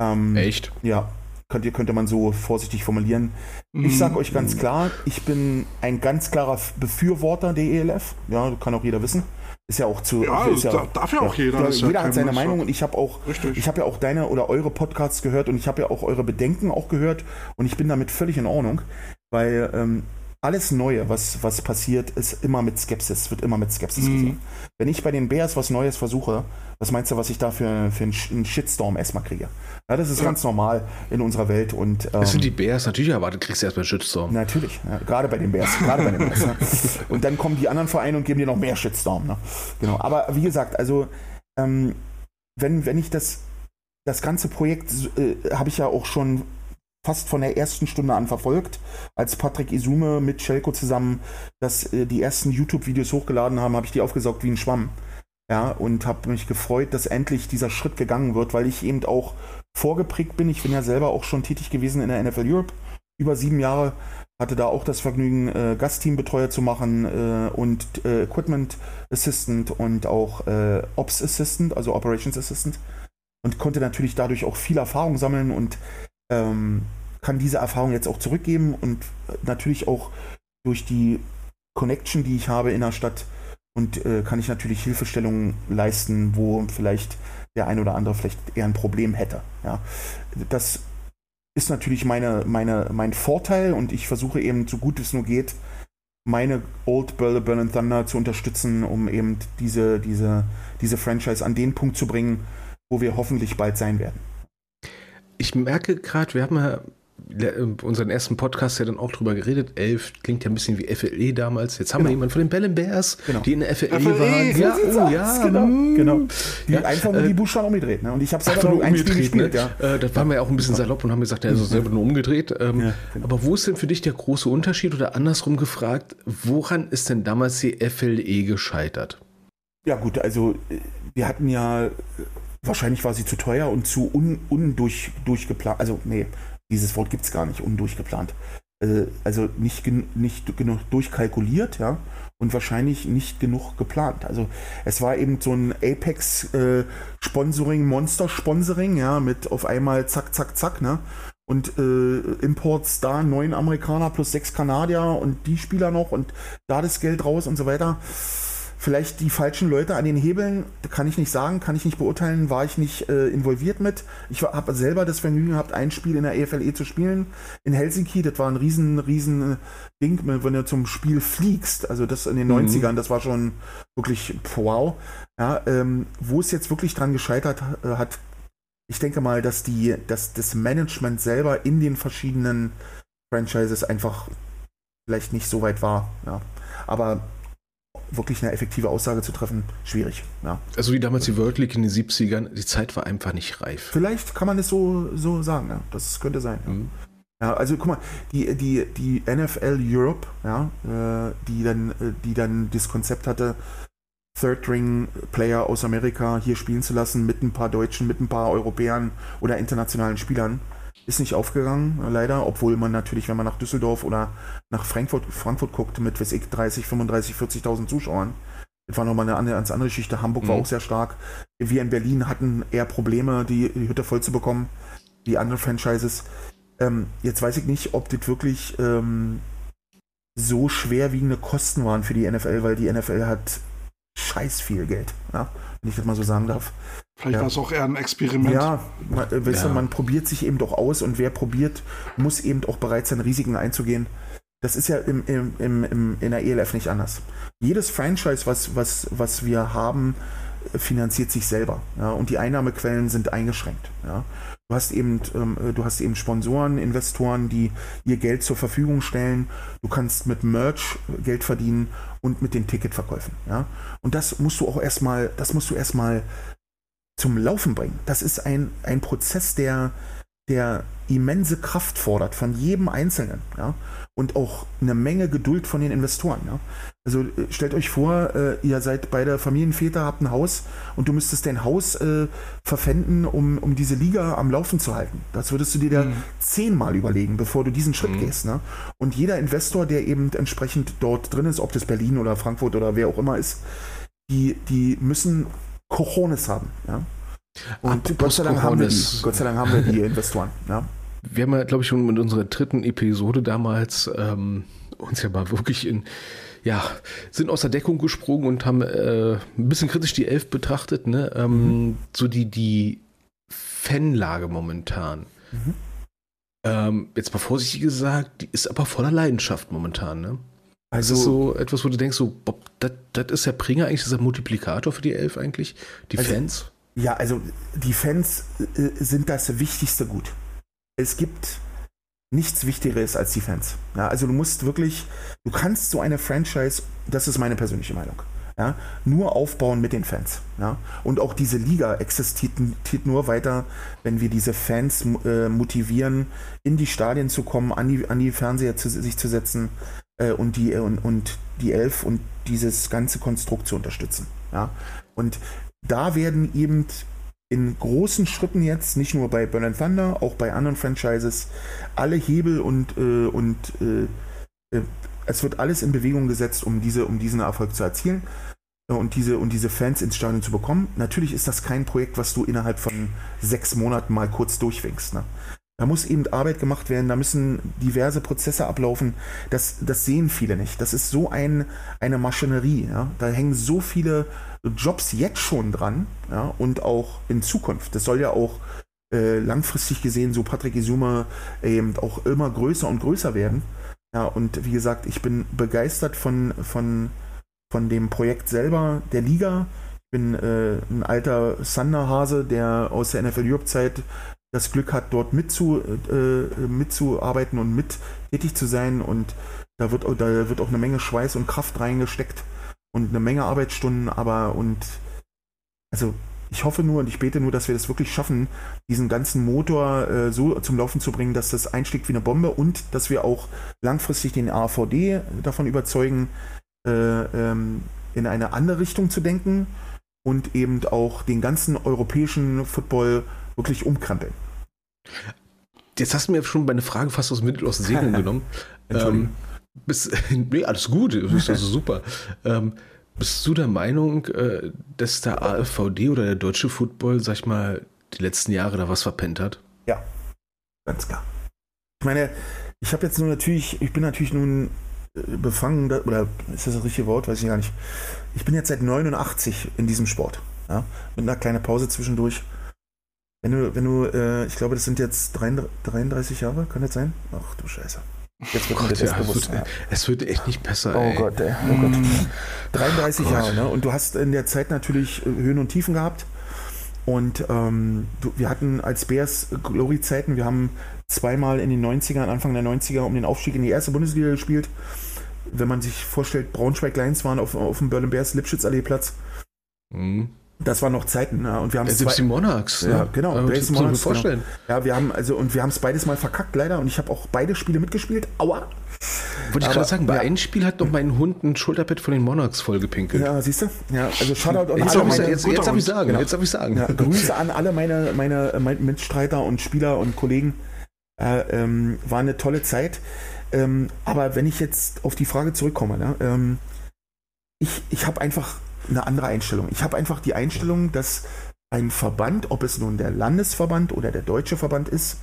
Ähm, Echt? Ja, könnte, könnte man so vorsichtig formulieren. Ich sage euch ganz klar, ich bin ein ganz klarer Befürworter der ELF. Ja, kann auch jeder wissen. Ist ja auch zu. Ja, ist da- darf ja auch jeder, ja jeder hat seine Monster. Meinung und ich habe auch, Richtig. ich habe ja auch deine oder eure Podcasts gehört und ich habe ja auch eure Bedenken auch gehört und ich bin damit völlig in Ordnung, weil ähm, alles Neue, was, was passiert, ist immer mit Skepsis, wird immer mit Skepsis Mhm. gesehen. Wenn ich bei den Bears was Neues versuche, was meinst du, was ich da für, für einen Sh- einen Shitstorm erstmal kriege? Ja, das ist ganz normal in unserer Welt und ähm, Das sind die Bears, natürlich erwartet, kriegst du erstmal einen Shitstorm. Natürlich, ja, gerade bei den Bears, gerade bei den Bears. Ne? Und dann kommen die anderen Vereine und geben dir noch mehr Shitstorm. Ne? Genau. Aber wie gesagt, also ähm, wenn, wenn ich das, das ganze Projekt äh, habe ich ja auch schon fast von der ersten Stunde an verfolgt, als Patrick Isume mit Schelko zusammen das, äh, die ersten YouTube-Videos hochgeladen haben, habe ich die aufgesaugt wie ein Schwamm. Ja, und habe mich gefreut, dass endlich dieser Schritt gegangen wird, weil ich eben auch vorgeprägt bin. Ich bin ja selber auch schon tätig gewesen in der NFL Europe über sieben Jahre, hatte da auch das Vergnügen, äh, Gastteambetreuer zu machen äh, und äh, Equipment Assistant und auch äh, Ops Assistant, also Operations Assistant. Und konnte natürlich dadurch auch viel Erfahrung sammeln und ähm, kann diese Erfahrung jetzt auch zurückgeben und natürlich auch durch die Connection, die ich habe in der Stadt und äh, kann ich natürlich Hilfestellungen leisten, wo vielleicht der ein oder andere vielleicht eher ein Problem hätte. Ja. Das ist natürlich meine, meine, mein Vorteil und ich versuche eben so gut es nur geht, meine Old Burn Burn Thunder zu unterstützen, um eben diese, diese, diese Franchise an den Punkt zu bringen, wo wir hoffentlich bald sein werden. Ich merke gerade, wir haben ja le- unseren ersten Podcast ja dann auch drüber geredet. Elf klingt ja ein bisschen wie FLE damals. Jetzt haben wir jemanden von den Bellen Bears, Genau. die in der FLE, FLE, waren. so Ja, oh ja, genau, mm. genau. Die Ja, einfach nur äh, die Buchstaben umgedreht. Ne? Und ich habe selber Einfach nur nur ein Spiel umgedreht, gespielt. ne? Ja. Äh, das waren wir ja auch ein bisschen salopp und haben gesagt, ja, also selber nur umgedreht. Ähm, Ja, genau. Aber wo ist denn für dich der große Unterschied oder andersrum gefragt, woran ist denn damals die FLE gescheitert? Ja, gut, also äh, wir hatten ja, äh, wahrscheinlich war sie zu teuer und zu un, undurch, durchgeplant. Also, nee, dieses Wort gibt es gar nicht, undurchgeplant. Äh, also nicht, gen, nicht genug durchkalkuliert, ja, und wahrscheinlich nicht genug geplant. Also es war eben so ein Apex-Sponsoring, Monster-Sponsoring, ja, mit auf einmal zack, zack, zack, ne? Und äh, Imports da, neun Amerikaner plus sechs Kanadier und die Spieler noch und da das Geld raus und so weiter vielleicht die falschen Leute an den Hebeln, kann ich nicht sagen, kann ich nicht beurteilen, war ich nicht äh, involviert mit. Ich habe selber das Vergnügen gehabt, ein Spiel in der EFLE zu spielen in Helsinki. Das war ein riesen, riesen Ding, wenn du zum Spiel fliegst. Also das in den 90ern, das war schon wirklich wow. Ja, ähm, wo es jetzt wirklich dran gescheitert äh, hat, ich denke mal, dass die, dass das Management selber in den verschiedenen Franchises einfach vielleicht nicht so weit war. Ja. Aber wirklich eine effektive Aussage zu treffen, schwierig. Ja. Also wie damals die World League in den 70ern, die Zeit war einfach nicht reif. Vielleicht kann man es so, so sagen, ja. Das könnte sein. Ja. Mhm. Ja, also guck mal, die, die, die NFL Europe, ja, äh, die dann, äh, die dann das Konzept hatte, Third-Ring-Player aus Amerika hier spielen zu lassen mit ein paar Deutschen, mit ein paar Europäern oder internationalen Spielern, ist nicht aufgegangen, äh, leider, obwohl man natürlich, wenn man nach Düsseldorf oder nach Frankfurt, Frankfurt guckt, mit weiß ich, 30, 35, 40.000 Zuschauern, das war nochmal eine andere, ganz andere Geschichte. Hamburg war Mhm. auch sehr stark. Wir in Berlin hatten eher Probleme, die, die Hütte voll zu bekommen, wie andere Franchises. Ähm, jetzt weiß ich nicht, ob das wirklich ähm, so schwerwiegende Kosten waren für die NFL, weil die NFL hat scheiß viel Geld, ja? wenn ich das mal so sagen darf. Vielleicht Ja. war es auch eher ein Experiment. Ja, man, äh, weißt Ja. Du, man probiert sich eben doch aus und wer probiert, muss eben auch bereit sein, Risiken einzugehen. Das ist ja im, im, im, im, in der ELF nicht anders. Jedes Franchise, was, was, was wir haben, äh, finanziert sich selber. Ja, und die Einnahmequellen sind eingeschränkt. Ja. Du hast eben, ähm, äh, du hast eben Sponsoren, Investoren, die ihr Geld zur Verfügung stellen. Du kannst mit Merch Geld verdienen und mit den Ticketverkäufen. Ja. Und das musst du auch erstmal, das musst du erstmal zum Laufen bringen. Das ist ein, ein Prozess, der, der immense Kraft fordert von jedem Einzelnen. Ja? Und auch eine Menge Geduld von den Investoren. Ja? Also äh, stellt euch vor, äh, ihr seid beide Familienväter, habt ein Haus und du müsstest dein Haus äh, verpfänden, um, um diese Liga am Laufen zu halten. Das würdest du dir da zehnmal überlegen, bevor du diesen Schritt gehst. Ne? Und jeder Investor, der eben entsprechend dort drin ist, ob das Berlin oder Frankfurt oder wer auch immer ist, die, die müssen Cojones haben. Ja? Und Gott sei, Dank haben wir die. Gott sei Dank haben wir die Investoren. Ja. Wir haben ja, glaube ich, schon mit unserer dritten Episode damals ähm, uns ja mal wirklich in, ja, sind aus der Deckung gesprungen und haben äh, ein bisschen kritisch die Elf betrachtet, ne? Ähm, mhm. So die, die Fanlage momentan. Mhm. Ähm, jetzt mal vorsichtig gesagt, die ist aber voller Leidenschaft momentan, ne? Also das ist so etwas, wo du denkst, so, Bob, das ist der Bringer eigentlich, dieser Multiplikator für die Elf eigentlich, die also, Fans? Ja, also die Fans äh, sind das wichtigste Gut. Es gibt nichts Wichtigeres als die Fans. Ja, also du musst wirklich, du kannst so eine Franchise, das ist meine persönliche Meinung, ja, nur aufbauen mit den Fans. Ja. Und auch diese Liga existiert nur weiter, wenn wir diese Fans äh, motivieren, in die Stadien zu kommen, an die, an die Fernseher zu, sich zu setzen äh, und, die, und, und die Elf und dieses ganze Konstrukt zu unterstützen. Ja. Und da werden eben in großen Schritten jetzt, nicht nur bei Burn Thunder, auch bei anderen Franchises, alle Hebel und, äh, und äh, äh, es wird alles in Bewegung gesetzt, um, diese, um diesen Erfolg zu erzielen äh, und diese, und diese Fans ins Stadion zu bekommen. Natürlich ist das kein Projekt, was du innerhalb von sechs Monaten mal kurz durchwinkst. Ne? Da muss eben Arbeit gemacht werden, da müssen diverse Prozesse ablaufen. Das, das sehen viele nicht. Das ist so ein, eine Maschinerie. Ja? Da hängen so viele Jobs jetzt schon dran ja, und auch in Zukunft. Das soll ja auch äh, langfristig gesehen, so Patrick Isuma, eben auch immer größer und größer werden. Ja, und wie gesagt, ich bin begeistert von, von, von dem Projekt selber, der Liga. Ich bin äh, ein alter Thunder-Hase, der aus der NFL Europe-Zeit das Glück hat, dort mitzu, äh, mitzuarbeiten und mit tätig zu sein. Und da wird, da wird auch eine Menge Schweiß und Kraft reingesteckt und eine Menge Arbeitsstunden, aber und also ich hoffe nur und ich bete nur, dass wir das wirklich schaffen, diesen ganzen Motor äh, so zum Laufen zu bringen, dass das einschlägt wie eine Bombe und dass wir auch langfristig den AVD davon überzeugen, äh, ähm, in eine andere Richtung zu denken und eben auch den ganzen europäischen Football wirklich umkrempeln. Jetzt hast du mir schon meine Frage fast aus, aus den Segeln genommen. Ähm, bist, nee, alles gut, das ist also super. Ähm, bist du der Meinung, äh, dass der AfVD oder der deutsche Football, sag ich mal, die letzten Jahre da was verpennt hat? Ja, ganz klar. Ich meine, ich habe jetzt nur natürlich, ich bin natürlich nun äh, befangen, oder ist das das richtige Wort, weiß ich gar nicht. Ich bin jetzt seit 89 in diesem Sport. Ja, mit einer kleinen Pause zwischendurch. Wenn du, wenn du, äh, ich glaube, das sind jetzt 33 Jahre, kann das sein? Ach du Scheiße. Jetzt wird mir das ja, bewusst. Es wird, es wird echt nicht besser. Oh ey. Gott, ey. Oh Gott. 33 oh Jahre, ne? Und du hast in der Zeit natürlich äh, Höhen und Tiefen gehabt. Und ähm, du, wir hatten als Bears Glory-Zeiten, wir haben zweimal in den 90ern, Anfang der 90er, um den Aufstieg in die erste Bundesliga gespielt. Wenn man sich vorstellt, Braunschweig Lions waren auf, auf dem Berlin Bears Lipschitz-Allee-Platz. Mhm. Das waren noch Zeiten, ne? und wir haben ja, selbst die Monarchs. Ja, genau. Also, das Monarchs, mir vorstellen. Genau. Ja, wir haben also und wir haben es beides mal verkackt leider und ich habe auch beide Spiele mitgespielt. Aua. Wollte ich gerade sagen, bei ja. einem Spiel hat doch mein Hund ein Schulterbett von den Monarchs vollgepinkelt. Ja, siehst du? Ja, also Shoutout an jetzt alle meine, jetzt, jetzt darf ich sagen, genau. jetzt darf ich sagen. Ja, Grüße an alle meine, meine, meine Mitstreiter und Spieler und Kollegen. Äh, ähm, war eine tolle Zeit. Ähm, aber wenn ich jetzt auf die Frage zurückkomme, ne, ähm, ich, ich habe einfach eine andere Einstellung. Ich habe einfach die Einstellung, dass ein Verband, ob es nun der Landesverband oder der deutsche Verband ist,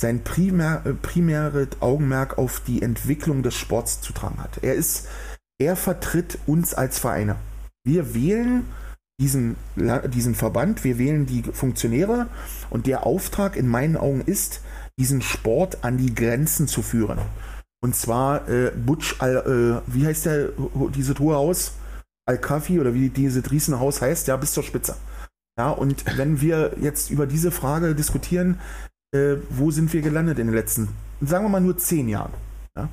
sein primär, äh, primäres Augenmerk auf die Entwicklung des Sports zu tragen hat. Er ist, er vertritt uns als Vereine. Wir wählen diesen, diesen Verband, wir wählen die Funktionäre und der Auftrag in meinen Augen ist, diesen Sport an die Grenzen zu führen. Und zwar äh, Butch, äh, wie heißt der, dieses hohe Haus? Al-Kafi oder wie dieses Riesenhaus heißt, ja, bis zur Spitze. Ja, und wenn wir jetzt über diese Frage diskutieren, äh, wo sind wir gelandet in den letzten, sagen wir mal nur zehn Jahren? Ja?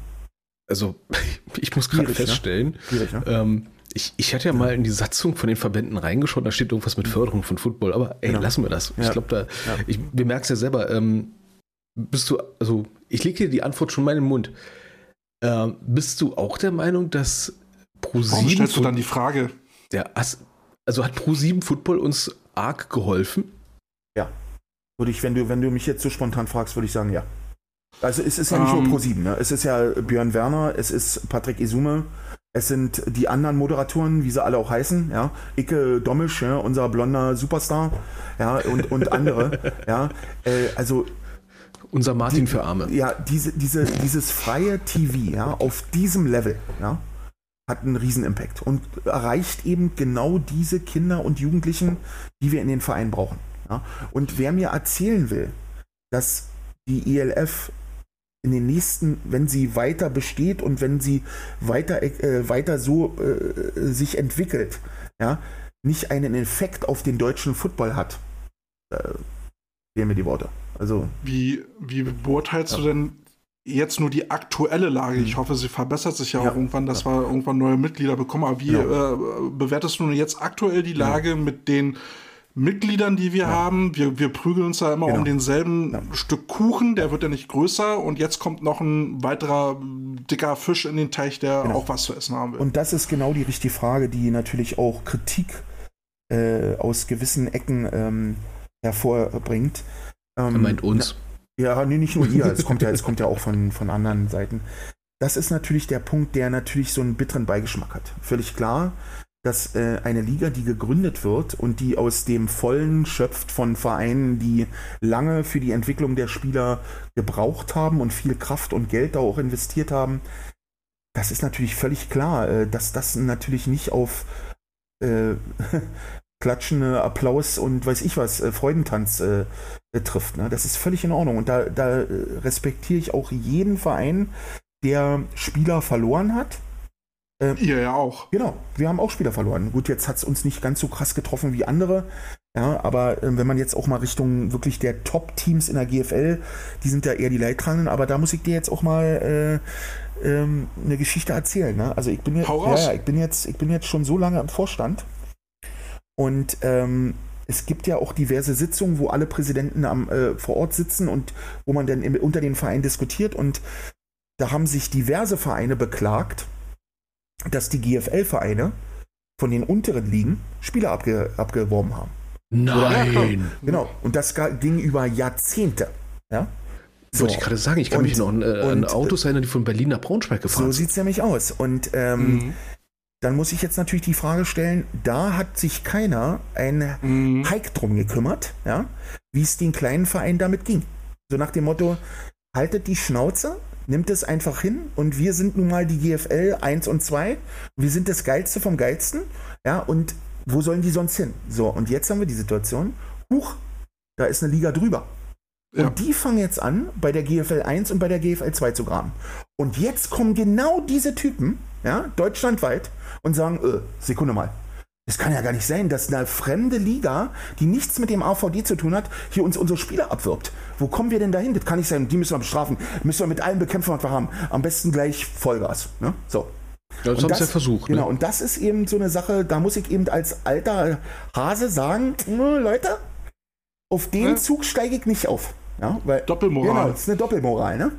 Also, ich muss gerade ne? feststellen, ne? ne? ähm, ich, ich hatte ja mal in die Satzung von den Verbänden reingeschaut, da steht irgendwas mit Förderung von Football, aber ey, genau. lassen wir das. Ja. Ich glaube, da, ja. ich, wir merken es ja selber, ähm, bist du, also, ich lege dir die Antwort schon mal in den Mund. Ähm, bist du auch der Meinung, dass Pro7 Warum stellst du dann die Frage? Ja, also hat Pro7 Football uns arg geholfen? Ja. Würde ich, wenn du, wenn du mich jetzt so spontan fragst, würde ich sagen, ja. Also es ist ja nicht um, nur ähm. Pro7, ne? Es ist ja Björn Werner, es ist Patrick Isume, Es sind die anderen Moderatoren, wie sie alle auch heißen, ja. Icke Domisch, ja, unser blonder Superstar, ja, und, und andere, ja. Äh, also unser Martin die, für Arme. Ja, diese, diese, dieses freie TV, ja, auf diesem Level, ja, hat einen riesen Impact und erreicht eben genau diese Kinder und Jugendlichen, die wir in den Verein brauchen. Ja. Und wer mir erzählen will, dass die ELF in den nächsten, wenn sie weiter besteht und wenn sie weiter, äh, weiter so äh, sich entwickelt, ja, nicht einen Effekt auf den deutschen Football hat, äh, fehlen mir die Worte. Also, wie, wie beurteilst ja. du denn jetzt nur die aktuelle Lage? Ich hm. hoffe, sie verbessert sich ja, ja. auch irgendwann, dass ja. wir irgendwann neue Mitglieder bekommen. Aber wie äh, bewertest du jetzt aktuell die Lage mit den Mitgliedern, die wir ja. haben. Wir, wir prügeln uns da immer genau. um denselben ja. Stück Kuchen, der wird ja nicht größer und jetzt kommt noch ein weiterer dicker Fisch in den Teich, der genau. auch was zu essen haben will. Und das ist genau die richtige Frage, die natürlich auch Kritik äh, aus gewissen Ecken ähm, hervorbringt. Ähm, er meint uns. Ja, nee, nicht nur ihr, es kommt ja, es kommt ja auch von, von anderen Seiten. Das ist natürlich der Punkt, der natürlich so einen bitteren Beigeschmack hat. Völlig klar dass äh, eine Liga, die gegründet wird und die aus dem Vollen schöpft von Vereinen, die lange für die Entwicklung der Spieler gebraucht haben und viel Kraft und Geld da auch investiert haben, das ist natürlich völlig klar, äh, dass das natürlich nicht auf äh, klatschende Applaus und weiß ich was, äh, Freudentanz äh, trifft. Ne? Das ist völlig in Ordnung. Und da, da äh, respektiere ich auch jeden Verein, der Spieler verloren hat äh, Ihr ja auch. Genau, wir haben auch Spieler verloren. Gut, jetzt hat es uns nicht ganz so krass getroffen wie andere. Ja, aber äh, wenn man jetzt auch mal Richtung wirklich der Top-Teams in der GFL, die sind ja eher die Leidtragenden, aber da muss ich dir jetzt auch mal äh, ähm, eine Geschichte erzählen. Ne? Also ich bin jetzt, ja, ja, ich bin jetzt, ich bin jetzt schon so lange im Vorstand und ähm, es gibt ja auch diverse Sitzungen, wo alle Präsidenten am, äh, vor Ort sitzen und wo man dann im, unter den Vereinen diskutiert und da haben sich diverse Vereine beklagt, dass die GFL-Vereine von den unteren Ligen Spieler abge abgeworben haben. Nein! genau. Und das ging über Jahrzehnte. Ja? So. Wollte ich gerade sagen, ich kann und, mich noch an, äh, an Autos erinnern, die von Berlin nach Braunschweig gefahren sind. So sieht es nämlich aus. Und ähm, mhm. Dann muss ich jetzt natürlich die Frage stellen, da hat sich keiner ein mhm. Hike drum gekümmert, ja, wie es den kleinen Vereinen damit ging. So nach dem Motto, haltet die Schnauze, nimmt es einfach hin und wir sind nun mal die GFL 1 und 2. Wir sind das Geilste vom Geilsten. Ja, und wo sollen die sonst hin? So, und jetzt haben wir die Situation, huch, da ist eine Liga drüber. Ja. Und die fangen jetzt an, bei der GFL 1 und bei der GFL 2 zu graben. Und jetzt kommen genau diese Typen, ja, deutschlandweit, und sagen, äh, Sekunde mal, es kann ja gar nicht sein, dass eine fremde Liga, die nichts mit dem AVD zu tun hat, hier uns unsere Spieler abwirbt. Wo kommen wir denn dahin? Das kann nicht sein. Die müssen wir bestrafen. Müssen wir mit allen bekämpfen, was wir haben. Am besten gleich Vollgas. Ne? So. Ja, das haben sie ja versucht. Genau, ne? und das ist eben so eine Sache, da muss ich eben als alter Hase sagen, Leute, auf den ja. Zug steige ich nicht auf. Ja, weil, Doppelmoral. Genau, das ist eine Doppelmoral. Ne?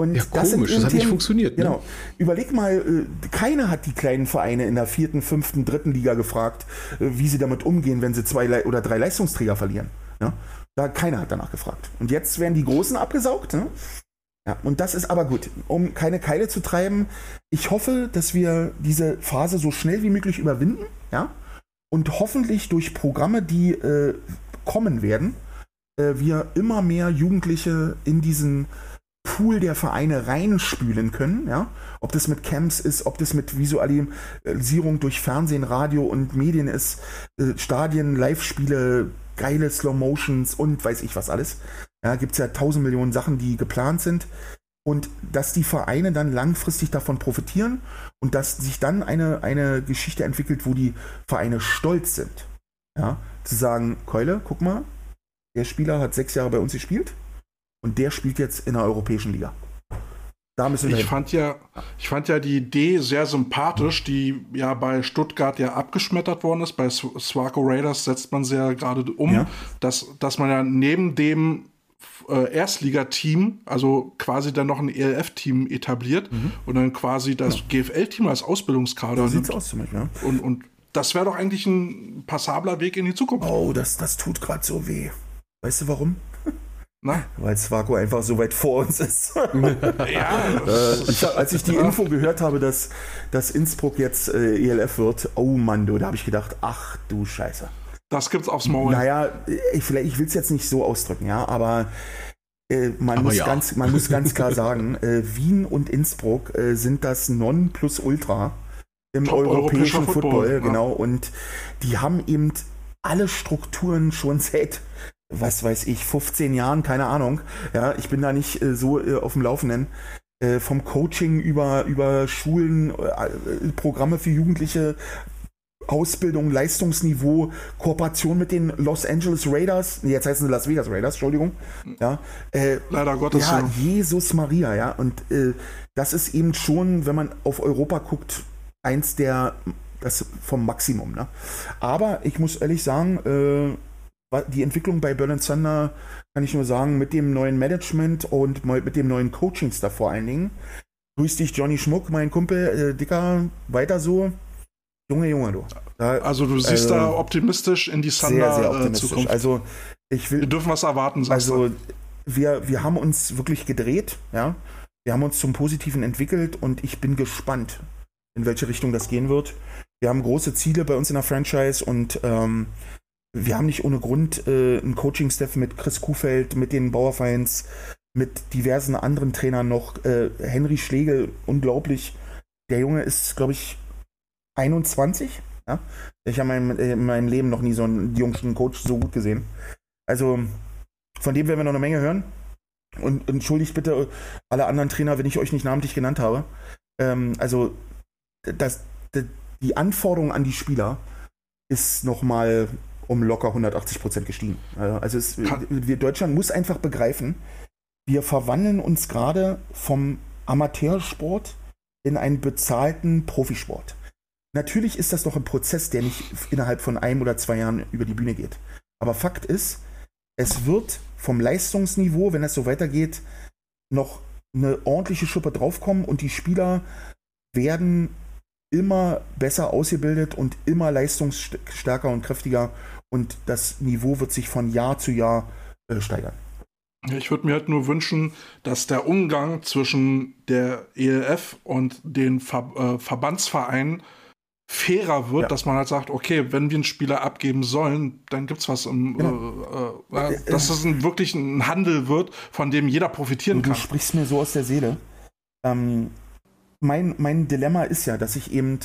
Und ja, das komisch, das hat nicht funktioniert. Ne? Genau. Überleg mal, äh, keiner hat die kleinen Vereine in der vierten, fünften, dritten Liga gefragt, äh, wie sie damit umgehen, wenn sie zwei oder drei Leistungsträger verlieren. Ja? Da keiner hat danach gefragt. Und jetzt werden die Großen abgesaugt. Ne? Ja, und das ist aber gut, um keine Keile zu treiben. Ich hoffe, dass wir diese Phase so schnell wie möglich überwinden. Ja? Und hoffentlich durch Programme, die äh, kommen werden, äh, wir immer mehr Jugendliche in diesen Pool der Vereine reinspülen können, ja, ob das mit Camps ist, ob das mit Visualisierung durch Fernsehen, Radio und Medien ist, äh, Stadien, Live-Spiele, geile Slow Motions und weiß ich was alles. Ja, gibt es ja tausend Millionen Sachen, die geplant sind. Und dass die Vereine dann langfristig davon profitieren und dass sich dann eine, eine Geschichte entwickelt, wo die Vereine stolz sind. Ja, zu sagen, Keule, guck mal, der Spieler hat sechs Jahre bei uns gespielt und der spielt jetzt in der europäischen Liga. Da müssen wir ich fand ja, ich fand ja die Idee sehr sympathisch, die ja bei Stuttgart ja abgeschmettert worden ist. Bei Swaco Raiders setzt man sie ja gerade um, ja. Dass, dass man ja neben dem äh, Erstligateam, also quasi dann noch ein ELF-Team etabliert mhm. und dann quasi das ja. GFL-Team als Ausbildungskader so sieht's aus zum Beispiel, ja. und, und das wäre doch eigentlich ein passabler Weg in die Zukunft. Oh, das, das tut gerade so weh. Weißt du warum? Weil Swaco einfach so weit vor uns ist. ja. äh, ich, als ich die Info gehört habe, dass, dass Innsbruck jetzt äh, ELF wird, oh Mann, du, da habe ich gedacht, ach du Scheiße. Das gibt's aufs Maul. Naja, ich, vielleicht, ich will es jetzt nicht so ausdrücken, ja, aber äh, man, aber muss ja. ganz, man muss ganz klar sagen, äh, Wien und Innsbruck äh, sind das Non plus Ultra im Top europäischen Football, Football ja. genau. Und die haben eben alle Strukturen schon seit, was weiß ich, 15 Jahren, keine Ahnung. Ja, ich bin da nicht äh, so äh, auf dem Laufenden. Äh, vom Coaching über, über Schulen, Programme für Jugendliche, Ausbildung, Leistungsniveau, Kooperation mit den Los Angeles Raiders, jetzt heißen sie Las Vegas Raiders, Entschuldigung. Ja, äh, Leider Gottes. Ja, Jesus Maria, ja. Und äh, das ist eben schon, wenn man auf Europa guckt, eins der, das vom Maximum. Ne? Aber ich muss ehrlich sagen, äh, die Entwicklung bei Berlin Thunder kann ich nur sagen, mit dem neuen Management und mit dem neuen Coaching-Staff vor allen Dingen. Grüß dich, Johnny Schmuck, mein Kumpel, äh, Dicker, weiter so Junge, Junge, du. Da, also du siehst also, da optimistisch in die Thunder sehr, sehr äh, Zukunft. Also ich will. Wir dürfen was erwarten, sagst Also du. wir, wir haben uns wirklich gedreht, ja. Wir haben uns zum Positiven entwickelt und ich bin gespannt, in welche Richtung das gehen wird. Wir haben große Ziele bei uns in der Franchise und ähm, wir haben nicht ohne Grund äh, einen Coaching-Staff mit Chris Kuhfeld, mit den Bauerfeins, mit diversen anderen Trainern noch. Äh, Henry Schlegel, unglaublich. Der Junge ist, glaube ich, 21. Ja? Ich habe in, in meinem Leben noch nie so einen jungen Coach so gut gesehen. Also von dem werden wir noch eine Menge hören. Und entschuldigt bitte alle anderen Trainer, wenn ich euch nicht namentlich genannt habe. Ähm, also das, die Anforderung an die Spieler ist nochmal um locker 180 Prozent gestiegen. Also es, wir, Deutschland muss einfach begreifen, wir verwandeln uns gerade vom Amateursport in einen bezahlten Profisport. Natürlich ist das doch ein Prozess, der nicht innerhalb von einem oder zwei Jahren über die Bühne geht. Aber Fakt ist, es wird vom Leistungsniveau, wenn es so weitergeht, noch eine ordentliche Schuppe draufkommen und die Spieler werden immer besser ausgebildet und immer leistungsstärker und kräftiger und das Niveau wird sich von Jahr zu Jahr äh, steigern. Ich würde mir halt nur wünschen, dass der Umgang zwischen der ELF und den Ver äh, Verbandsvereinen fairer wird, ja. dass man halt sagt, okay, wenn wir einen Spieler abgeben sollen, dann gibt es was im, genau. äh, äh, äh, dass es ein, wirklich ein Handel wird, von dem jeder profitieren du kann. Du sprichst mir so aus der Seele. Ähm, mein, mein Dilemma ist ja, dass ich eben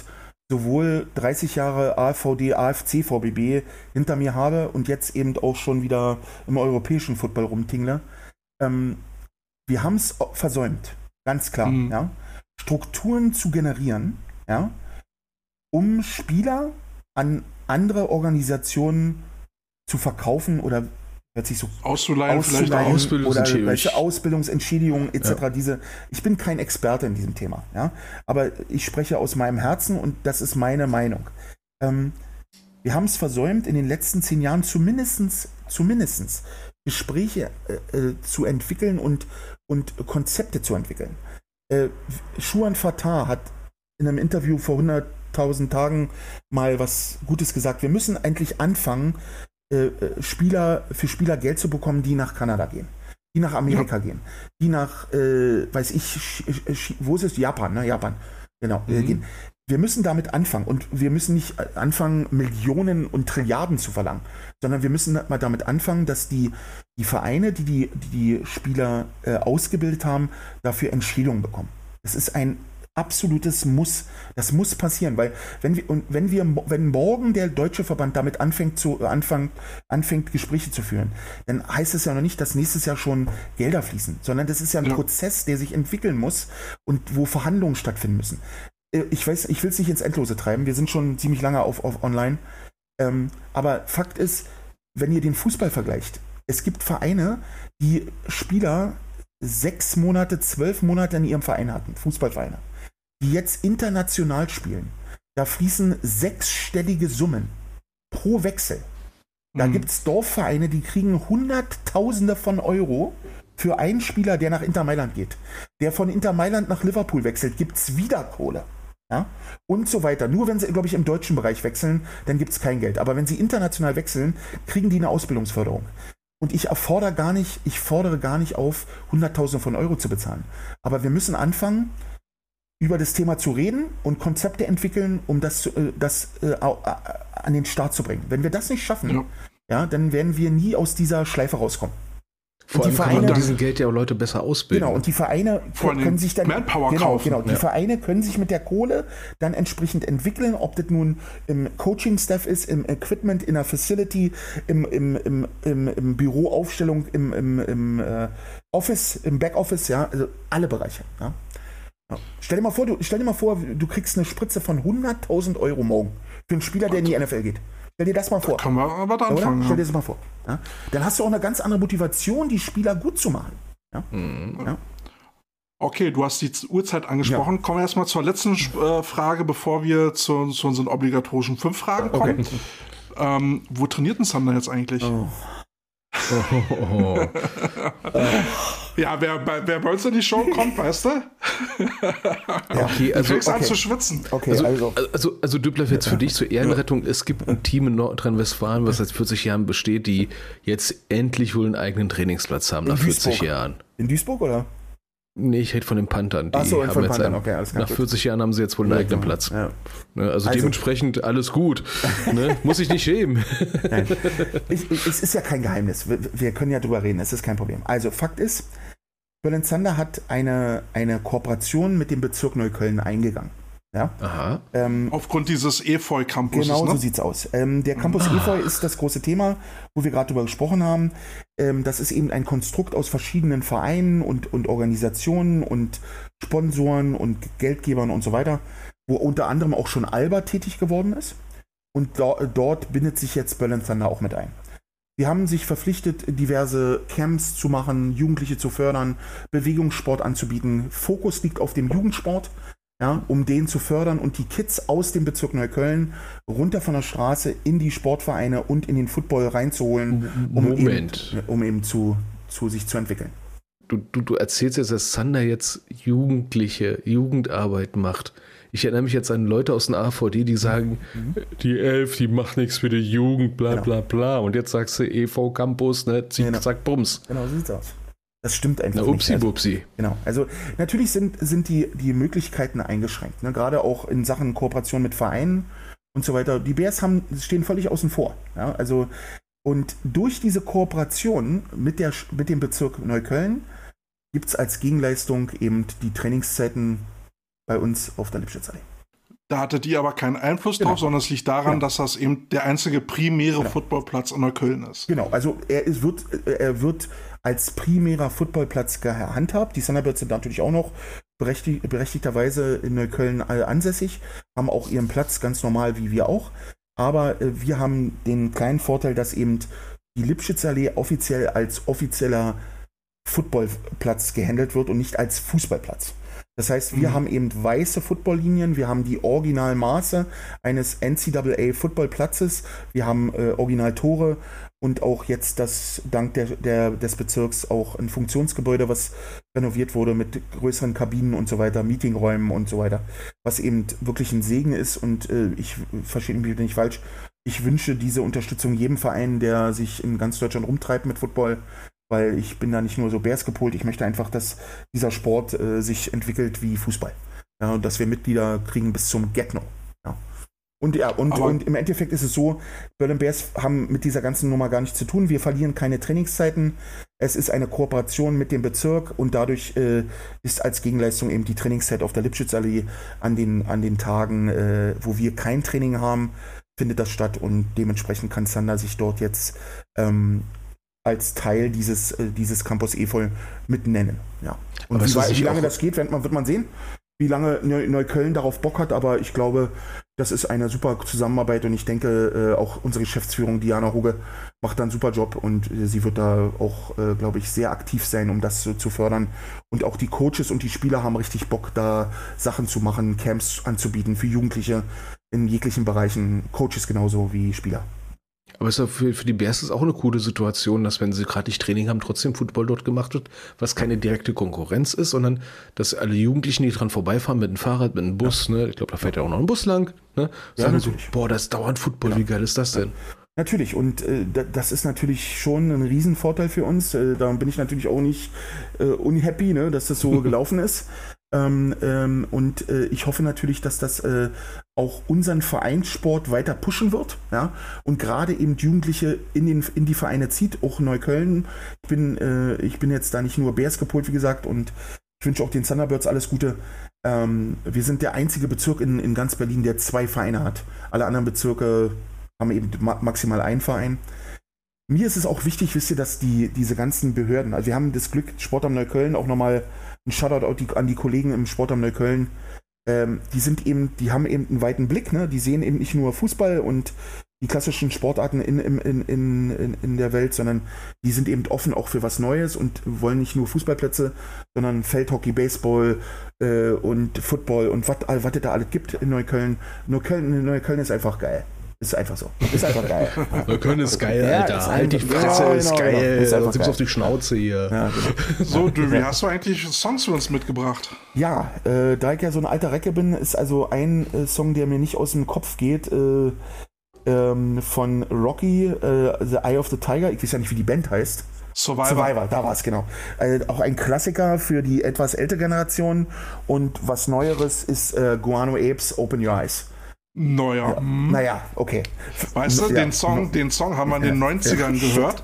sowohl 30 Jahre AVD, AFC, VBB hinter mir habe und jetzt eben auch schon wieder im europäischen Football rumtingle. Ähm, wir haben es versäumt, ganz klar, mhm. ja? Strukturen zu generieren, ja, um Spieler an andere Organisationen zu verkaufen oder hört sich so auszuleihen, auszuleihen vielleicht Ausbildungsentschädigung. oder welche Ausbildungsentschädigungen etc. Ja. Diese, ich bin kein Experte in diesem Thema, ja, aber ich spreche aus meinem Herzen und das ist meine Meinung. Ähm, wir haben es versäumt, in den letzten zehn Jahren zumindestens, zumindestens Gespräche äh, äh, zu entwickeln und, und Konzepte zu entwickeln. Äh, Schuan Fatah hat in einem Interview vor 100 tausend Tagen mal was Gutes gesagt. Wir müssen endlich anfangen, äh, äh, Spieler für Spieler Geld zu bekommen, die nach Kanada gehen, die nach Amerika ja. gehen, die nach, äh, weiß ich, wo ist es? Japan, ne? Japan, genau, äh, mhm. gehen. Wir müssen damit anfangen und wir müssen nicht anfangen, Millionen und Trilliarden zu verlangen, sondern wir müssen mal damit anfangen, dass die, die Vereine, die die, die, die Spieler äh, ausgebildet haben, dafür Entschädigung bekommen. Es ist ein absolutes Muss. Das muss passieren, weil wenn wir, und wenn wir, wenn morgen der deutsche Verband damit anfängt zu, äh, anfängt, anfängt Gespräche zu führen, dann heißt es ja noch nicht, dass nächstes Jahr schon Gelder fließen, sondern das ist ja ein ja. Prozess, der sich entwickeln muss und wo Verhandlungen stattfinden müssen. Äh, ich weiß, ich will es nicht ins Endlose treiben. Wir sind schon ziemlich lange auf, auf online. Ähm, aber Fakt ist, wenn ihr den Fußball vergleicht, es gibt Vereine, die Spieler sechs Monate, zwölf Monate in ihrem Verein hatten, Fußballvereine die jetzt international spielen, da fließen sechsstellige Summen pro Wechsel. Da mhm. gibt es Dorfvereine, die kriegen Hunderttausende von Euro für einen Spieler, der nach Inter Mailand geht. Der von Inter Mailand nach Liverpool wechselt, gibt es wieder Kohle. Ja? Und so weiter. Nur wenn sie, glaube ich, im deutschen Bereich wechseln, dann gibt es kein Geld. Aber wenn sie international wechseln, kriegen die eine Ausbildungsförderung. Und ich fordere gar nicht, ich fordere gar nicht auf, Hunderttausende von Euro zu bezahlen. Aber wir müssen anfangen, über das Thema zu reden und Konzepte entwickeln, um das, äh, das äh, an den Start zu bringen. Wenn wir das nicht schaffen, ja. ja dann werden wir nie aus dieser Schleife rauskommen. Vor und allem Vereine, kann man mit diesem Geld ja auch Leute besser ausbilden. Genau, und die Vereine können sich dann. Manpower genau, kaufen. Genau, die ja. Vereine können sich mit der Kohle dann entsprechend entwickeln, ob das nun im Coaching-Staff ist, im Equipment, in der Facility, im, im, im, im, im Büroaufstellung, im, im, im äh, Office, im Backoffice, ja, also alle Bereiche. Ja. Ja. Stell, dir mal vor, du, stell dir mal vor, du kriegst eine Spritze von 100.000 Euro morgen für einen Spieler, der in die NFL geht. Stell dir das mal vor. Da kann man aber da anfangen. Stell dir das mal vor. Ja? Dann hast du auch eine ganz andere Motivation, die Spieler gut zu machen. Ja? Mhm. ja? Okay, du hast die Uhrzeit angesprochen. Ja. Kommen wir erstmal zur letzten äh, Frage, bevor wir zu, zu, unseren obligatorischen fünf Fragen kommen. Okay. Ähm, wo trainiert denn Sander jetzt eigentlich? Oh, oh, oh. Ja, wer, wer bei uns in die Show kommt, weißt du? okay, also, du fängst okay. an zu schwitzen. Okay, also, also, also, also Düppler, jetzt für dich zur Ehrenrettung, es gibt ein Team in Nordrhein-Westfalen, was seit 40 Jahren besteht, die jetzt endlich wohl einen eigenen Trainingsplatz haben, nach 40 Jahren. In Duisburg, oder? Nee, ich rede von den Panthern. Die Achso, von Panthern, einen, okay, alles klar. Nach 40 Jahren haben sie jetzt wohl einen eigenen Platz. Ja. Ne, also, also, dementsprechend alles gut. ne? Muss ich nicht schämen. Nein. Ich, ich, es ist ja kein Geheimnis. Wir, wir, können ja drüber reden, es ist kein Problem. Also, Fakt ist, Berlin Zander hat eine, eine Kooperation mit dem Bezirk Neukölln eingegangen. Ja? Aha. Ähm, Aufgrund dieses Efeu-Campus. Genau ne? so sieht es aus. Ähm, der Campus ah. Efeu ist das große Thema, wo wir gerade drüber gesprochen haben. Ähm, das ist eben ein Konstrukt aus verschiedenen Vereinen und, und Organisationen und Sponsoren und Geldgebern und so weiter, wo unter anderem auch schon Alba tätig geworden ist. Und do dort bindet sich jetzt Berlin Thunder auch mit ein. Sie haben sich verpflichtet, diverse Camps zu machen, Jugendliche zu fördern, Bewegungssport anzubieten. Fokus liegt auf dem Jugendsport ja, um den zu fördern und die Kids aus dem Bezirk Neukölln runter von der Straße in die Sportvereine und in den Football reinzuholen, um Moment. eben, um eben zu, zu sich zu entwickeln. Du, du, du erzählst jetzt, dass Sander jetzt Jugendliche, Jugendarbeit macht. Ich erinnere mich jetzt an Leute aus dem AVD, die sagen, mhm. die Elf, die macht nichts für die Jugend, bla genau. bla bla. Und jetzt sagst du EV Campus, ne, zick, genau. zack, bums. Genau, so sieht's aus. Das stimmt einfach Na, upsi, nicht. Also, bupsi. Genau. Also natürlich sind, sind die, die Möglichkeiten eingeschränkt. Ne? Gerade auch in Sachen Kooperation mit Vereinen und so weiter. Die Bears haben, stehen völlig außen vor. Ja? Also, und durch diese Kooperation mit, der, mit dem Bezirk Neukölln gibt es als Gegenleistung eben die Trainingszeiten bei uns auf der Lipschitzallee. Da hattet ihr aber keinen Einfluss genau. drauf, sondern es liegt daran, genau. dass das eben der einzige primäre genau. Footballplatz in Neukölln ist. Genau, also er ist, wird, er wird als primärer Footballplatz gehandhabt. Die Thunderbirds sind natürlich auch noch berechtigt, berechtigterweise in Neukölln ansässig, haben auch ihren Platz ganz normal wie wir auch. Aber äh, wir haben den kleinen Vorteil, dass eben die Lipschitzallee offiziell als offizieller Footballplatz gehandelt wird und nicht als Fußballplatz. Das heißt, wir mhm. haben eben weiße Footballlinien, wir haben die Originalmaße eines NCAA Footballplatzes, wir haben äh, Originaltore und auch jetzt das dank der, der, des Bezirks auch ein Funktionsgebäude, was renoviert wurde mit größeren Kabinen und so weiter, Meetingräumen und so weiter, was eben wirklich ein Segen ist und äh, ich verstehe mich nicht falsch. Ich wünsche diese Unterstützung jedem Verein, der sich in ganz Deutschland rumtreibt mit Football, weil ich bin da nicht nur so Bears gepolt, ich möchte einfach, dass dieser Sport äh, sich entwickelt wie Fußball. Ja, und dass wir Mitglieder kriegen bis zum Get-No. Ja. Und ja, und, und im Endeffekt ist es so, Berlin Bears haben mit dieser ganzen Nummer gar nichts zu tun. Wir verlieren keine Trainingszeiten. Es ist eine Kooperation mit dem Bezirk und dadurch äh, ist als Gegenleistung eben die Trainingszeit auf der Lipschitzallee an den, an den Tagen, äh, wo wir kein Training haben, findet das statt und dementsprechend kann Sander sich dort jetzt ähm, als Teil dieses, äh, dieses Campus Efeu mit nennen. Ja. Und wie, wie, lange das geht, wird man, wird man sehen, wie lange Neukölln darauf Bock hat, aber ich glaube, das ist eine super Zusammenarbeit und ich denke, äh, auch unsere Geschäftsführung, Diana Huge, macht da einen super Job und äh, sie wird da auch, äh, glaube ich, sehr aktiv sein, um das so zu fördern. Und auch die Coaches und die Spieler haben richtig Bock, da Sachen zu machen, Camps anzubieten für Jugendliche in jeglichen Bereichen, Coaches genauso wie Spieler. Aber es ist für, für die Bears ist auch eine coole Situation, dass wenn sie gerade nicht Training haben, trotzdem Football dort gemacht wird, was keine direkte Konkurrenz ist, sondern dass alle Jugendlichen, die dran vorbeifahren mit dem Fahrrad, mit dem Bus, ja. ne, ich glaube, da fährt ja auch noch ein Bus lang, ne, sagen ja, so, boah, da ist dauernd Football, ja. wie geil ist das denn? Natürlich, und äh, das ist natürlich schon ein Riesenvorteil für uns. Äh, da bin ich natürlich auch nicht äh, unhappy, ne, dass das so gelaufen ist. Ähm, ähm, und äh, ich hoffe natürlich, dass das äh, auch unseren Vereinssport weiter pushen wird. Ja? Und gerade eben Jugendliche in, den, in die Vereine zieht, auch Neukölln. Ich bin, äh, ich bin jetzt da nicht nur Bears gepolt, wie gesagt, und ich wünsche auch den Thunderbirds alles Gute. Ähm, wir sind der einzige Bezirk in, in ganz Berlin, der zwei Vereine hat. Alle anderen Bezirke haben eben maximal einen Verein. Mir ist es auch wichtig, wisst ihr, dass die, diese ganzen Behörden, also wir haben das Glück, Sport am Neukölln, auch nochmal ein Shoutout an die Kollegen im Sport am Neukölln, ähm, die sind eben, die haben eben einen weiten Blick, ne? die sehen eben nicht nur Fußball und die klassischen Sportarten in, in, in, in, in der Welt, sondern die sind eben offen auch für was Neues und wollen nicht nur Fußballplätze, sondern Feldhockey, Baseball äh, und Football und was es da alles gibt in Neukölln. Neukölln. Neukölln ist einfach geil. Ist einfach so. Ist einfach geil. Neukölln ist geil, Alter. Ja, ist halt die Fresse, ja, ist genau, geil. Genau. Ist Sonst gibt's auf die Schnauze hier. Ja, genau. So, Dövi, hast du eigentlich Songs für uns mitgebracht? Ja, äh, da ich ja so ein alter Recke bin, ist also ein äh, Song, der mir nicht aus dem Kopf geht, äh, ähm, von Rocky, äh, The Eye of the Tiger. Ich weiß ja nicht, wie die Band heißt. Survivor. Survivor, da war es genau. Äh, auch ein Klassiker für die etwas ältere Generation. Und was Neueres ist äh, Guano Apes Open Your Eyes. Naja. Ja. Hm. Naja, okay. Weißt du, ja. den, Song, den Song haben wir in den 90ern gehört,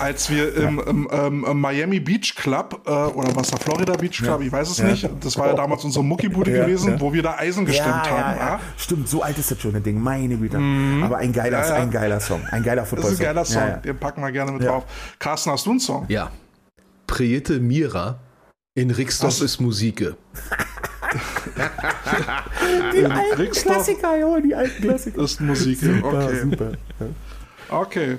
als wir im, im, im, im, Miami Beach Club äh, oder was da, Florida Beach Club, ich weiß es nicht, das war ja damals unsere Muckibude gewesen, wo wir da Eisen gestimmt haben. Stimmt, so alt ist das schon ein Ding, meine Güte. Mhm. Aber ein geiler, ein geiler Song, ein geiler Football-Song. Das ist ein geiler Song, den packen wir gerne mit drauf. Carsten, hast du einen Song? Ja. Priete Mira in Rixdorf ist Musike. die alten Klassiker, ja, die alten Klassiker. Das ist Musik, super, okay. Super. Okay.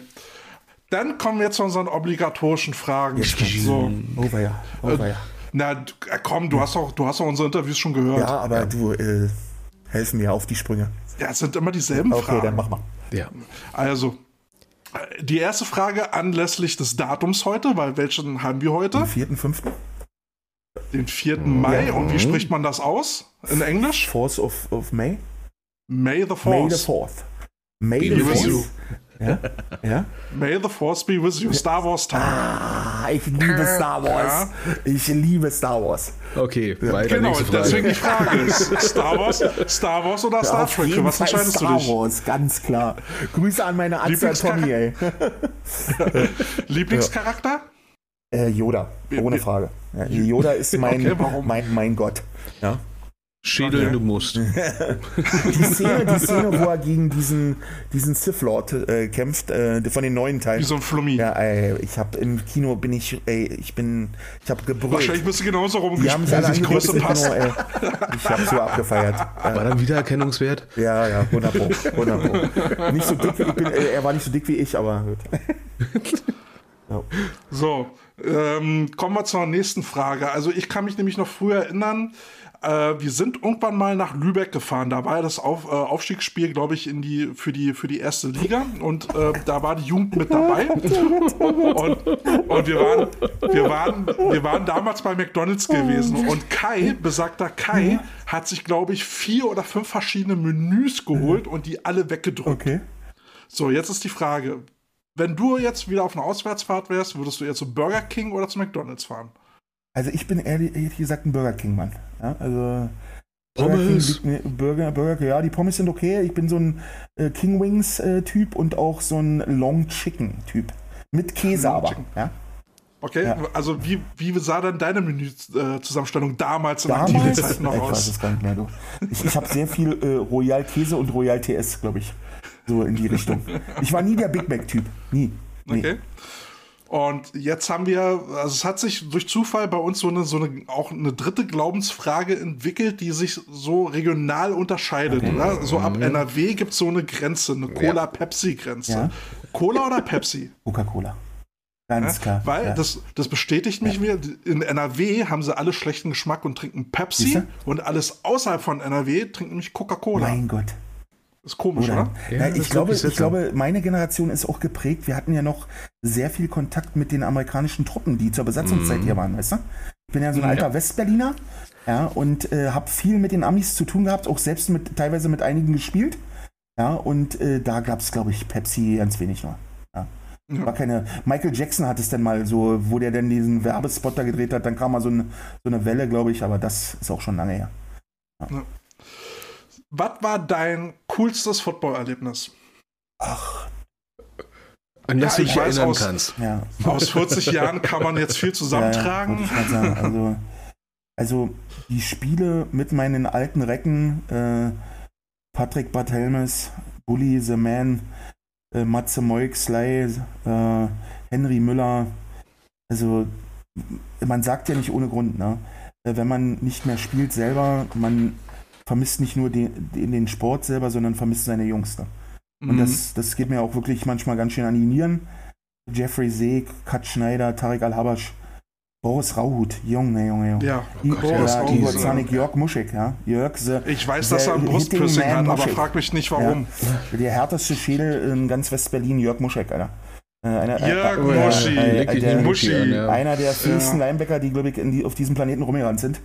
Dann kommen wir zu unseren obligatorischen Fragen. Jetzt so. Oh, ja. Oh, ja. Na, komm, du hast auch, du hast auch unsere Interviews schon gehört. Ja, aber ja. du äh, helfen mir auf die Sprünge. Ja, es sind immer dieselben okay, Fragen. Okay, dann mach mal. Ja. Also, die erste Frage anlässlich des Datums heute, weil welchen haben wir heute? Den 4.5. Den 4. Mai. Ja. Und wie spricht man das aus in Englisch? Force of, of May. May the 4th. May the 4th. May the 4th. Ja? ja? May the Force be with you. Star Wars Time. Ah, ich liebe Star Wars. Ja. Ich liebe Star Wars. Okay, weiter. Genau, deswegen die Frage ist: Star Wars, Star Wars oder Star Trek? Für was entscheidest Star du dich? Star Wars, ganz klar. Grüße an meine Arzt Tommy, ey. Lieblingscharakter? Äh, Yoda, ohne Frage. Ja, Yoda ist mein, okay, mein, mein Gott. Ja. Schädeln, okay. du musst. die, Szene, die Szene, wo er gegen diesen, diesen Sith Lord äh, kämpft, äh, von den neuen Teilen. Wie so ein Flummi. Ja, ey, ich hab im Kino bin ich, ey, ich bin, ich hab gebrüllt. Wahrscheinlich bist du genauso rumgesprungen, die haben sich Größe passt. Genau, ey, ich hab so abgefeiert. War dann Wiedererkennungswert? Ja, ja, 100 Pro, 100 Pro. Nicht so dick wie ich bin, äh, er war nicht so dick wie ich, aber. Ja. So, ähm, kommen wir zur nächsten Frage. Also ich kann mich nämlich noch früher erinnern, äh, wir sind irgendwann mal nach Lübeck gefahren. Da war ja das Auf, äh, Aufstiegsspiel, glaube ich, in die, für, die, für die erste Liga. Und äh, da war die Jugend mit dabei. Und, und wir, waren, wir, waren, wir waren damals bei McDonalds gewesen. Und Kai, besagter Kai, hat sich, glaube ich, vier oder fünf verschiedene Menüs geholt und die alle weggedrückt. Okay. So, jetzt ist die Frage, wenn du jetzt wieder auf einer Auswärtsfahrt wärst, würdest du eher zu Burger King oder zu McDonalds fahren? Also ich bin ehrlich, ehrlich gesagt ein Burger King-Mann. Ja, also Pommes. Burger, King, Burger, Burger, ja, die Pommes sind okay. Ich bin so ein äh, King Wings-Typ äh, und auch so ein Long Chicken-Typ. Mit Käse Long aber. Chicken. Ja? Okay, ja. also wie, wie sah dann deine Menüzusammenstellung damals in damals? Zeiten noch ich aus? Ich weiß es gar nicht mehr. Du. Ich, ich habe sehr viel äh, Royal Käse und Royal TS, glaube ich. So in die Richtung. Ich war nie der Big Mac-Typ. Nie. Nee. Okay. Und jetzt haben wir, also es hat sich durch Zufall bei uns so eine, so eine auch eine dritte Glaubensfrage entwickelt, die sich so regional unterscheidet. Okay. Oder? So ab mhm. NRW gibt es so eine Grenze, eine Cola-Pepsi-Grenze. Ja. Cola oder Pepsi? Coca-Cola. Ganz ja, klar. Weil ja. das, das bestätigt mich wieder. In NRW haben sie alle schlechten Geschmack und trinken Pepsi und alles außerhalb von NRW trinken nämlich Coca-Cola. Mein Gott. Ist komisch, oder? oder? Ja, ich, glaube, ich glaube, meine Generation ist auch geprägt. Wir hatten ja noch sehr viel Kontakt mit den amerikanischen Truppen, die zur Besatzungszeit mm. hier waren, weißt du? Ich bin ja so ein alter ja. Westberliner ja, und äh, habe viel mit den Amis zu tun gehabt, auch selbst mit teilweise mit einigen gespielt. Ja, und äh, da gab es, glaube ich, Pepsi ganz wenig nur. Ja. War keine. Michael Jackson hat es dann mal so, wo der dann diesen Werbespot da gedreht hat, dann kam mal so, ein, so eine Welle, glaube ich, aber das ist auch schon lange her. Was war dein coolstes Footballerlebnis? Ach, An das Ja, du ich dich erinnern aus- kannst. ja. Aus 40 Jahren kann man jetzt viel Ja, ja, zusammentragen. grad sagen. Also, also die Spiele mit meinen alten Recken, äh, Patrick Barthelmes, Bully the Man, äh, Matze Moik, Sly, äh, Henry Müller, also man sagt ja nicht ohne Grund, ne? Äh, Wenn man nicht mehr spielt selber, man vermisst nicht nur den, den, den Sport selber, sondern vermisst seine Jungs. Ne? Und Mhm. das, das geht mir auch wirklich manchmal ganz schön an die Nieren. Jeffrey Seeg, Kat Schneider, Tarek Al-Habasch, Boris Rauhut, Junge, Junge, Junge. ja, I- Boris ja, Rauhut. Zanik, Jörg Muschek, ja. Jörg, the, Ich weiß, the dass er ein Brustpiercing hat, aber frag mich nicht warum. Ja. Der härteste Schädel in ganz West-Berlin, Jörg Muschek, Alter. Äh, einer, Jörg äh, Muschi. äh, der- nicht Muschi. Muschi an, ja. einer der fähigsten Linebacker, die, glaube ich, in die, auf diesem Planeten rumgerannt sind.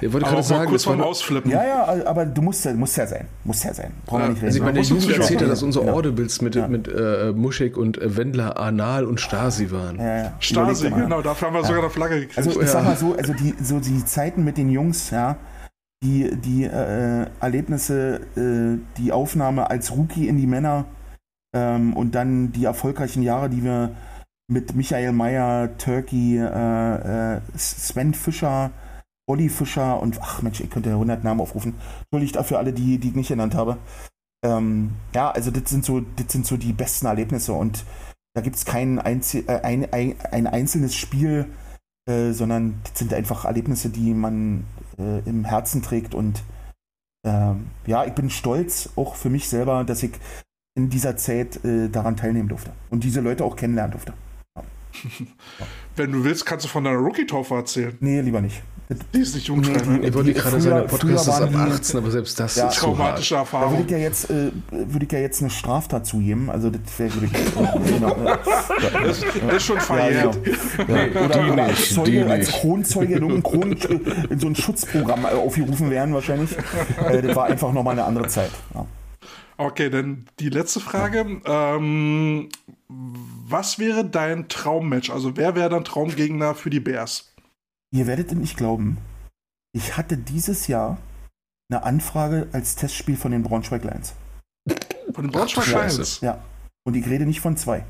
Ich wollte gerade sagen, kurz das war Ausflippen. Ja, ja, aber du musst ja, musst ja sein. Muss ja sein. Brauchen wir Ja. nicht reden. also ich meine, der ein Jugend erzählt ja, dass unsere Ja. Audibles mit, mit äh, Muschek und Wendler Anal und Stasi waren. ja, ja. Stasi, genau, dafür haben wir sogar eine Flagge gekriegt. Also ich Ja. sag mal so, also die, so die Zeiten mit den Jungs, ja, die, die äh, Erlebnisse, äh, die Aufnahme als Rookie in die Männer ähm, und dann die erfolgreichen Jahre, die wir mit Michael Mayer, Turkey, äh, äh, Sven Fischer, Olli Fischer und ach Mensch, ich könnte 100 Namen aufrufen. Entschuldigt dafür alle, die, die ich nicht genannt habe. Ähm, ja, also das sind so, das sind so die besten Erlebnisse und da gibt es kein, Einzel äh, ein, ein, ein einzelnes Spiel, äh, sondern das sind einfach Erlebnisse, die man äh, im Herzen trägt und ähm, ja, ich bin stolz auch für mich selber, dass ich in dieser Zeit äh, daran teilnehmen durfte und diese Leute auch kennenlernen durfte. Wenn du willst, kannst du von deiner Rookie-Taufe erzählen. Nee, lieber nicht. Die ist nicht jugendfrei. Nee, ne? Ich wollte Die- gerade sagen, der Podcast ist ab waren die- 18, aber selbst das Ja. ist zu hart. Traumatische Da würde Erfahrung. ich ja jetzt, äh, würde ich ja jetzt eine Straftat zugeben. Also das wäre würde ich, genau, äh, ja, Das ist schon ja, verjährt. genau. Ja, oder, die oder als nicht, Zeuge, die als. Kronzeuge in, irgendein Kron, in so ein Schutzprogramm äh, aufgerufen werden wahrscheinlich. Äh, das war einfach nochmal eine andere Zeit. Ja. Okay, dann die letzte Frage. Ähm, was wäre dein Traummatch? Also wer wäre dein Traumgegner für die Bears? Ihr werdet es nicht glauben. Ich hatte dieses Jahr eine Anfrage als Testspiel von den Braunschweig Lions. Von den Braunschweig. Lions. Ja. Und ich rede nicht von zwei.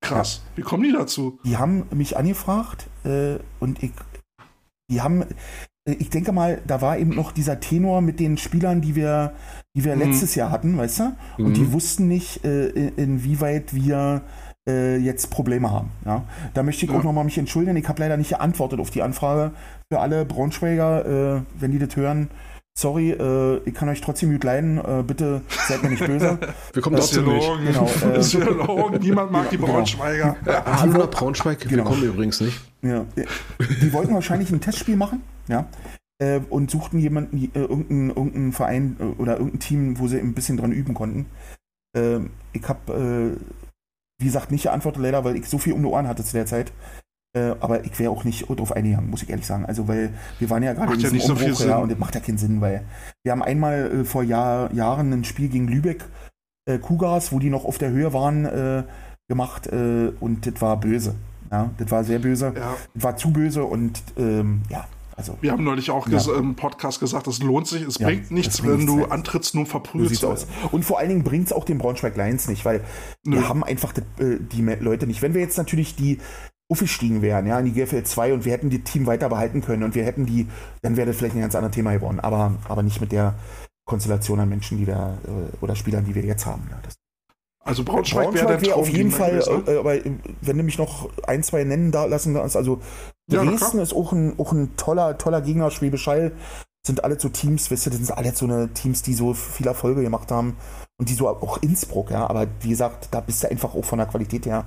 Krass. Wie kommen die dazu? Die haben mich angefragt äh, und ich, die haben, ich denke mal, da war eben noch dieser Tenor mit den Spielern, die wir, die wir Mhm. letztes Jahr hatten, weißt du? Und die Mhm. wussten nicht, äh, in- inwieweit wir äh, jetzt Probleme haben. Ja? Da möchte ich Ja. auch nochmal mich entschuldigen. Ich habe leider nicht geantwortet auf die Anfrage für alle Braunschweiger, äh, wenn die das hören. Sorry, äh, ich kann euch trotzdem gut leiden. Äh, bitte seid mir nicht böse. Wir kommen Das ja trotzdem nicht. Genau, äh, Das ist ja Logen. Niemand mag die genau. Braunschweiger. Äh, hallo nach Braunschweig, wir Genau. kommen übrigens nicht. Ja. Die wollten wahrscheinlich ein Testspiel machen, ja. Äh, und suchten jemanden, äh, irgendeinen, irgendeinen Verein äh, oder irgendein Team, wo sie ein bisschen dran üben konnten. Ähm, ich habe, äh, wie gesagt, nicht geantwortet leider, weil ich so viel um die Ohren hatte zu der Zeit. Äh, aber ich wäre auch nicht drauf eingegangen, muss ich ehrlich sagen. Also, weil wir waren ja gerade in ja diesem nicht so viel Umbruch, ja, und das macht ja keinen Sinn, weil wir haben einmal äh, vor Jahr, Jahren ein Spiel gegen Lübeck, äh, Kugas, wo die noch auf der Höhe waren, äh, gemacht äh, und das war böse. Ja, das war sehr böse Ja. war zu böse und ähm, ja, also Wir haben neulich auch Ja. im Podcast gesagt, es lohnt sich, es Ja, bringt nichts, wenn du antrittst, nur so verprügelt zu aus. Und vor allen Dingen bringt es auch den Braunschweig Lions nicht, weil Nö. wir haben einfach die, äh, die Me- Leute nicht. Wenn wir jetzt natürlich die aufgestiegen wären, ja, in die GFL 2 und wir hätten die Team weiter behalten können und wir hätten die, dann wäre das vielleicht ein ganz anderes Thema geworden. Aber, aber nicht mit der Konstellation an Menschen, die wir äh, oder Spielern, die wir jetzt haben. Ja, Also Braunschweig, Braunschweig wäre auf jeden Fall, ne? äh, aber äh, wenn du mich noch ein, zwei nennen da lassen darfst, also Ja, Dresden ist auch ein, auch ein toller, toller Gegner, Schwäbisch Hall sind alle so Teams, weißt du, das sind alle so eine Teams, die so viel Erfolge gemacht haben und die so auch Innsbruck, ja, aber wie gesagt, da bist du einfach auch von der Qualität her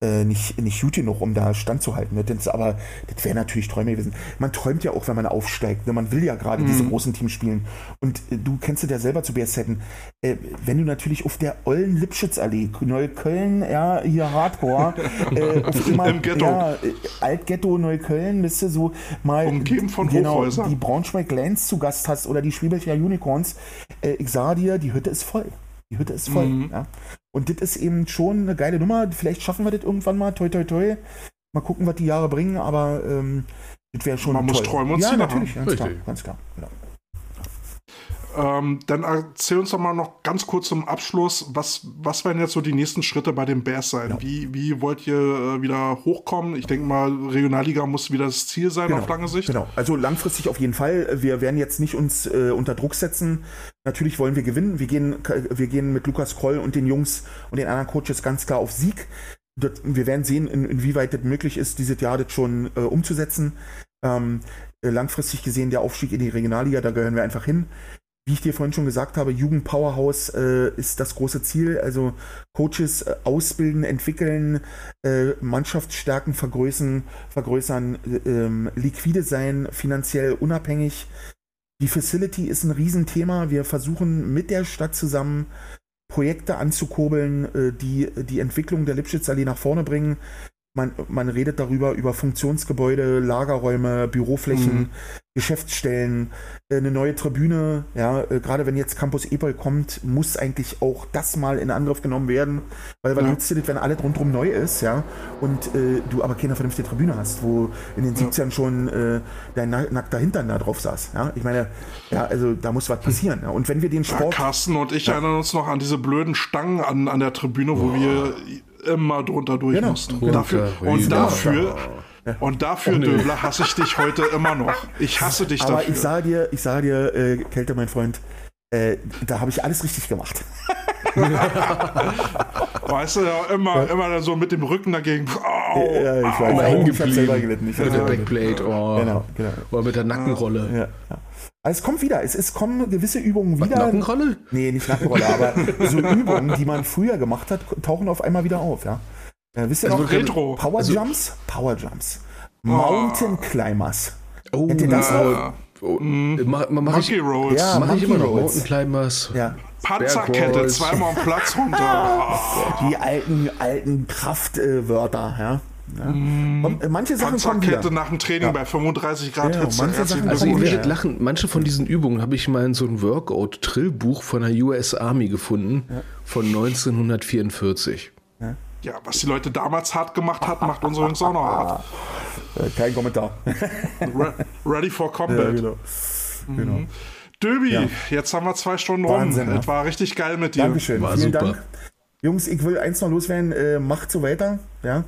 äh, nicht, nicht gut genug, um da standzuhalten. Ne? Das aber, das wäre natürlich Träume gewesen. Man träumt ja auch, wenn man aufsteigt. Ne? Man will ja gerade diese Mhm. großen Teams spielen. Und äh, du kennst es ja selber zu BSZen. Äh, wenn du natürlich auf der ollen Lipschitzallee, Neukölln, ja, hier Hardcore, äh, auf immer, Im Ghetto. Ja, äh, Altghetto Neukölln, bist du so mal Umgeben von genau, Hochhäusern. die Braunschweig Lions zu Gast hast oder die Schwäbischer Unicorns, äh, ich sage dir, die Hütte ist voll. Die Hütte ist voll. Mhm. Ja. Und das ist eben schon eine geile Nummer. Vielleicht schaffen wir das irgendwann mal. Toi, toi, toi. Mal gucken, was die Jahre bringen, aber ähm, das wäre schon Man muss toll. träumen und Ja, Ziele natürlich, ganz klar. Richtig. Ganz klar. Genau. Ähm, dann erzähl uns doch mal noch ganz kurz zum Abschluss, was, was werden jetzt so die nächsten Schritte bei den Bears sein? Wie, wie wollt ihr äh, wieder hochkommen? Ich denke mal, Regionalliga muss wieder das Ziel sein auf lange Sicht. Genau, also langfristig auf jeden Fall. Wir werden jetzt nicht uns äh, unter Druck setzen. Natürlich wollen wir gewinnen. Wir gehen, wir gehen mit Lukas Kroll und den Jungs und den anderen Coaches ganz klar auf Sieg. Das, wir werden sehen, in, inwieweit das möglich ist, dieses Jahr das schon äh, umzusetzen. Ähm, äh, langfristig gesehen der Aufstieg in die Regionalliga, da gehören wir einfach hin. Wie ich dir vorhin schon gesagt habe, Jugendpowerhouse äh, ist das große Ziel. Also Coaches äh, ausbilden, entwickeln, äh, Mannschaftsstärken vergrößern, vergrößern äh, ähm, liquide sein, finanziell unabhängig. Die Facility ist ein Riesenthema. Wir versuchen mit der Stadt zusammen Projekte anzukurbeln, äh, die die Entwicklung der Lipschitzallee nach vorne bringen. Man, man redet darüber, über Funktionsgebäude, Lagerräume, Büroflächen, Mhm. Geschäftsstellen, äh, eine neue Tribüne. Ja, äh, gerade wenn jetzt Campus Epol kommt, muss eigentlich auch das mal in Angriff genommen werden. Weil was Ja. nützt dir das, wenn alles rundherum neu ist, ja, und äh, du aber keine vernünftige Tribüne hast, wo in den 70ern schon äh, dein na- nackter Hintern da drauf saß. Ja, ich meine, ja, also da muss was passieren. Ja. Und wenn wir den Ja, Sport. Carsten und ich erinnern uns noch an diese blöden Stangen an, an der Tribüne, wo wir immer drunter durch Genau. mussten. Genau. Dafür, und dafür, und dafür, Döbler, hasse ich dich heute immer noch. Ich hasse dich aber dafür. ich sage dir, ich sage dir, äh, Kälte, mein Freund, äh, da habe ich alles richtig gemacht. weißt du, ja, immer, immer so mit dem Rücken dagegen. Au, Ja, ich weiß. Hängen Ich habe selber gelitten. Ich der. Backblade, oh. Genau, genau. Oder mit der Nackenrolle. Ja, ja. Also es kommt wieder. Es, es kommen gewisse Übungen wieder. Nackenrolle? Nee, nicht Nackenrolle, aber so Übungen, die man früher gemacht hat, tauchen auf einmal wieder auf, ja. Äh, wisst ihr Also noch? Retro. Power also- Jumps? Power Jumps. Mountain Climbers. Oh, Kennt ihr das Ja. noch? oh, mach, mach Monkey ich, Rolls. Ja. mach ich immer noch. Mountain Climbers. Ja. Panzerkette, zweimal am Platz runter. Die alten, alten Kraftwörter, ja. Ja. Und, äh, manche Sachen kommen wieder. Nach dem Training bei 35 Grad Ja, Hitze. manche Sachen Also werdet ja. lachen, manche von diesen Übungen habe ich mal in so einem Workout-Trillbuch von der US Army gefunden, von 1944. Ja, was die Leute damals hart gemacht hat, macht unsere Jungs auch noch hart. Äh, kein Kommentar. Re ready for ja, combat. genau. genau. Döbi, Ja. jetzt haben wir zwei Stunden Wahnsinn, rum. ja. Es war richtig geil mit dir. Dankeschön. War Vielen super. Dank. Jungs, ich will eins noch loswerden. Äh, macht so weiter. Ja.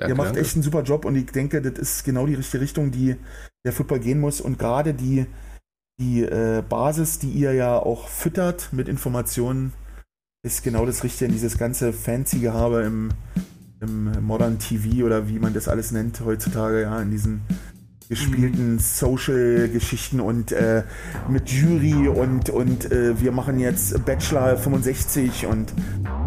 Danke, Ihr macht danke. echt einen super Job und ich denke, das ist genau die richtige Richtung, die der Football gehen muss. Und gerade die, die äh, Basis, die ihr ja auch füttert mit Informationen, ist genau das Richtige in dieses ganze fancy Gehabe im, im Modern TV oder wie man das alles nennt heutzutage, ja, in diesen gespielten Social-Geschichten und äh, mit Jury und, und äh, wir machen jetzt Bachelor 65 und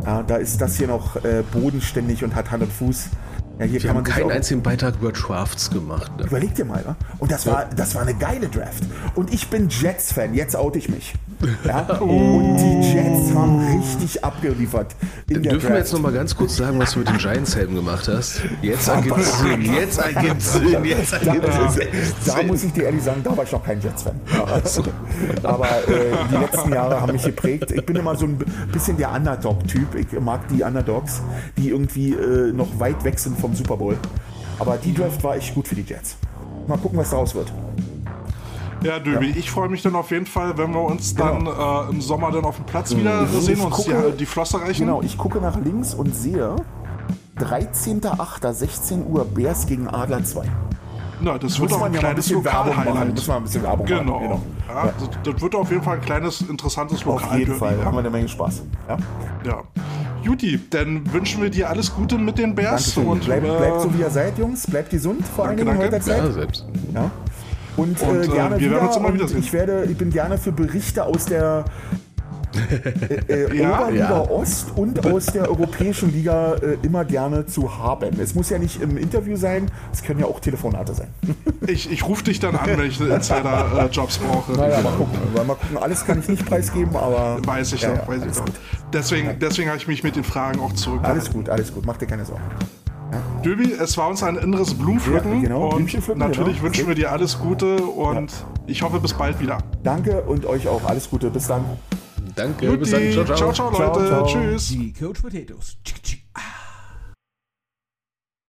ja, da ist das hier noch äh, bodenständig und hat Hand und Fuß. Ja, hier Wir kann haben man sich keinen einzigen Beitrag über Drafts gemacht. Ne? Überleg dir mal, wa? Und das war, das war eine geile Draft. Und ich bin Jets-Fan, jetzt oute ich mich. Ja? Und die Jets haben richtig abgeliefert. In Dann dürfen wir Draft. jetzt noch mal ganz kurz sagen, was du mit den Giants-Helmen gemacht hast. Jetzt ergibt Sinn, jetzt ergibt Sinn, jetzt ergibt Sinn. Da muss ich dir ehrlich sagen, da war ich noch kein Jets-Fan. Aber, aber äh, die letzten Jahre haben mich geprägt. Ich bin immer so ein bisschen der Underdog-Typ. Ich mag die Underdogs, die irgendwie äh, noch weit weg sind vom Super Bowl. Aber die Draft war echt gut für die Jets. Mal gucken, was daraus wird. Ja, Döbi, ich freue mich dann auf jeden Fall, wenn wir uns dann äh, im Sommer dann auf dem Platz wieder Mhm. sehen Ich und uns gucke- die, die Flosse reichen. Genau, ich gucke nach links und sehe 13.08. 16 Uhr Bears gegen Adler 2. Na, das wird auch ein ja kleines. Lokal-Highlight. Muss man ein bisschen Werbung Genau. machen. Ja, Das, das wird auf jeden Fall ein kleines, interessantes Auf Lokal. jeden Fall. Haben wir eine Menge Spaß. Ja? Ja. Juti, dann wünschen wir dir alles Gute mit den Bears. Und, Bleibt, äh, bleibt so, wie ihr seid, Jungs. Bleibt gesund, vor allen Danke, Dingen in danke. heutiger Zeit. Ja, selbst. Ja. Und, Und, äh, äh, gerne wir werden wieder. uns immer wiedersehen. ich, werde, ich bin gerne für Berichte aus der äh, äh, Ja? Oberliga Ja. Ost und aus der Europäischen Liga äh, immer gerne zu haben. Es muss ja nicht im Interview sein, es können ja auch Telefonate sein. ich ich rufe dich dann an, wenn ich Insider-Jobs brauche. Naja, mal gucken. Mal gucken. Alles kann ich nicht preisgeben, aber. Weiß ich Ja, doch, ja, weiß ich alles gut. Deswegen, deswegen habe ich mich mit den Fragen auch Alles zurückgehalten. gut, alles gut. Mach dir keine Sorgen. Döbi, es war uns ein inneres Blumenpflücken Ja, genau, und Blümchen natürlich genau. wünschen wir dir alles Gute und ich hoffe bis bald wieder. Danke und euch auch. Alles Gute. Bis dann. Danke, bis dann. Juti. Ciao, ciao. ciao, ciao, Leute. Ciao, ciao. Tschüss. Die Coach Potatoes.